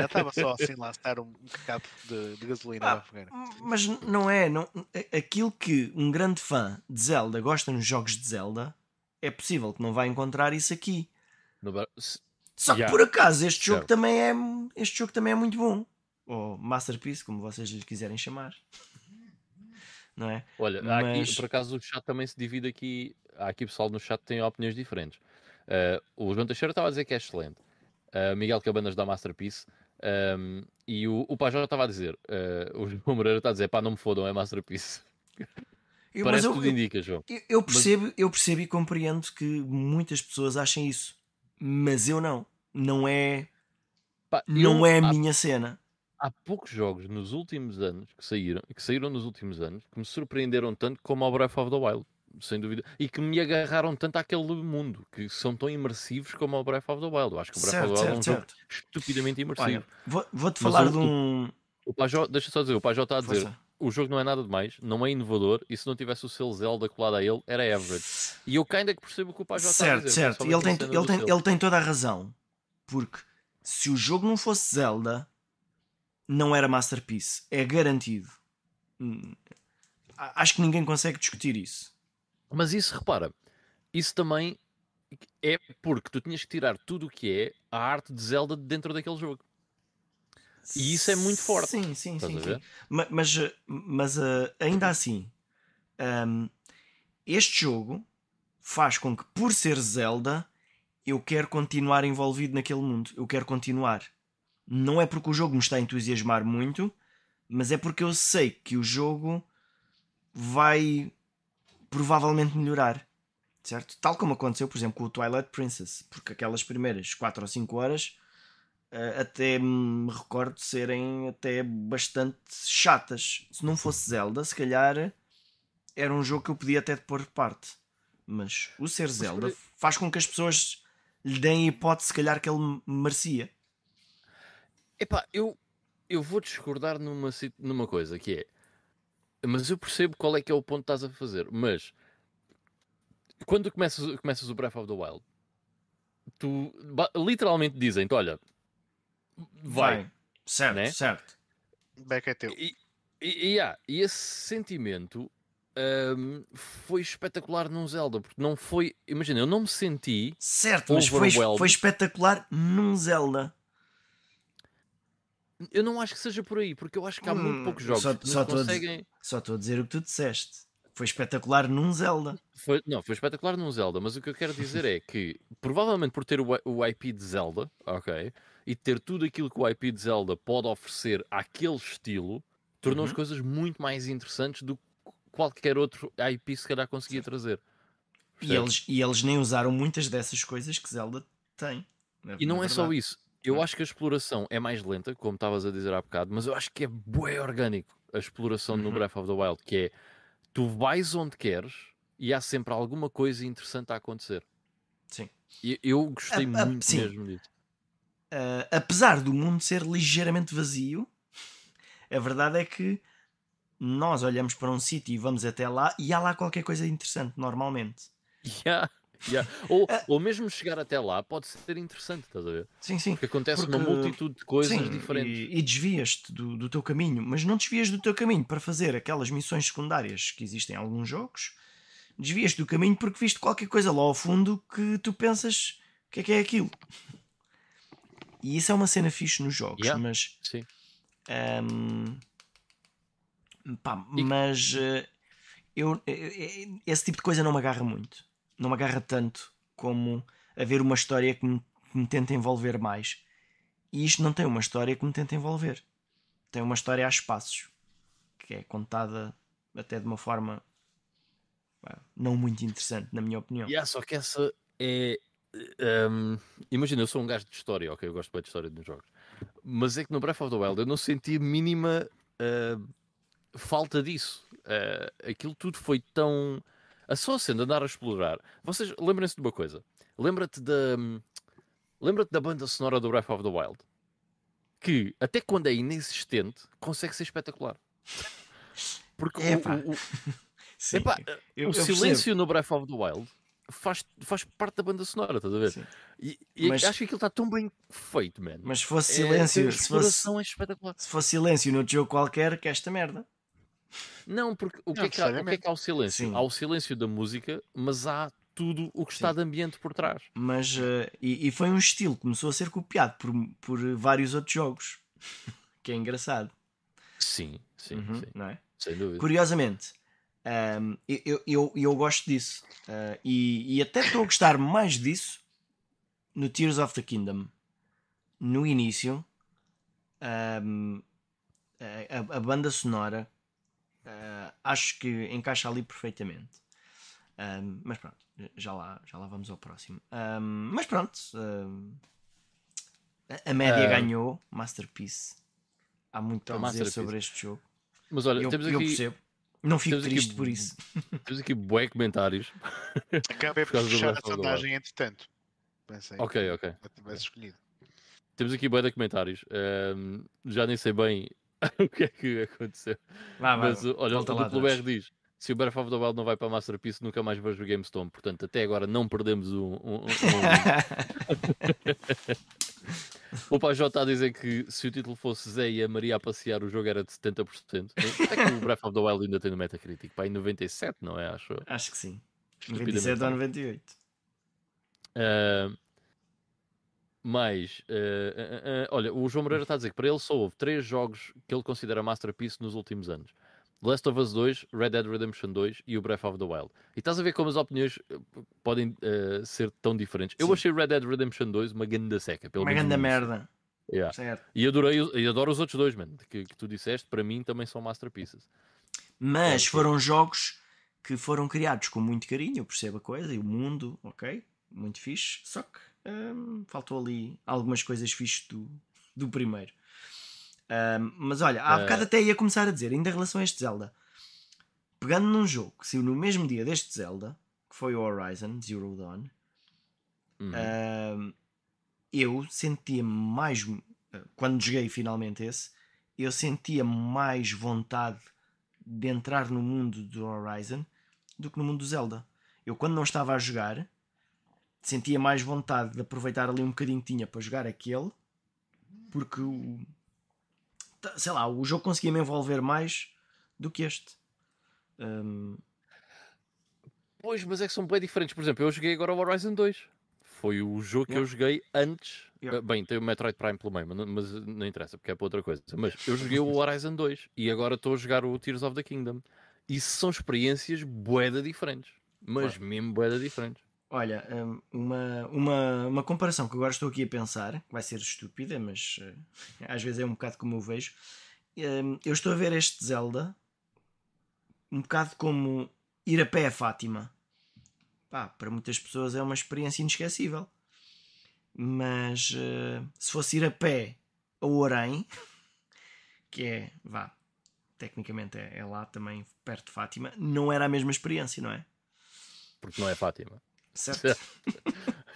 Eu estava só assim lançar um, um bocado de, de gasolina Ah, na fogueira. Mas não é, não, a- aquilo que um grande fã de Zelda gosta nos jogos de Zelda, é possível que não vai encontrar isso aqui. No se- Só que Yeah. por acaso este jogo Certo. também é este jogo também é muito bom. Ou Masterpiece, como vocês lhe quiserem chamar. Não é? Olha, há aqui, Mas- por acaso o chat também se divide aqui. Há aqui pessoal no chat que tem opiniões diferentes. Ah, o João Teixeira estava a dizer que é excelente. Ah, Miguel Cabanas da Masterpiece. Ahm, e o, o Pajó estava a dizer. ah, o João Moreira está a dizer: pá, não me fodam, é Masterpiece. Eu, mas Parece que tudo indica, João. eu, eu percebo, eu percebo e compreendo que muitas pessoas achem isso. Mas eu não. Não é, Pá, não eu- é a há- minha cena. há poucos jogos nos últimos anos que saíram, que saíram nos últimos anos que me surpreenderam tanto como o Breath of the Wild, sem dúvida, e que me agarraram tanto àquele mundo, que são tão imersivos como o Breath of the Wild. Eu acho que o Breath Certo, of the Wild é um certo, jogo certo. estupidamente imersivo. Vou- vou-te Mas falar o- de um. O Pajó, deixa só dizer, o Pajó está a dizer, Força. o jogo não é nada demais, não é inovador, e se não tivesse o selo Zelda colado a ele, era average. E eu ainda que percebo o que o Pajó está a Certo, dizer. certo. E ele principalmente tem, ele, tem, ele tem toda a razão. Porque se o jogo não fosse Zelda, não era Masterpiece. É garantido. Hum, Acho que ninguém consegue discutir isso. Mas isso, repara, isso também é porque tu tinhas que tirar tudo o que é a arte de Zelda de dentro daquele jogo. E isso é muito forte. Sim, sim, Estás sim. sim. Mas, eh, mas eh, ainda assim, ahm, este jogo faz com que, por ser Zelda, eu quero continuar envolvido naquele mundo. Eu quero continuar. Não é porque o jogo me está a entusiasmar muito, mas é porque eu sei que o jogo vai provavelmente melhorar. Certo? Tal como aconteceu, por exemplo, com o Twilight Princess, porque aquelas primeiras 4 ou 5 horas eh, até me recordo de serem até bastante chatas. Se não fosse Zelda, se calhar era um jogo que eu podia até pôr de parte. Mas o ser Zelda faz com que as pessoas lhe deem a hipótese, se calhar, que ele merecia. Epá, eu, eu vou discordar numa, numa coisa que é. Mas eu percebo qual é que é o ponto que estás a fazer. Mas quando começas, começas o Breath of the Wild, tu literalmente dizem-te: olha, vai. Certo, Né? certo. Back é teu. E, e, e, yeah, e esse sentimento hum, foi espetacular num Zelda, porque não foi. Imagina, eu não me senti. Certo, mas foi, foi espetacular num Zelda. Eu não acho que seja por aí, porque eu acho que há muito Hum, poucos jogos só- que só estou a conseguem. Só estou a dizer o que tu disseste. Foi espetacular num Zelda. Foi, não, foi espetacular num Zelda, mas o que eu quero dizer é que, [laughs] provavelmente por ter o, o IP de Zelda, ok, e ter tudo aquilo que o IP de Zelda pode oferecer àquele estilo, tornou as Uhum. coisas muito mais interessantes do que qualquer outro IP se calhar conseguia trazer. E eles, e eles nem usaram muitas dessas coisas que Zelda tem. E não é só verdade. isso. Eu Hum. acho que a exploração é mais lenta, como estavas a dizer há bocado, mas eu acho que é bué orgânico a exploração no Uhum. Breath of the Wild, que é tu vais onde queres e há sempre alguma coisa interessante a acontecer. Sim. E eu gostei A- a- muito sim. mesmo disso. Uh, apesar do mundo ser ligeiramente vazio, a verdade é que nós olhamos para um sítio e vamos até lá e há lá qualquer coisa interessante, normalmente. [laughs] Yeah, yeah. Ou, [laughs] Ah. ou mesmo chegar até lá pode ser interessante, estás a ver? Sim, sim. Porque acontece uma Porque- multitude de coisas Sim, diferentes. E, e desvias-te do, do teu caminho, mas não desvias do teu caminho para fazer aquelas missões secundárias que existem em alguns jogos. Desvias-te do caminho porque viste qualquer coisa lá ao fundo que tu pensas o que é que é aquilo. E isso é uma cena fixe nos jogos, Yeah. mas Sim. Ahm, pá, E- mas eh, eu, eh, eh, esse tipo de coisa não me agarra muito. Não me agarra tanto como haver uma história que me, que me tenta envolver mais. E isto não tem uma história que me tenta envolver. Tem uma história a espaços que é contada até de uma forma não muito interessante, na minha opinião. Yeah, só que essa é. ehm, imagina, eu sou um gajo de história, ok? Eu gosto bem de história nos jogos. Mas é que no Breath of the Wild eu não senti a mínima ah, falta disso. Ah, aquilo tudo foi tão. A só sendo andar a explorar. Vocês lembrem-se de uma coisa. Lembra-te da. Lembra-te da banda sonora do Breath of the Wild? Que, até quando é inexistente, consegue ser espetacular. Porque o- o- o, [laughs] Sim, Epá, eu- o eu silêncio percebo. no Breath of the Wild faz, faz parte da banda sonora, estás a ver? Sim. E, e Mas- acho que aquilo está tão bem feito, man. Mas se fosse É, silêncio, a se fosse, é se fosse silêncio noutro jogo qualquer, que é esta merda. Não, porque o que, Não é que há, o que é que há o silêncio? Sim. Há o silêncio da música, mas há tudo o que está Sim. de ambiente por trás. Mas eh, e, e foi um estilo que começou a ser copiado por, por vários outros jogos. [laughs] que é engraçado. Sim, sim, Uhum, sim. não é? Sem dúvida. Curiosamente, ahm, eu, eu, eu, eu gosto disso. Ah, e, e até estou a gostar mais disso no Tears of the Kingdom. No início, ahm, a, a- a banda sonora ah, acho que encaixa ali perfeitamente. Ahm, mas pronto, já lá, já lá vamos ao próximo. Ahm, mas pronto, a, a média Ah. ganhou, Masterpiece. Há muito É a dizer sobre este jogo. Mas olha, eu, temos eu aqui, percebo. Não fico temos aqui triste por isso. [laughs] temos aqui bué comentários. Acabei Por fechar a sondagem entretanto. Pensei Ok, ok. tivesse escolhido. Temos aqui bué de comentários. Já nem sei bem [laughs] o que é que aconteceu. Mas uh, olha, o Duplo. BR diz: se o Breath of the Wild não vai para a Masterpiece, nunca mais vejo o GameStone. Portanto, até agora não perdemos um. um, um- [laughs] o Pai J está a dizer que se o título fosse Zé e a Maria a passear, o jogo era de 70%. Até que o Breath of the Wild ainda tem no Metacritic. Pá, em 97, não é? Acho. Acho que sim. 97 ou Estupidamente alto. 98. Ah, Mas, eh, eh, eh, olha, o João Moreira está a dizer que para ele só houve três jogos que ele considera masterpiece nos últimos anos. Last of Us 2, Red Dead Redemption 2 e o Breath of the Wild. E estás a ver como as opiniões podem ser tão diferentes. Eu Sim. achei Red Dead Redemption 2 uma grande seca. Pelo Uma início. merda. Yeah. Certo. E adorei, e adoro os outros dois, mano, que, que tu disseste, para mim também são masterpieces. Mas É, foram jogos que foram criados com muito carinho, eu percebo a coisa, e o mundo, ok, muito fixe, só que hum, faltou ali algumas coisas fixes do, do primeiro. Hum, mas olha, há Eh. bocado até ia começar a dizer, ainda em relação a este Zelda, pegando num jogo que saiu no mesmo dia deste Zelda, que foi o Horizon Zero Dawn, Uhum. hum, eu sentia mais, quando joguei finalmente esse, eu sentia mais vontade de entrar no mundo do Horizon do que no mundo do Zelda. Eu, quando não estava a jogar, sentia mais vontade de aproveitar ali um bocadinho que tinha para jogar aquele, porque o. tá- Sei lá, o jogo conseguia me envolver mais do que este. Hum, Pois, mas é que são bem diferentes. Por exemplo, eu joguei agora o Horizon 2. Foi o jogo que Yeah. eu joguei antes. Yeah. Ah, Bem, tem o Metroid Prime pelo meio, mas não, mas não interessa, porque é para outra coisa. Mas eu joguei o [laughs] Horizon 2 e agora estou a jogar o Tears of the Kingdom. Isso são experiências boeda diferentes. Mas mesmo boeda diferentes. Olha, hum, uma, uma, uma comparação que agora estou aqui a pensar, que vai ser estúpida, mas eh, [laughs] às vezes é um bocado como eu vejo. Hum, Eu estou a ver este Zelda um bocado como ir a pé a Fátima. Pá, para muitas pessoas é uma experiência inesquecível. Mas eh, se fosse ir a pé a Orém, [laughs] que é, vá, tecnicamente é, é lá também perto de Fátima, não era a mesma experiência, não é? Porque não é Fátima. Certo?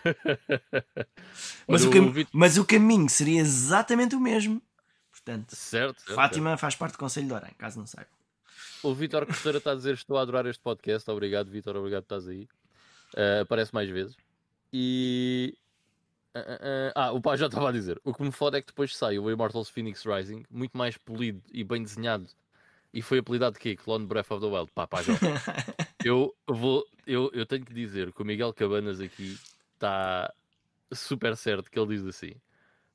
[laughs] Mas, o cam- mas o caminho seria exatamente o mesmo. Portanto, Certo, certo, Fátima faz parte do Conselho de Orem, caso não saiba. O Vitor Costeira está a dizer: Estou a adorar este podcast. Obrigado, Vitor. Obrigado por estás aí. Ah, aparece mais vezes. E. ah, ah, ah, o pai já estava a dizer: O que me fode é que depois sai o Immortals Phoenix Rising, muito mais polido e bem desenhado. E foi apelidado de quê? Clone Breath of the Wild. Pá, pá, já. [laughs] eu vou. Eu, eu tenho que dizer que o Miguel Cabanas aqui está super certo que ele diz assim: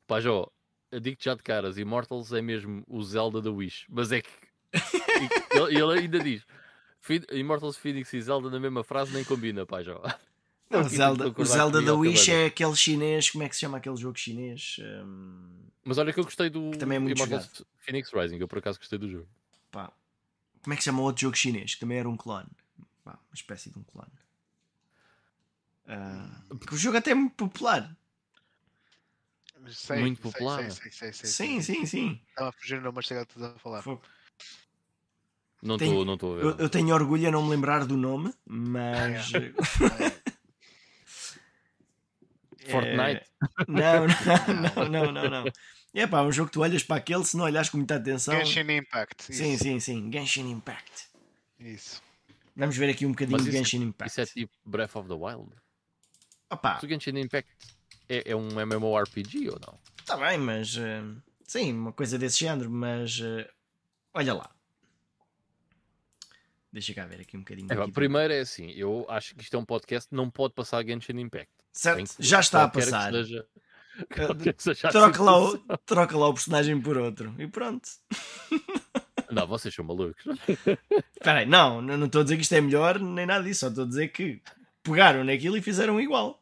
Pá, Jó, digo-te já de caras: Immortals é mesmo o Zelda da Wish. Mas é que e ele, ele ainda diz: "Fi- Immortals Phoenix e Zelda na mesma frase nem combina, pá, já. Não, o Zelda, que o Zelda da Wish é aquele chinês. Como é que se chama aquele jogo chinês? Hum, Mas olha que eu gostei do também é muito Immortals Phoenix Rising, eu por acaso gostei do jogo. pá, como é que se chama outro jogo chinês? Que também era um clone. Pá, uma espécie de um clone. Ah, porque o jogo até é muito popular. Sei, Muito sei, popular. Sei, sei, sei, sei, Sim, sei. sim, sim. Estava a fugir no mas chegado a falar. Fogo. Não estou não estou a ver. Eu, eu tenho orgulho a não me lembrar do nome, mas. [laughs] Fortnite. É, Não, não, não, não, não. É pá, um jogo que tu olhas para aquele, se não olhas com muita atenção. Genshin Impact. Sim, isso, sim, sim. Genshin Impact. Isso. Vamos ver aqui um bocadinho Mas de Genshin Impact. isso é tipo Breath of the Wild. Opa, o Genshin Impact é, é um MMORPG ou não? está bem, mas. eh, sim, uma coisa desse género, mas. eh, olha lá. Deixa cá ver aqui um bocadinho. É, primeiro é assim, eu acho que isto é um podcast que não pode passar Genshin Impact. Certo, que- já está a qualquer que passar. seja- que seja a Troca lá, o, troca lá o personagem por outro. E pronto. [laughs] Não, vocês são malucos. [laughs] Espera aí, não, não não estou a dizer que isto é melhor, nem nada disso, só estou a dizer que pegaram naquilo e fizeram igual.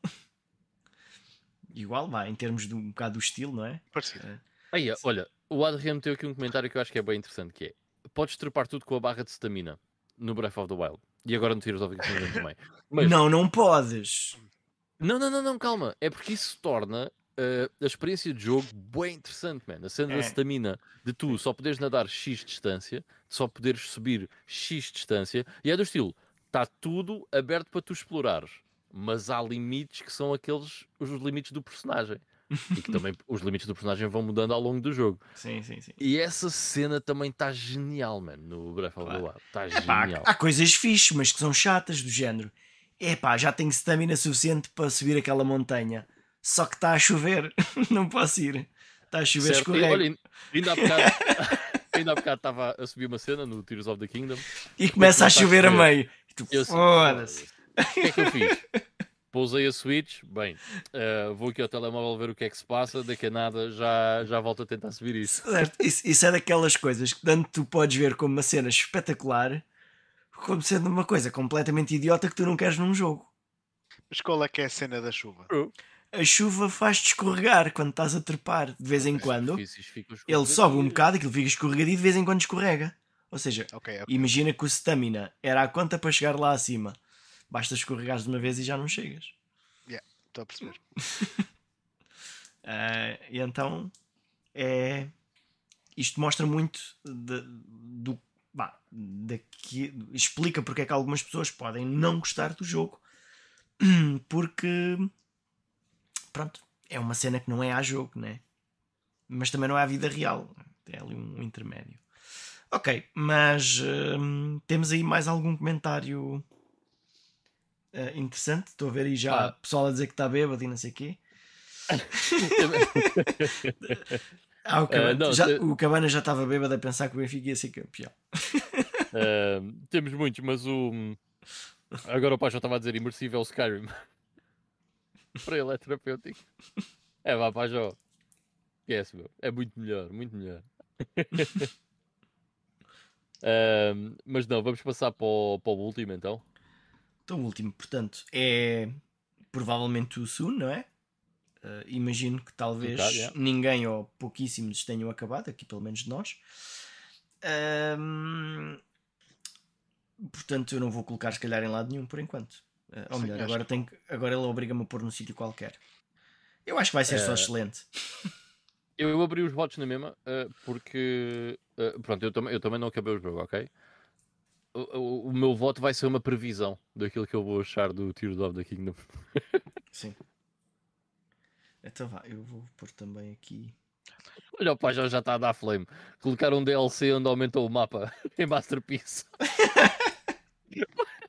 Igual, vá, em termos de um bocado do estilo, não é? Parecido. Aí, olha, o Adriano meteu aqui um comentário que eu acho que é bem interessante, que é podes trepar tudo com a barra de stamina no Breath of the Wild. E agora no Tears of the Kingdom também. [laughs] Mas, Não, não podes. não, não, não, não, calma. É porque isso torna uh, a experiência de jogo bem interessante, man. A cena É. da stamina, de tu só poderes nadar X distância, de só poderes subir X distância, e é do estilo, está tudo aberto para tu explorares. Mas há limites que são aqueles, os limites do personagem. E que também [laughs] os limites do personagem vão mudando ao longo do jogo. Sim, sim, sim. E essa cena também está genial, mano, no Breath of the. Wild. Está Pá, genial. há coisas fixes, mas que são chatas do género. Epá, já tenho stamina suficiente para subir aquela montanha. Só que está a chover. [laughs] não posso ir. Está a chover, Certo? Escorrega. olha, ainda há bocado [laughs] ainda há bocado estava a subir uma cena no Tears of the Kingdom. E começa a a chover a chover. meio. E tu, Eu foda-se. "Foda-se, O que é que eu fiz? pousei a Switch, bem, uh, vou aqui ao telemóvel ver o que é que se passa, daqui a nada já, já volto a tentar subir isso. Isso, isso é daquelas coisas que tanto tu podes ver como uma cena espetacular, como sendo uma coisa completamente idiota que tu não queres num jogo. Mas qual é que é a cena da chuva? A chuva faz-te escorregar quando estás a trepar, de vez em quando. Ele sobe um bocado, aquilo fica escorregadio e de vez em quando escorrega. Ou seja, Ok, ok. imagina que o stamina era a conta para chegar lá acima. Basta escorregares de uma vez e já não chegas. Estou a perceber. Ah, [laughs] e então é isto mostra muito de- do bah, daqui, explica porque é que algumas pessoas podem não gostar do jogo [clears throat] porque pronto é uma cena que não é a jogo né mas também não é a vida real é ali um intermédio ok mas hum, temos aí mais algum comentário ah, interessante estou a ver aí já Ah. pessoal a dizer que está bêbado e não sei o quê [laughs] Ah, o, Cabana, Eh, não, já, te- o Cabana já estava bêbado a pensar que o Benfica ia ser campeão. Uh, temos muitos, mas o. Agora o pai já estava a dizer imersível Skyrim. Para ele é terapêutico. É vá, pá, já. Esquece, meu. É muito melhor, muito melhor. [laughs] Um, mas não, vamos passar para o, para o último então. Então, o último, portanto, é provavelmente o Sun, não é? Ah, imagino que talvez yeah. ninguém ou pouquíssimos tenham acabado, aqui pelo menos de nós. Ahm, portanto, eu não vou colocar, se calhar, em lado nenhum por enquanto. Ou Sim, melhor, agora, que tenho que- agora ele obriga-me a pôr num sítio qualquer. Eu acho que vai ser só Eh, excelente. Eu, abri os votos na mesma uh, porque. uh, pronto, eu, também eu também não acabei o jogo, ok? O, o- o meu voto vai ser uma previsão daquilo que eu vou achar do Tears of the Kingdom. [laughs] Sim. Então vá, eu vou pôr também aqui. Olha, o pai já já está a dar flame. Colocar um DLC onde aumentou o mapa [laughs] em Masterpiece. [laughs]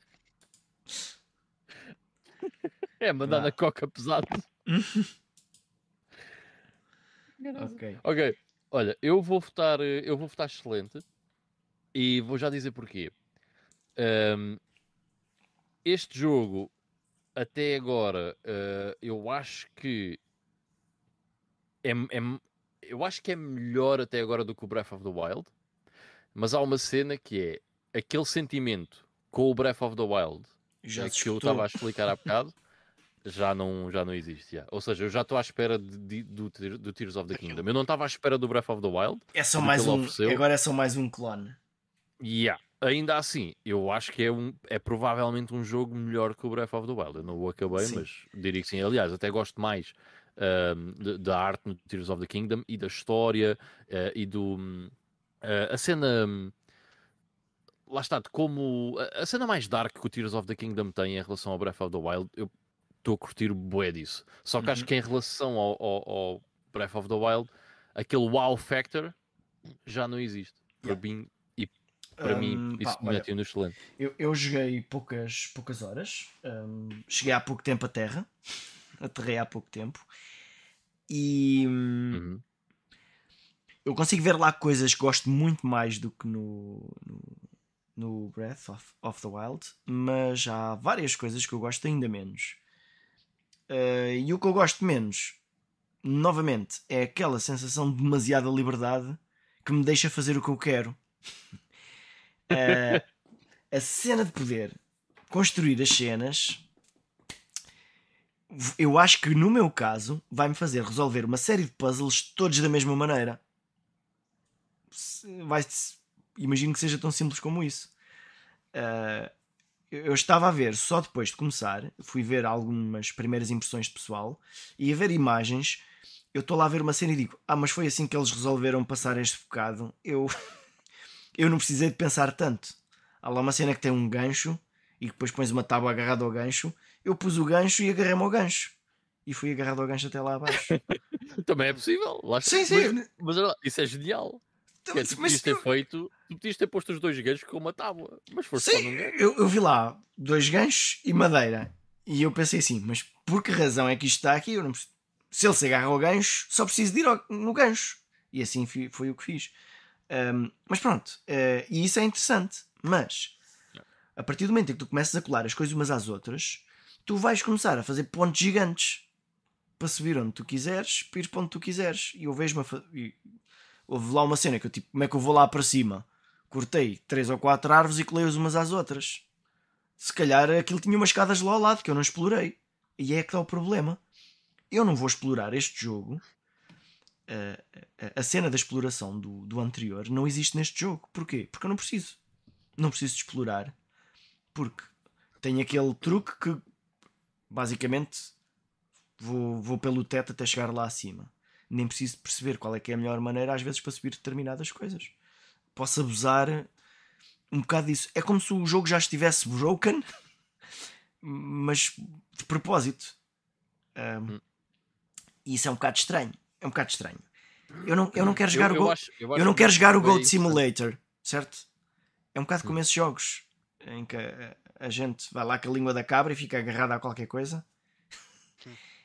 é, mandar na coca pesado. Ok. Ok, olha, eu vou votar, eh, eu vou votar excelente e vou já dizer porquê. Ahm, este jogo, até agora, eh, eu acho que é, é- eu acho que é melhor até agora do que o Breath of the Wild, mas há uma cena que é aquele sentimento com o Breath of the Wild Já eh, que eu estava a explicar há bocado. [laughs] Já não, já não existe. já. Ou seja, eu já estou à espera de- de- do, do Tears of the Kingdom. Eu não estava à espera do Breath of the Wild. É só mais um. Agora é só mais um clone. Yeah. Ainda assim, eu acho que é, um, é provavelmente um jogo melhor que o Breath of the Wild. Eu não o acabei, Sim. mas diria que sim. Aliás, até gosto mais de- da arte no Tears of the Kingdom e da história eh, e do. eh, a cena. hum, Lá está, de como. A, a cena mais dark que o Tears of the Kingdom tem em relação ao Breath of the Wild, eu estou a curtir bué disso. Só que acho Uhum. que em relação ao, ao- ao Breath of the Wild, aquele wow factor já não existe. Para Yeah. mim, e para mim, Hum, isso pá, me olha, mete no excelente. eu, eu joguei poucas, poucas horas. hum, cheguei há pouco tempo à Terra. Aterrei há pouco tempo. E hum, Uhum. eu consigo ver lá coisas que gosto muito mais do que no, no, no Breath of, of the Wild. Mas há várias coisas que eu gosto ainda menos. Uh, e o que eu gosto menos, novamente, é aquela sensação de demasiada liberdade que me deixa fazer o que eu quero. Uh, [laughs] a cena de poder construir as cenas, eu acho que no meu caso vai-me fazer resolver uma série de puzzles todos da mesma maneira. Vai imagino que seja tão simples como isso. Uh, eu estava a ver só depois de começar, fui ver algumas primeiras impressões de pessoal e a ver imagens. Eu estou lá a ver uma cena e digo: Ah, mas foi assim que eles resolveram passar este bocado. Eu, [laughs] eu não precisei de pensar tanto. Há lá uma cena que tem um gancho e depois pões uma tábua agarrada ao gancho. Eu pus o gancho e agarrei-me ao gancho. E fui agarrado ao gancho até lá abaixo. [laughs] Também é possível. Lá sim, sim. Mas, mas isso é genial. Que é, tu Mas podias ter eu- feito, tu podias ter posto os dois ganchos com uma tábua, mas foste só Sim, num gancho. eu, eu vi lá dois ganchos e madeira. E eu pensei assim, mas por que razão é que isto está aqui? Eu não Se ele se agarra ao gancho, só preciso de ir ao- no gancho. E assim fi- foi o que fiz. Ahm, mas pronto, eh, e isso é interessante. Mas a partir do momento em que tu começas a colar as coisas umas às outras, tu vais começar a fazer pontos gigantes para subir onde tu quiseres, para ir para onde tu quiseres. E eu vejo-me a fa... Houve lá uma cena que eu tipo, como é que eu vou lá para cima? Cortei três ou quatro árvores e colei-as umas às outras. Se calhar aquilo tinha umas escadas lá ao lado que eu não explorei. E é que está o problema. Eu não vou explorar este jogo. A, a, a cena da exploração do, do anterior não existe neste jogo. Porquê? Porque eu não preciso. Não preciso de explorar. Porque tem aquele truque que basicamente vou, vou pelo teto até chegar lá acima. Nem preciso perceber qual é que é a melhor maneira, às vezes, para subir determinadas coisas. Posso abusar um bocado disso. É como se o jogo já estivesse broken, mas de propósito. Um, e isso é um bocado estranho. É um bocado estranho. Eu não, eu não quero jogar eu, o Go... eu, acho, eu, eu não quero jogar o Goat Simulator, certo? É um bocado como esses jogos em que a, a gente vai lá com a língua da cabra e fica agarrada a qualquer coisa.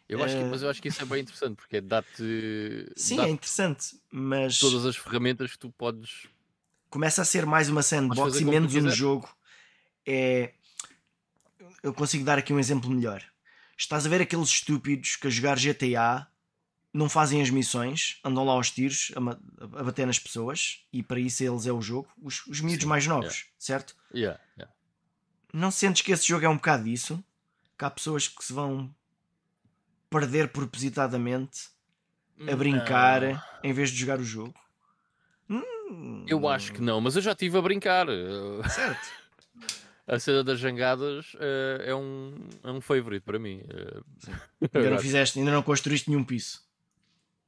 Eu acho que, mas eu acho que isso é bem interessante porque dá-te. Sim, dá é interessante, mas todas as ferramentas que tu podes. começa a ser mais uma sandbox e menos um jogo. É... Eu consigo dar aqui um exemplo melhor. Estás a ver aqueles estúpidos que a jogar GTA não fazem as missões, andam lá aos tiros a, a bater nas pessoas e para isso eles é o jogo. Os, os miúdos Sim, mais novos, certo? Yeah, yeah. Não sentes que esse jogo é um bocado disso? Que há pessoas que se vão perder propositadamente a brincar Não. em vez de jogar o jogo? Hum, Eu acho que não, mas eu já estive a brincar. Certo. [laughs] A cena das jangadas eh, é, um, é um favorite para mim. eh. [laughs] Ainda não fizeste, ainda não construíste nenhum piso.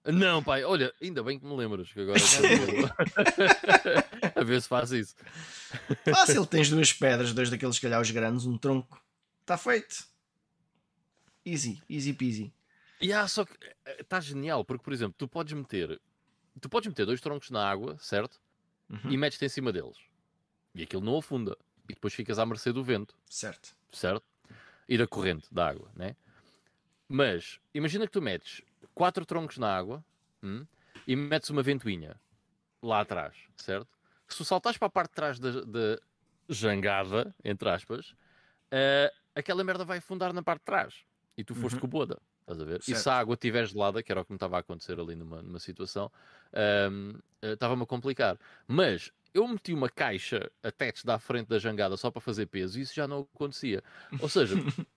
Não, pai, olha, ainda bem que me lembras que agora [laughs] a ver se faz isso. Fácil, tens duas pedras, dois daqueles calhaus grandes, um tronco. Está feito. Easy, easy peasy. E há só que está genial, porque por exemplo, tu podes meter tu podes meter dois troncos na água, certo? Uhum. E metes-te em cima deles. E aquilo não afunda. E depois ficas à mercê do vento, Certo. certo? E da corrente da água, né? Mas imagina que tu metes quatro troncos na água hum, e metes uma ventoinha lá atrás, certo? Se tu saltares para a parte de trás da, da jangada, entre aspas, eh, aquela merda vai afundar na parte de trás e tu foste Uhum. com o boda. Estás a ver? E Certo. se a água estiver gelada, que era o que me estava a acontecer ali numa, numa situação, eh, estava-me a complicar. Mas eu meti uma caixa attached da frente da jangada só para fazer peso e isso já não acontecia. Ou seja, [laughs]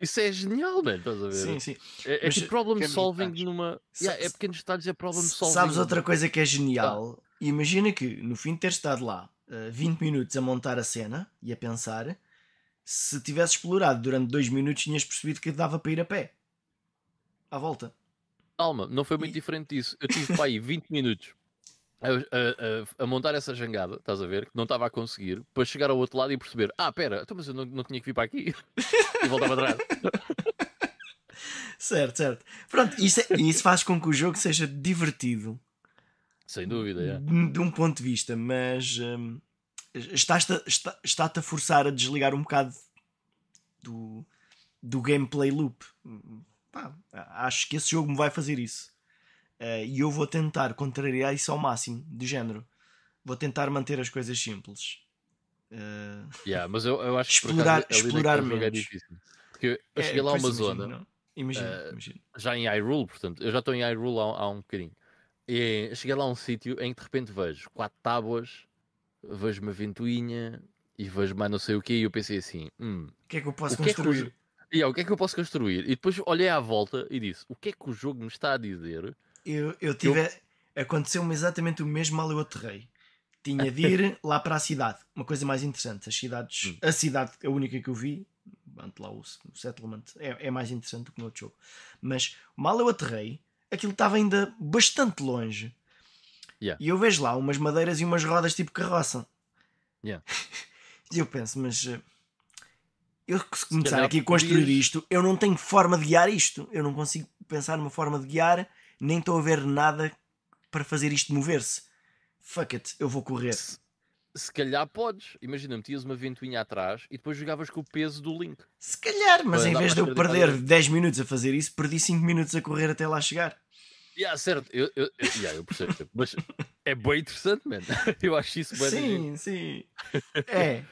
isso é genial, man, estás a ver? Sim, sim. É, é Mas tipo problem solving detalhes. numa. Yeah, é pequenos detalhes, é problem solving. Sabes outra coisa que é genial? Imagina que no fim de ter estado lá uh, 20 minutos a montar a cena e a pensar, se tivesse explorado durante 2 minutos, tinhas percebido que dava para ir a pé. À volta. Calma, não foi muito E- diferente disso. Eu tive para aí [laughs] 20 minutos a, a- a- a montar essa jangada, estás a ver? Que não estava a conseguir, para chegar ao outro lado e perceber: ah, pera, então, mas eu não, não tinha que vir para aqui. [laughs] e voltava atrás. [laughs] Certo, certo. Pronto, isso, é- isso faz com que o jogo seja divertido Sem dúvida, é. de um ponto de vista, mas hum, estás-te a- está- está-te a forçar a desligar um bocado do, do gameplay loop. Pá, acho que esse jogo me vai fazer isso. Eh, e eu vou tentar contrariar isso ao máximo, do género. Vou tentar manter as coisas simples. Eh, Yeah, mas eu, eu acho que Explorar- acaso, ali explorar jogo é menos. difícil. Porque eu é, cheguei lá a uma imagino, zona? Imagino, eh, imagino. já em Hyrule, portanto, eu já estou em Hyrule há, há um bocadinho. E cheguei lá a um sítio em que de repente vejo quatro tábuas, vejo uma ventoinha e vejo mais não sei o quê. E eu pensei assim: hum, O que é que eu posso que é que construir? o- e, ah, o que é que eu posso construir? E depois olhei à volta e disse: o que é que o jogo me está a dizer? Eu, eu tive. Aconteceu-me exatamente o mesmo mal eu aterrei. Tinha de ir [laughs] lá para a cidade. Uma coisa mais interessante. As cidades. Hum. A cidade é a única que eu vi. Lá o, o settlement. É, é mais interessante do que no outro jogo. Mas mal eu aterrei, aquilo estava ainda bastante longe. Yeah. E eu vejo lá umas madeiras e umas rodas tipo carroça. Yeah. [laughs] E eu penso, mas. eh, Eu se começar calhar aqui a construir podias- isto, eu não tenho forma de guiar isto. Eu não consigo pensar numa forma de guiar, nem estou a ver nada para fazer isto mover-se. Fuck it, eu vou correr. Se, se calhar podes. Imagina, metias uma ventoinha atrás e depois jogavas com o peso do Link. Se calhar, mas Para em vez de eu perder 10 minutos a fazer isso, perdi 5 minutos a correr até lá chegar. Yeah, certo, eu, eu, eu, yeah, eu percebo. Mas é bem interessante, man. [laughs] Eu acho isso bem. Sim, sim. [laughs] É.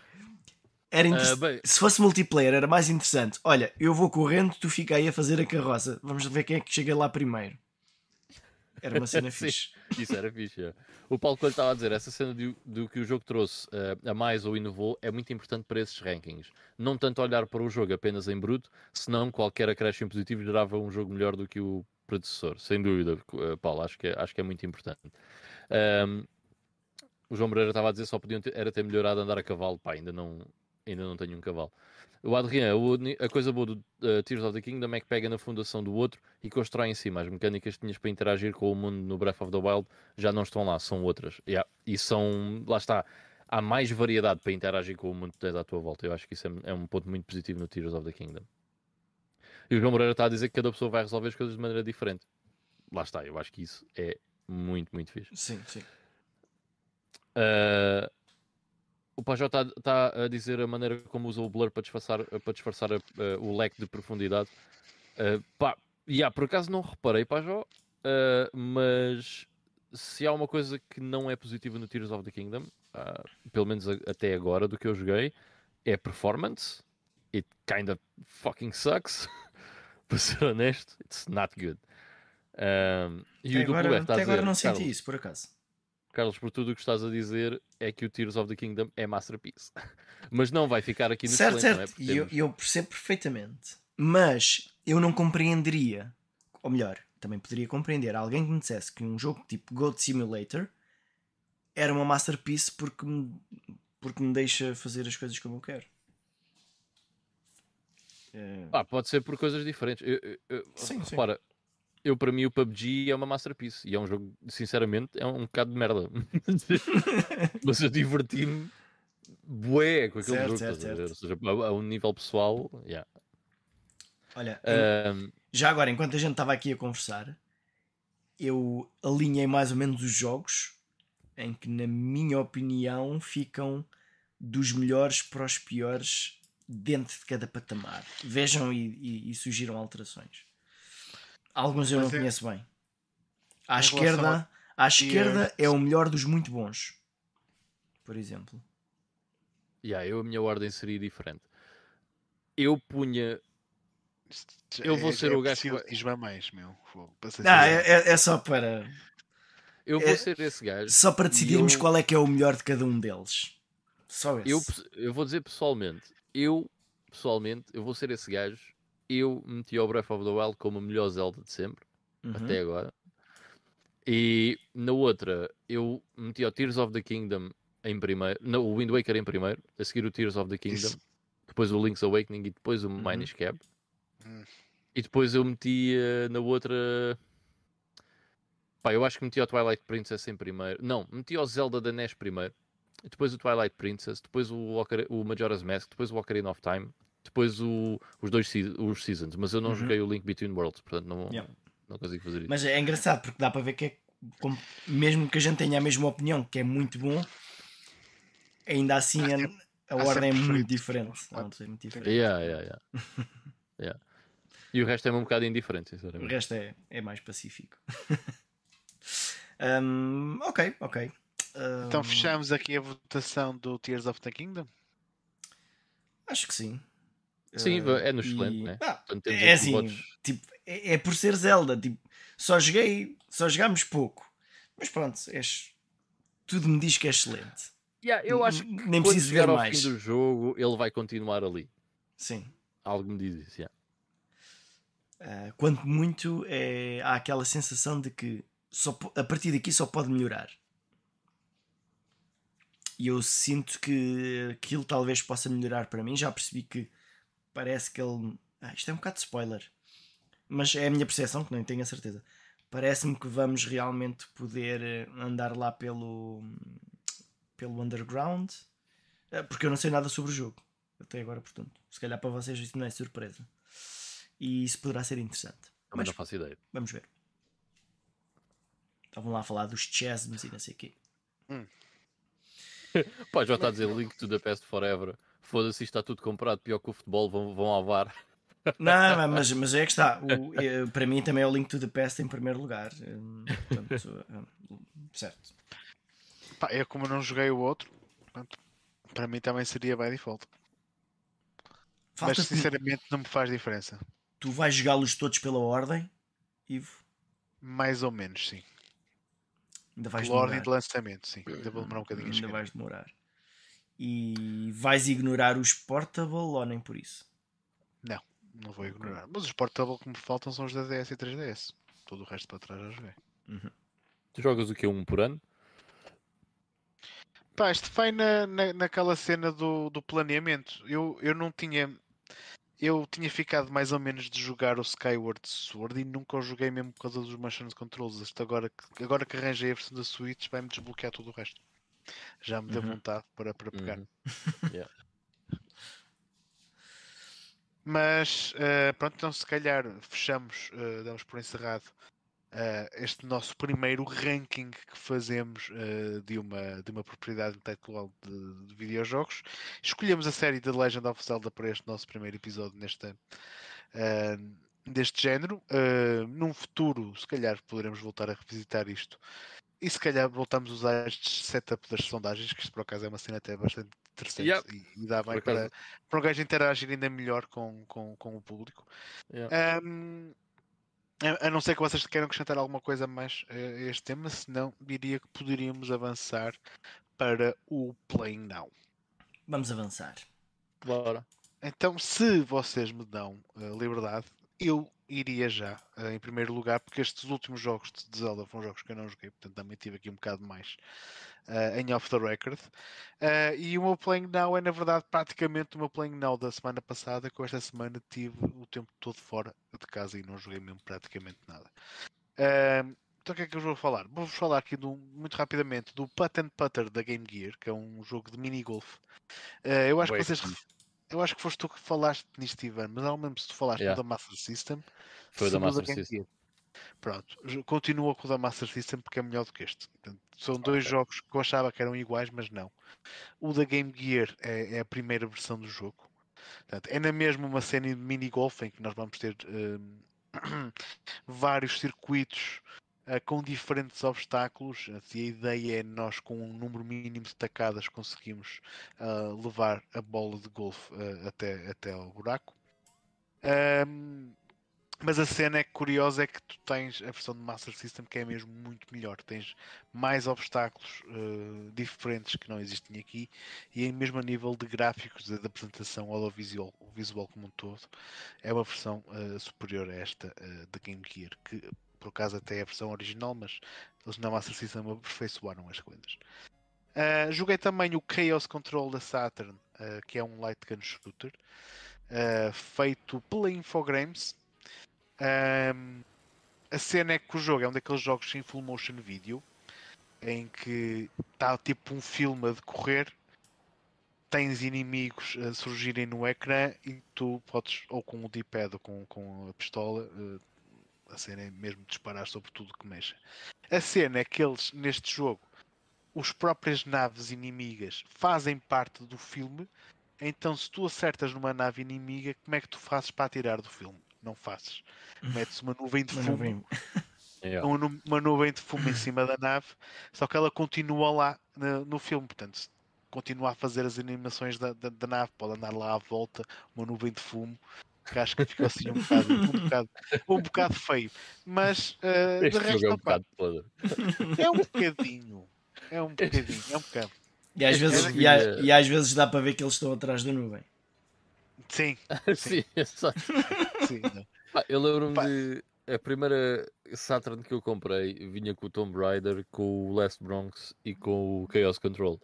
Era Ah, inter- bem, Se fosse multiplayer era mais interessante. Olha, eu vou correndo, tu fica aí a fazer a carroça. Vamos ver quem é que chega lá primeiro. Era uma [laughs] cena fixe. Isso era fixe. é. O Paulo Coelho estava a dizer, essa cena do, do que o jogo trouxe eh, a mais ou inovou é muito importante para esses rankings. Não tanto olhar para o jogo apenas em bruto, senão qualquer acréscimo positivo gerava um jogo melhor do que o predecessor. Sem dúvida, eh, Paulo, acho que, é- acho que é muito importante. Ahm, o João Moreira estava a dizer só podiam ter, era ter melhorado andar a cavalo. Pá, ainda não, ainda não tenho um cavalo. O Adrien, o uni- a coisa boa do eh, Tears of the Kingdom é que pega na fundação do outro e constrói em cima. As mecânicas que tinhas para interagir com o mundo no Breath of the Wild já não estão lá, são outras. Yeah. E são, lá está, há mais variedade para interagir com o mundo que tens à tua volta. Eu acho que isso é, é um ponto muito positivo no Tears of the Kingdom. E o João Moreira está a dizer que cada pessoa vai resolver as coisas de maneira diferente. Lá está, eu acho que isso é muito, muito fixe. Sim, sim. Uh, o Pajó está a dizer a maneira como usa o blur para disfarçar, para disfarçar a- a- o leque de profundidade. Uh, pá, yeah, por acaso não reparei, Pajó, uh, mas se há uma coisa que não é positiva no Tears of the Kingdom, uh, pelo menos a- até agora do que eu joguei, é performance. It kind of fucking sucks. [laughs] [laughs] para ser honesto, it's not good. Um, e Até o agora, duplo F está a até agora dizer, não senti Carlos, isso, por acaso. Carlos, por tudo o que estás a dizer é que o Tears of the Kingdom é masterpiece. [laughs] Mas não vai ficar aqui no certo, excelente, certo. não é? Eu, eu percebo perfeitamente. Mas eu não compreenderia, ou melhor, também poderia compreender alguém que me dissesse que um jogo tipo Goat Simulator era uma masterpiece porque me, porque me deixa fazer as coisas como eu quero. É, Ah, pode ser por coisas diferentes. Eu, eu- eu- Sim, sim. repara, eu para mim o PUBG é uma masterpiece e é um jogo, sinceramente, é um bocado de merda. [laughs] Mas eu diverti-me bué com aquele Certo, jogo. certo, certo. Ou seja, a, a um nível pessoal, yeah. Olha, já agora, enquanto a gente estava aqui a conversar, eu alinhei mais ou menos os jogos em que, na minha opinião, ficam dos melhores para os piores dentro de cada patamar. Vejam e, e, e sugiram alterações. Alguns eu Mas não é- conheço bem. À Em esquerda, à esquerda é o melhor dos muito bons. Por exemplo. yeah, eu a minha ordem seria diferente. Eu punha Eu vou é- ser é o gajo que mais, meu. Fogo, Não, é, é- é só para eu vou É- ser esse gajo. só para decidirmos eu- qual é que é o melhor de cada um deles. Só esse. Eu, eu vou dizer pessoalmente, eu pessoalmente, eu vou ser esse gajo. Eu meti o Breath of the Wild como a melhor Zelda de sempre, Uhum. até agora. E na outra, eu meti o Tears of the Kingdom em primeiro, não, o Wind Waker em primeiro, a seguir o Tears of the Kingdom, Isso. depois o Link's Awakening e depois o Uhum. Minish Cap. Hum. E depois eu meti eh, na outra. Pá, eu acho que meti o Twilight Princess em primeiro. Não, meti o Zelda da NES primeiro. Depois o Twilight Princess. Depois o, Ocar- o Majora's Mask. Depois o Ocarina of Time. Depois o- os dois os Seasons. Mas eu não Uhum. joguei o Link Between Worlds. Portanto, não, Yeah. não consigo fazer isso. Mas é engraçado porque dá para ver que é como- mesmo que a gente tenha a mesma opinião, que é muito bom, ainda assim a, a há ordem é muito diferente. Não, é muito diferente. Yeah, yeah, yeah. [laughs] Yeah. E o resto é um bocado indiferente, O sinceramente. resto é, é mais pacífico. Hum, [laughs] ok, ok. Então Hum, fechamos aqui a votação do Tears of the Kingdom. Acho que sim. Sim, Uh, é no excelente, e- né? Ah, é assim, votos- tipo, é, é por ser Zelda. Tipo, só joguei, só jogámos pouco. Mas pronto, és, tudo me diz que é excelente. Yeah, eu acho que Nem preciso ver ao mais. fim do jogo, ele vai continuar ali. Sim. Algo me diz isso, yeah. Uh, quanto muito é, há aquela sensação de que só, po- a partir daqui só pode melhorar. E eu sinto que aquilo talvez possa melhorar para mim. Já percebi que parece que ele. Ah, isto é um bocado de spoiler, mas é a minha percepção, que nem tenho a certeza. Parece-me que vamos realmente poder eh, andar lá pelo, pelo underground, Ah, porque eu não sei nada sobre o jogo até agora, portanto, se calhar para vocês isso não é surpresa e isso poderá ser interessante. Mas não faço ideia. vamos ver. Estavam lá a falar dos chasms e não sei o quê. [laughs] Pá, já está a dizer Link to the Past Forever. Foda-se, está tudo comprado. Pior que o futebol, vão, vão ao VAR. Não, mas, [laughs] mas é que está. O- eh, para mim também é o Link to the Past em primeiro lugar. Hum, portanto, hum, certo. Pá, eu como não joguei o outro, portanto, para mim também seria by default. Mas Falta sinceramente não me faz diferença. Tu vais jogá-los todos pela ordem, Ivo? Mais ou menos, sim. Ainda vais Pela ordem demorar. de lançamento, sim. Ainda vou demorar um bocadinho a Ainda chegar. vais demorar. E vais ignorar os portable ou nem por isso? Não vou ignorar. Mas os portable que me faltam são os da DS e 3DS. Todo o resto para trás já joguei. Tu jogas o que? Um por ano? Pá, isto vai na, na, naquela cena do, do planeamento. Eu, eu não tinha. Eu tinha ficado mais ou menos de jogar o Skyward Sword e nunca o joguei mesmo por causa dos motion controls. Isto agora, que- agora que arranjei a versão da Switch vai-me desbloquear tudo o resto. Já me deu Uhum. vontade para, para pegar. Uhum. [laughs] Mas eh, pronto, então se calhar fechamos, eh, damos por encerrado eh, este nosso primeiro ranking que fazemos eh, de, uma, de uma propriedade intelectual de, de videojogos. Escolhemos a série The Legend of Zelda para este nosso primeiro episódio nesta, eh, deste género. Eh, num futuro, se calhar poderemos voltar a revisitar isto. E se calhar voltamos a usar este setup das sondagens, que isto por acaso é uma cena até bastante interessante e, e dá bem para, para um gajo interagir ainda melhor com, com, com o público. Yeah. Ahm, a, a não ser que vocês queiram acrescentar alguma coisa mais a este tema, senão diria que poderíamos avançar para o Playing Now. Vamos avançar. Bora. Então, se vocês me dão a liberdade, eu iria já eh, em primeiro lugar, porque estes últimos jogos de Zelda foram jogos que eu não joguei, portanto também tive aqui um bocado mais eh, em off the record. Eh, e o meu Playing Now é, na verdade, praticamente o meu Playing Now da semana passada, que esta semana tive o tempo todo fora de casa e não joguei mesmo praticamente nada. Eh, então o que é que eu vou falar? Vou-vos falar aqui do- muito rapidamente do Putt and Putter da Game Gear, que é um jogo de mini-golf. Eh, eu acho Bué que vocês eu acho que foste tu que falaste nisto, Ivan, mas não me lembro se tu falaste Yeah. da Master System. Foi se da Master Game System. Pronto, continua com o da Master System porque é melhor do que este. Portanto, são dois Ok. jogos que eu achava que eram iguais, mas não. O da Game Gear é, é a primeira versão do jogo. Portanto, é na mesma uma cena de mini golf em que nós vamos ter hum, [coughs] vários circuitos ah, com diferentes obstáculos. E a ideia é nós, com um número mínimo de tacadas, conseguimos ah, levar a bola de golfe ah, até, até ao buraco. Ahm, mas a cena é curiosa é que tu tens a versão de Master System que é mesmo muito melhor. Tens mais obstáculos ah, diferentes que não existem aqui e em mesmo a nível de gráficos de apresentação audiovisual visual como um todo é uma versão ah, superior a esta ah, da Game Gear que por acaso até é a versão original mas eles na Master System aperfeiçoaram as coisas. Ah, joguei também o Chaos Control da Saturn ah, que é um light gun shooter ah, feito pela Infogrames. Ahm, a cena é que o jogo é um daqueles jogos em full motion video em que está tipo um filme a decorrer, tens inimigos a surgirem no ecrã e tu podes, ou com o D-pad ou com, com a pistola, eh, a cena é mesmo disparar sobre tudo que mexa. A cena é que eles, neste jogo, os próprias naves inimigas fazem parte do filme, então se tu acertas numa nave inimiga, como é que tu fazes para atirar do filme? Não fazes. Metes uma nuvem de fumo [laughs] Yeah. uma, nu- uma nuvem de fumo em cima da nave, só que ela continua lá no, no filme, portanto, se continua a fazer as animações da, da, da nave, pode andar lá à volta, uma nuvem de fumo, que acho que ficou assim um bocado, um bocado, um bocado feio, mas eh, de resto, jogo é um podre. é um bocadinho, é um bocadinho, é um bocado, E às, vezes, e, a- e às vezes dá para ver que eles estão atrás da nuvem. [laughs] sim, Sim, exato. [laughs] sim. Pá, eu lembro-me de. A primeira Saturn que eu comprei vinha com o Tomb Raider, com o Last Bronx e com o Chaos Control.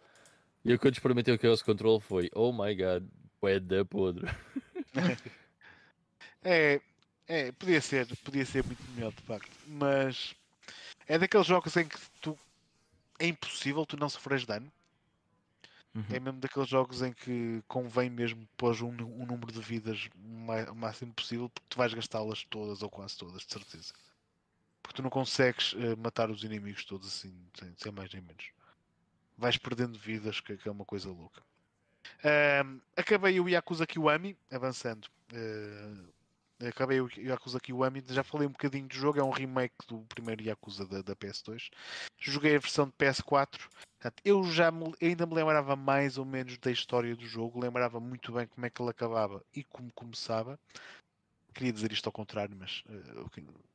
E eu quando experimentei o Chaos Control foi Oh my god, é da podre. [laughs] É, é, podia ser, podia ser muito melhor de facto, mas é daqueles jogos em que tu é impossível tu não sofres dano. Uhum. É mesmo daqueles jogos em que convém mesmo pôr um, um número de vidas o mai- o máximo possível porque tu vais gastá-las todas ou quase todas, de certeza. Porque tu não consegues eh, matar os inimigos todos assim, sem, sem mais nem menos. Vais perdendo vidas, que, que é uma coisa louca. Ahm, acabei o Yakuza Kiwami, avançando. eh, Acabei o Yakuza Kiwami, já falei um bocadinho do jogo, é um remake do primeiro Yakuza da, da PS2. Joguei a versão de PS4. Portanto, eu já me, ainda me lembrava mais ou menos da história do jogo, lembrava muito bem como é que ele acabava e como começava. Queria dizer isto ao contrário, mas uh,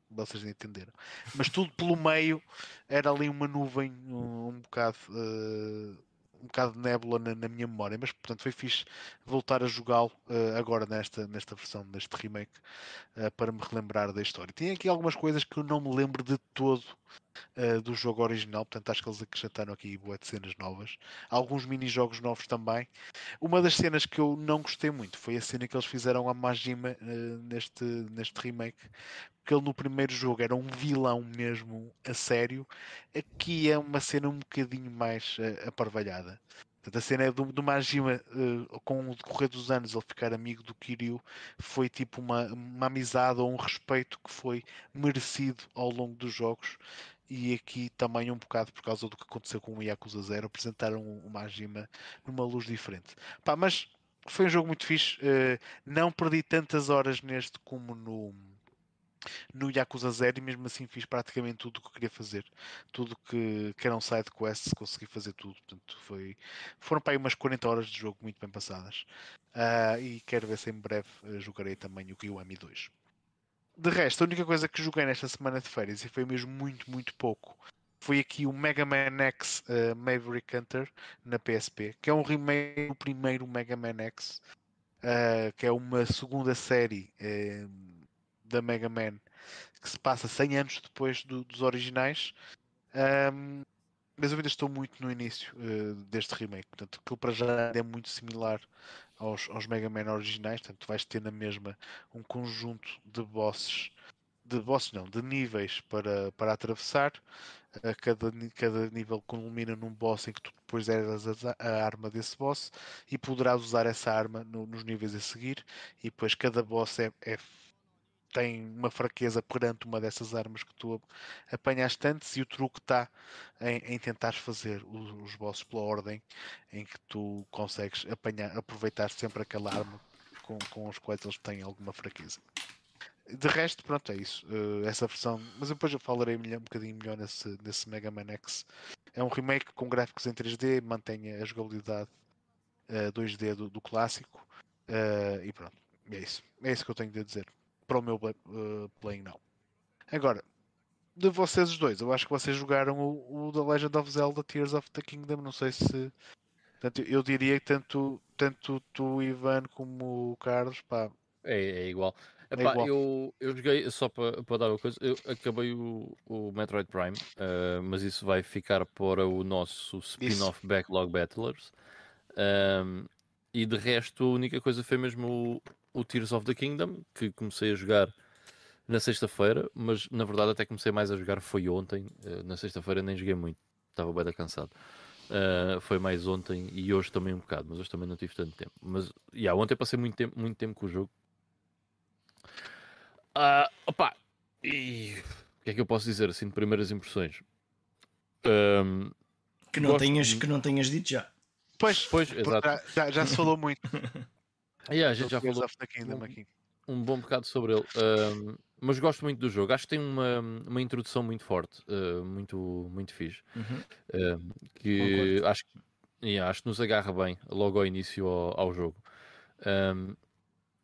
vocês entenderam. Mas tudo pelo meio era ali uma nuvem um, um bocado. Uh, um bocado de nébula na, na, minha memória, mas portanto foi fixe voltar a jogá-lo uh, agora nesta, nesta versão, neste remake, uh, para me relembrar da história. Tem aqui algumas coisas que eu não me lembro de todo uh, do jogo original, portanto acho que eles acrescentaram aqui boas de cenas novas, alguns mini-jogos novos também. Uma das cenas que eu não gostei muito foi a cena que eles fizeram a Majima neste, neste remake, porque ele no primeiro jogo era um vilão mesmo a sério, aqui é uma cena um bocadinho mais uh, aparvalhada. Portanto, a cena é do, do Majima, uh, com o decorrer dos anos, ele ficar amigo do Kiryu, foi tipo uma, uma amizade ou um respeito que foi merecido ao longo dos jogos. E aqui também um bocado por causa do que aconteceu com o Yakuza Zero, apresentaram o Majima numa luz diferente. Pá, mas foi um jogo muito fixe. Uh, não perdi tantas horas neste como no, no Yakuza Zero e mesmo assim fiz praticamente tudo o que queria fazer. Tudo que, que eram side quests, consegui fazer tudo. Portanto, foi, foram para aí umas 40 horas de jogo muito bem passadas. Uh, e quero ver se em breve uh, jogarei também o Kiwami 2. De resto, a única coisa que joguei nesta semana de férias, e foi mesmo muito, muito pouco, foi aqui o Mega Man X uh, Maverick Hunter na PSP, que é um remake do primeiro Mega Man X, que é uma segunda série da Mega Man que se passa 100 anos depois do, dos originais. Um, mas eu ainda estou muito no início uh, deste remake, portanto, aquilo para já é muito similar aos, aos Mega Man originais, portanto, vais ter na mesma um conjunto de bosses, de bosses não, de níveis para, para atravessar. Uh, cada, cada nível culmina num boss em que tu depois eras a, a arma desse boss e poderás usar essa arma no, nos níveis a seguir. E depois cada boss é, é tem uma fraqueza perante uma dessas armas que tu apanhaste antes e o truque está em, em tentares fazer os, os bosses pela ordem em que tu consegues apanhar, aproveitar sempre aquela arma com, com os quais eles têm alguma fraqueza. De resto, pronto, é isso. Uh, essa versão, mas depois eu falarei um bocadinho melhor nesse, nesse Mega Man X. É um remake com gráficos em 3D, mantém a jogabilidade uh, 2D do, do clássico. Uh, e pronto, é isso. É isso que eu tenho de dizer para o meu uh, Playing Now. Agora, de vocês os dois, eu acho que vocês jogaram o, o The Legend of Zelda Tears of the Kingdom. Não sei se. Portanto, eu diria que tanto, tanto tu, Ivan, como o Carlos, pá. É, é igual. É Epá, igual. Eu, eu joguei, só para, para dar uma coisa, eu acabei o, o Metroid Prime, uh, mas isso vai ficar para o nosso spin-off Backlog Battlers. Um, e de resto, a única coisa foi mesmo o Tears of the Kingdom, que comecei a jogar na sexta-feira, mas na verdade até comecei mais a jogar foi ontem. Uh, na sexta-feira nem joguei muito, estava bem cansado. Uh, foi mais ontem e hoje também um bocado, mas hoje também não tive tanto tempo. Mas yeah, ontem passei muito tempo, muito tempo com o jogo. Uh, opa, e o que é que eu posso dizer assim de primeiras impressões? Um, que, não tenhas, de... que não tenhas dito já. Pois, pois exato. Já, já se falou muito. [laughs] Yeah, a gente já falou um, um, bom bocado sobre ele. Um, mas gosto muito do jogo. Acho que tem uma, uma introdução muito forte, uh, muito, muito fixe. Uhum. Uh, que acho, yeah, acho que nos agarra bem logo ao início ao, ao jogo. Um,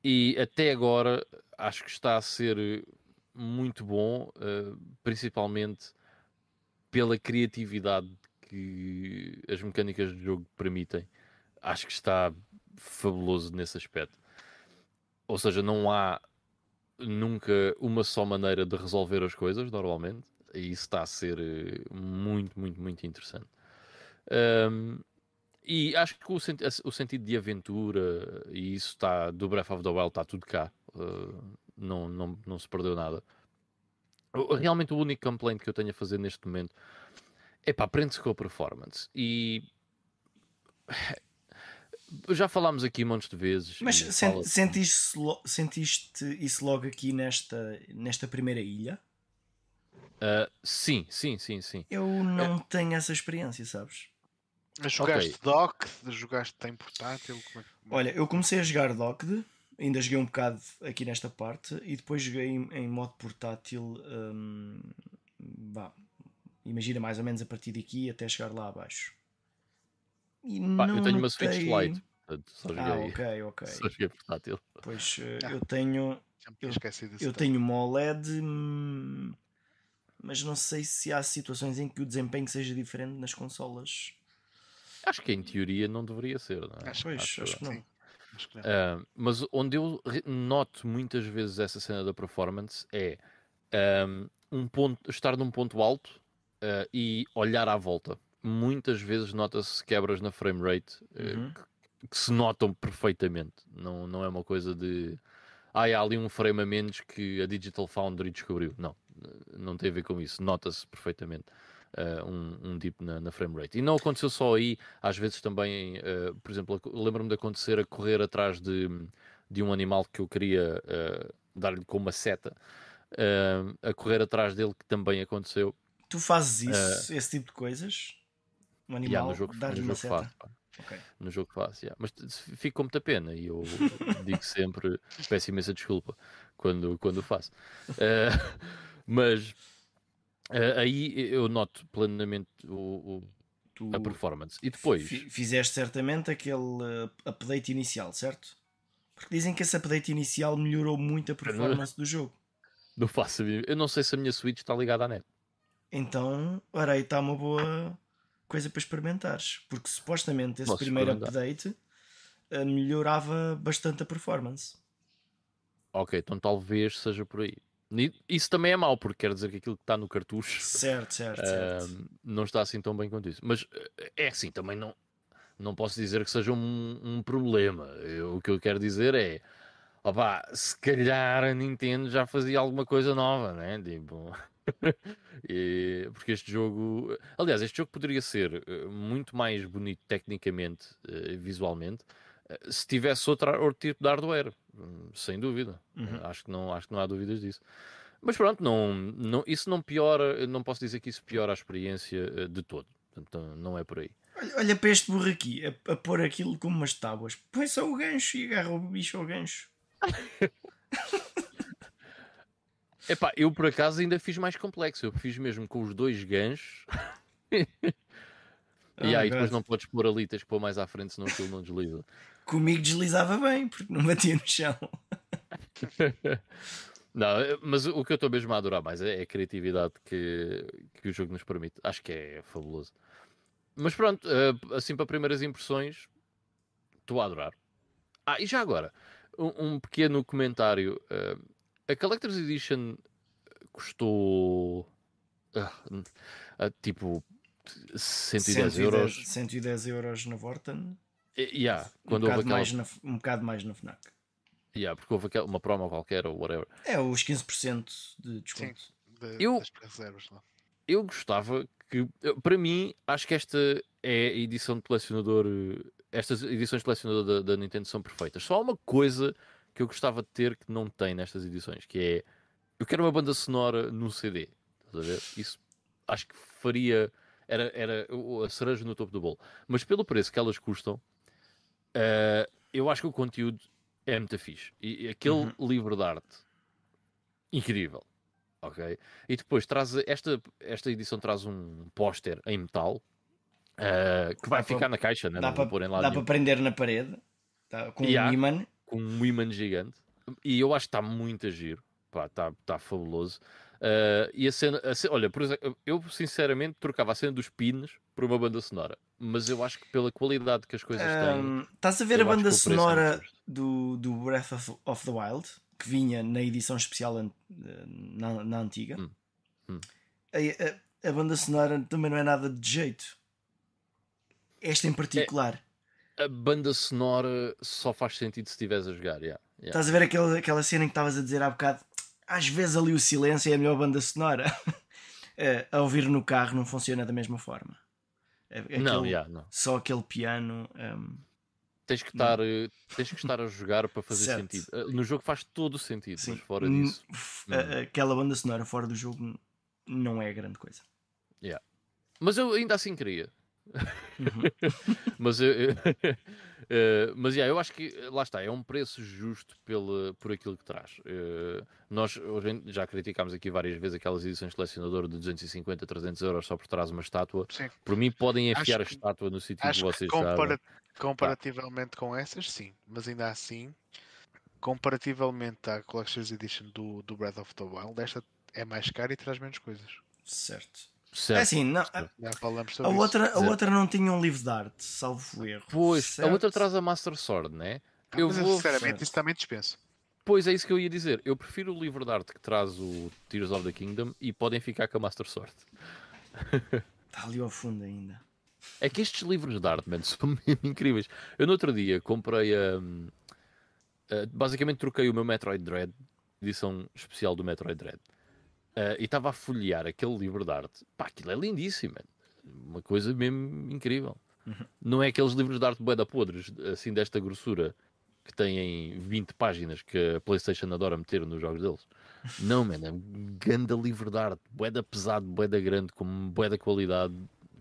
e até agora acho que está a ser muito bom, uh, principalmente pela criatividade que as mecânicas do jogo permitem. Acho que está fabuloso nesse aspecto. Ou seja, não há nunca uma só maneira de resolver as coisas, normalmente, e isso está a ser eh, muito, muito, muito interessante. Um, e acho que o, senti o, sentido de aventura e isso está do Breath of the Wild está tudo cá, uh, não, não, não se perdeu nada. Realmente o único complaint que eu tenho a fazer neste momento é pá, prende-se com a performance e já falámos aqui montes de vezes. Mas sent, sentiste, sentiste isso logo aqui nesta, nesta primeira ilha? Uh, sim, sim, sim, sim. Eu não é. tenho essa experiência, sabes? Mas jogaste okay. dock? Jogaste em portátil? É... Olha, eu comecei a jogar docked, ainda joguei um bocado aqui nesta parte e depois joguei em, em modo portátil. hum, vá, imagina mais ou menos a partir daqui até chegar lá abaixo. E Pá, eu tenho uma Switch Lite, portanto só joguei, Ah, ok, ok. [laughs] só joguei portátil. Pois Ah. eu tenho. Já me tinha Eu-. Eu tenho uma OLED, hum, mas não sei se há situações em que o desempenho seja diferente nas consolas. Acho que em teoria não deveria ser, não é? Acho, Pois, acho acho que não. Sim. Acho que não. Ah, mas onde eu noto muitas vezes essa cena da performance é ahm, um ponto, estar num ponto alto ah, e olhar à volta. Muitas vezes nota-se quebras na frame rate eh, Uhum. que, que se notam perfeitamente. Não, não é uma coisa de ah, há ali um frame a menos que a Digital Foundry descobriu. Não, não tem a ver com isso. Nota-se perfeitamente ah, um, um dip na, na frame rate. E não aconteceu só aí, às vezes também, ah, por exemplo, lembro-me de acontecer a correr atrás de, de um animal que eu queria ah, dar-lhe com uma seta, a correr atrás dele, que também aconteceu. Tu fazes isso, esse tipo de coisas? Um Yeah, animal, no jogo, dar-lhe no uma jogo seta? faço. pá. Ok. no jogo que faço, yeah. mas fico com muita pena e eu [laughs] digo sempre, peço imensa desculpa quando, quando o faço. Eh, [laughs] mas eh, aí eu noto plenamente o, o- Tu a performance. E depois, fi- fizeste certamente aquele eh, update inicial, certo? Porque dizem que esse update inicial melhorou muito a performance do jogo. não faço Eu não sei se a minha Switch está ligada à net. Então, ora aí está uma boa coisa para experimentares. Porque supostamente esse Posso primeiro update eh, melhorava bastante a performance. Ok, então talvez seja por aí. Isso também é mau, porque quer dizer que aquilo que está no cartucho Certo, certo, ah, certo. não está assim tão bem quanto isso. Mas eh, é assim, também não, não posso dizer que seja um, um problema. Eu- o que eu quero dizer é, opá, se calhar a Nintendo já fazia alguma coisa nova, né? Tipo, [laughs] e- porque este jogo, aliás, este jogo poderia ser eh, muito mais bonito tecnicamente, eh, visualmente, eh, se tivesse outra, outro tipo de hardware, hum, sem dúvida. Uhum. Acho que não, acho que não há dúvidas disso. Mas pronto, não, não, isso não piora, não posso dizer que isso piora a experiência de todo. Portanto, não é por aí. Olha, olha para este burro aqui, a, a pôr aquilo como umas tábuas. Põe só o gancho e agarra o bicho ao gancho. [laughs] Epá, eu por acaso ainda fiz mais complexo. Eu fiz mesmo com os dois ganchos. [laughs] e aí depois não podes pôr ali, tens que pôr mais à frente, senão aquilo não desliza. Comigo deslizava bem, porque não batia no chão. [laughs] Não, eh, mas o que eu estou mesmo a adorar mais é a criatividade que, que o jogo nos permite. Acho que é fabuloso. Mas pronto, eh, assim para primeiras impressões, estou a adorar. Ah, e já agora, um, um pequeno comentário. A Collector's Edition custou ah, ah, tipo 110 euros. 110 euros na Vorten. E- Yeah, Um quando houve bocado, aquela, mais na, um bocado mais na FNAC. yeah, porque houve aquela, uma promo qualquer ou whatever. É os 15% de desconto. De, Eu- Das reservas lá. eu gostava que, para mim, acho que esta é a edição de colecionador. eh, Estas edições de colecionador da, da Nintendo são perfeitas. Só há uma coisa que eu gostava de ter que não tem nestas edições, que é eu quero uma banda sonora num CD. Estás a ver? Isso acho que faria. Era, era a cereja no topo do bolo. Mas pelo preço que elas custam, eh, eu acho que o conteúdo é muito fixe. E, e aquele Uhum. livro de arte, incrível. Ok? E depois traz esta, esta edição traz um póster em metal eh, que vai Dá ficar na caixa, né? Dá para pôr em lado dá para prender na parede tá, com Yeah. um imã. Com um imã gigante. E eu acho que está muito a giro. Está tá fabuloso. Eh, e a cena, a ce- olha, por exemplo, eu sinceramente trocava a cena dos pins por uma banda sonora, mas eu acho que pela qualidade que as coisas têm, Ahm, Estás a ver a banda é sonora do, do Breath of, of the Wild que vinha na edição especial an- na, na antiga? Hum, hum. A, a- a banda sonora também não é nada de jeito. Esta É em particular. A banda sonora só faz sentido se estiveres a jogar. yeah, yeah. Estás a ver aquela, aquela cena em que estavas a dizer há bocado? Às vezes ali o silêncio é a melhor banda sonora. [laughs] Eh, a ouvir no carro não funciona da mesma forma. É- é Não, aquele- yeah, não. Só aquele piano. ehm, Tens que estar, eh, tens que estar a jogar para fazer Certo. sentido. Eh, No jogo faz todo o sentido, sim. mas fora N- disso. a- Aquela banda sonora fora do jogo não é grande coisa. Mas eu ainda assim queria. [laughs] mas eu, eu- [laughs] eh, mas yeah, eu acho que lá está, é um preço justo pela, por aquilo que traz. Eh, nós hoje já criticámos aqui várias vezes aquelas edições de selecionador de 250, 300 euros só por trás de uma estátua. Sim. Por mim, podem Acho enfiar a que- estátua no sítio que Acho que vocês compara- sabem. comparativamente com essas, sim. Mas ainda assim, comparativamente à Collector's Edition do, do Breath of the Wild, esta é mais cara e traz menos coisas. Certo. Certo. É assim, não, a, a isso. outra, a Certo. outra não tinha um livro de arte, salvo erro. Pois, a Certo. outra traz a Master Sword, né? Ah, eu mas vou- sinceramente, isso também dispenso. Pois é isso que eu ia dizer. Eu prefiro o livro de arte que traz o Tears of the Kingdom e podem ficar com a Master Sword. [laughs] Está ali ao fundo ainda. É que estes livros de arte, mano, [laughs] são incríveis. Eu no outro dia comprei a. a- basicamente troquei o meu Metroid Dread, edição especial do Metroid Dread. Ah, e estava a folhear aquele livro de arte. Pá, aquilo é lindíssimo, mano. Uma coisa mesmo incrível. Não é aqueles livros de arte bué da podres, assim desta grossura, que têm 20 páginas que a Playstation adora meter nos jogos deles. Não, mano, é um ganda livro de arte, bué da pesado, bué da grande, com bué da qualidade.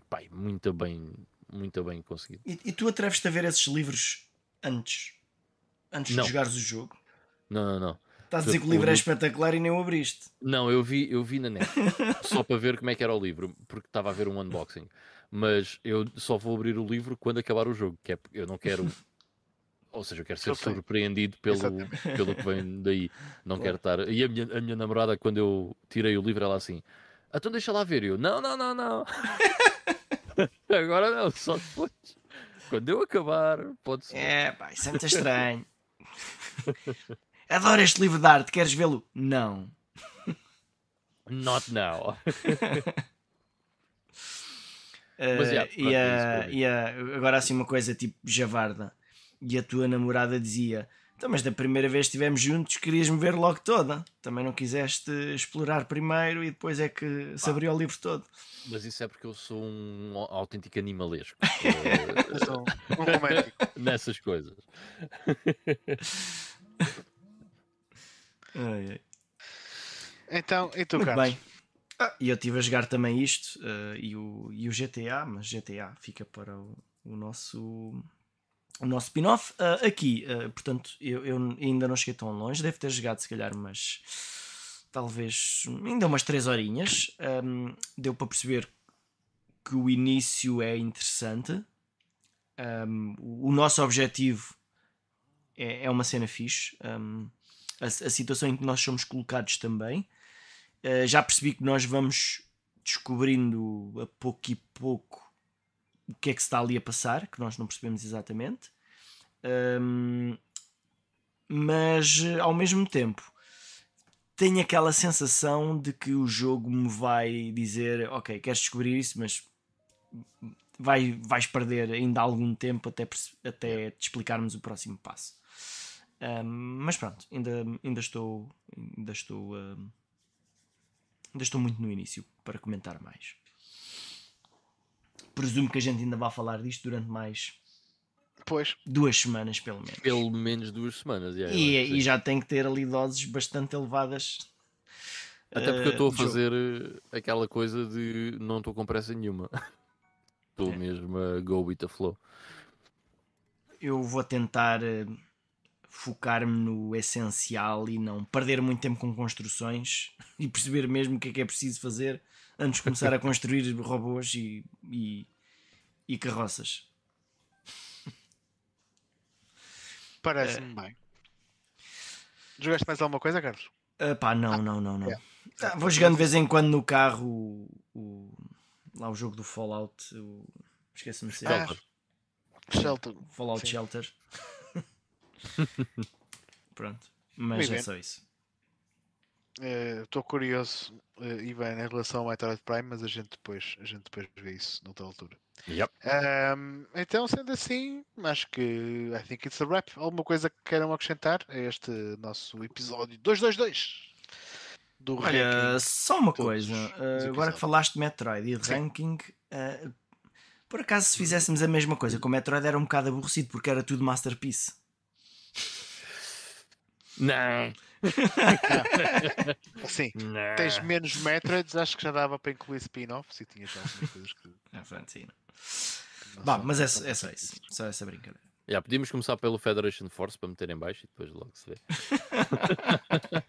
Pai, muito bem, muito bem conseguido. E, e tu atreves-te a ver esses livros antes? Antes Não. de jogares o jogo? Não, não, não. Estás a dizer que o livro é espetacular e nem o abriste. Não, eu vi, eu vi na net, [laughs] só para ver como é que era o livro, porque estava a ver um unboxing. Mas eu só vou abrir o livro quando acabar o jogo, que é porque eu não quero. [laughs] Ou seja, eu quero ser Eu surpreendido pelo, Exatamente. pelo que vem daí. Não quero estar. E a minha, a minha namorada, quando eu tirei o livro, ela assim: então deixa lá ver. E Eu, não, não, não, não. [laughs] Agora não, só depois. Quando eu acabar, pode ser. É, pá, isso é muito estranho. Adoro este livro de arte, queres vê-lo? Não. [laughs] Not now. Uh, [laughs] Mas, yeah, e, é a- e a- agora assim uma coisa tipo javarda. E a tua namorada dizia: Então, mas da primeira vez que estivemos juntos, querias-me ver logo toda. Também não quiseste explorar primeiro e depois é que se abriu o livro todo. Mas isso é porque eu sou um autêntico animalesco. [laughs] Eu sou um romântico. nessas coisas. Ai, ai. Então, e tu, Muito Carlos? bem. Ah, e eu estive a jogar também isto eh, e, o, e o GTA, mas GTA fica para o, o nosso o nosso spin-off. Ah, aqui, ah, portanto, eu, eu ainda não cheguei tão longe, devo ter jogado se calhar, mas talvez ainda umas 3 horinhas. Ahm, deu para perceber que o início é interessante. Ahm, o nosso objetivo é, é uma cena fixe. Ahm, a, a situação em que nós somos colocados também. Uh, já percebi que nós vamos descobrindo a pouco e pouco o que é que se está ali a passar, que nós não percebemos exatamente. Um, mas ao mesmo tempo tenho aquela sensação de que o jogo me vai dizer: Ok, queres descobrir isso, mas vai, vais perder ainda algum tempo até, até te explicarmos o próximo passo. Um, mas pronto, ainda, ainda estou. Ainda estou. um, ainda estou muito no início para comentar mais. Presumo que a gente ainda vai falar disto durante mais Pois, duas semanas, pelo menos. Pelo menos duas semanas. yeah, eu E, e já tem que ter ali doses bastante elevadas. Até porque eu eh, estou a de jogo. fazer eh, aquela coisa de não estou com pressa nenhuma. [laughs] Estou É. mesmo a go with the flow. Eu vou tentar eh, focar-me no essencial e não perder muito tempo com construções [laughs] e perceber mesmo o que é que é preciso fazer antes de começar a construir robôs e, e, e carroças. [laughs] parece-me É. bem. Jogaste mais alguma coisa, Carlos? Ah, pá, não, não, não, não. é. Ah, vou jogando de vez em quando no carro o, o- lá o jogo do Fallout. O, Esqueci-me de ser. Ah, Shelter. Fallout sim. Shelter. [laughs] Pronto. Mas Muito é bem. só isso. Estou curioso, uh, Ivan, em relação ao Metroid Prime, mas a gente depois, a gente depois vê isso noutra altura. Yep. Ahm, então, sendo assim, acho que I think it's a wrap. Alguma coisa que queiram acrescentar a este nosso episódio 222 do Olha, ranking? só uma coisa. ah, agora que falaste de Metroid e de Sim. ranking, ah, por acaso se fizéssemos a mesma coisa com o Metroid era um bocado aborrecido porque era tudo Masterpiece. Não. [laughs] Sim, não. tens menos Metroids, acho que já dava para incluir spin-offs e tinhas já algumas coisas que. [laughs] Ah, pronto, sim, Bah, são- mas é, é só isso. Só essa brincadeira. Já, podíamos começar pelo Federation Force para meter em baixo e depois logo se vê. [laughs]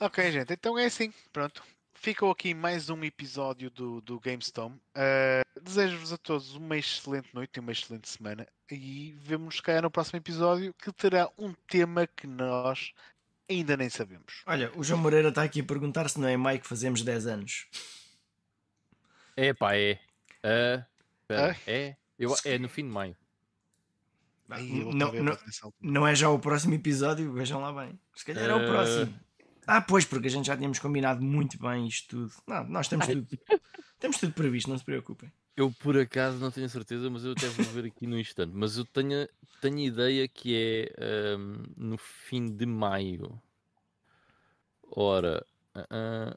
Ok, gente, então é assim. Pronto. Ficou aqui mais um episódio do, do GameStorm. Uh, Desejo-vos a todos uma excelente noite e uma excelente semana. E vemos-nos cá no próximo episódio que terá um tema que nós ainda nem sabemos. Olha, o João Moreira está aqui a perguntar se não é em maio que fazemos 10 anos. É pá, é. Ah, espera, Ah? é? Eu, é no fim de maio. Aí, não, não, não é já o próximo episódio? Vejam lá bem. Se calhar é o Eh, próximo. Ah, pois, porque a gente já tínhamos combinado muito bem isto tudo. Não, nós temos tudo. [laughs] temos tudo previsto, não se preocupem. Eu por acaso não tenho certeza, mas eu até vou ver aqui no instante. Mas eu tenho, tenho ideia que é ahm, no fim de maio. Ora. ah,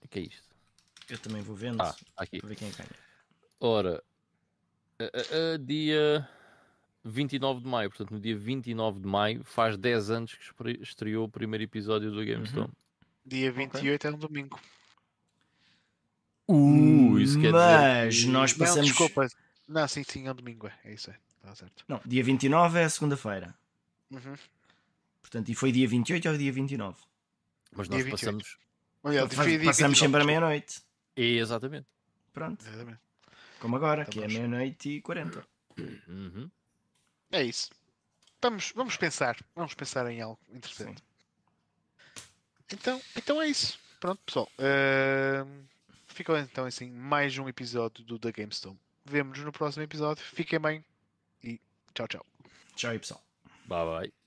o que é isto? Eu também vou vendo Ah, aqui. para ver quem ganha. Ora. ah, ah, ah, dia 29 de maio. Portanto, no dia 29 de maio faz 10 anos que estreou o primeiro episódio do GameStone. Dia 28 é um domingo. Uh, isso quer dizer. Mas que- nós Não, passamos. desculpa. Não, sim, sim, é um domingo. É, é isso, é. Está certo. Não, dia 29 é segunda-feira. Uhum. Portanto, e foi dia 28 ou dia 29? Mas Dia nós 28. passamos. Olha, Faz- dia passamos 29, sempre à meia-noite. Exatamente. Pronto, Exatamente. como agora, Tá que é meia-noite e 40. Uhum. É isso. Vamos, vamos pensar. Vamos pensar em algo interessante. Então, então é isso. Pronto, pessoal. Ahm, ficou então assim mais um episódio do The GameStone. Vemo-nos no próximo episódio. Fiquem bem e tchau, tchau. Tchau aí, pessoal. Bye bye.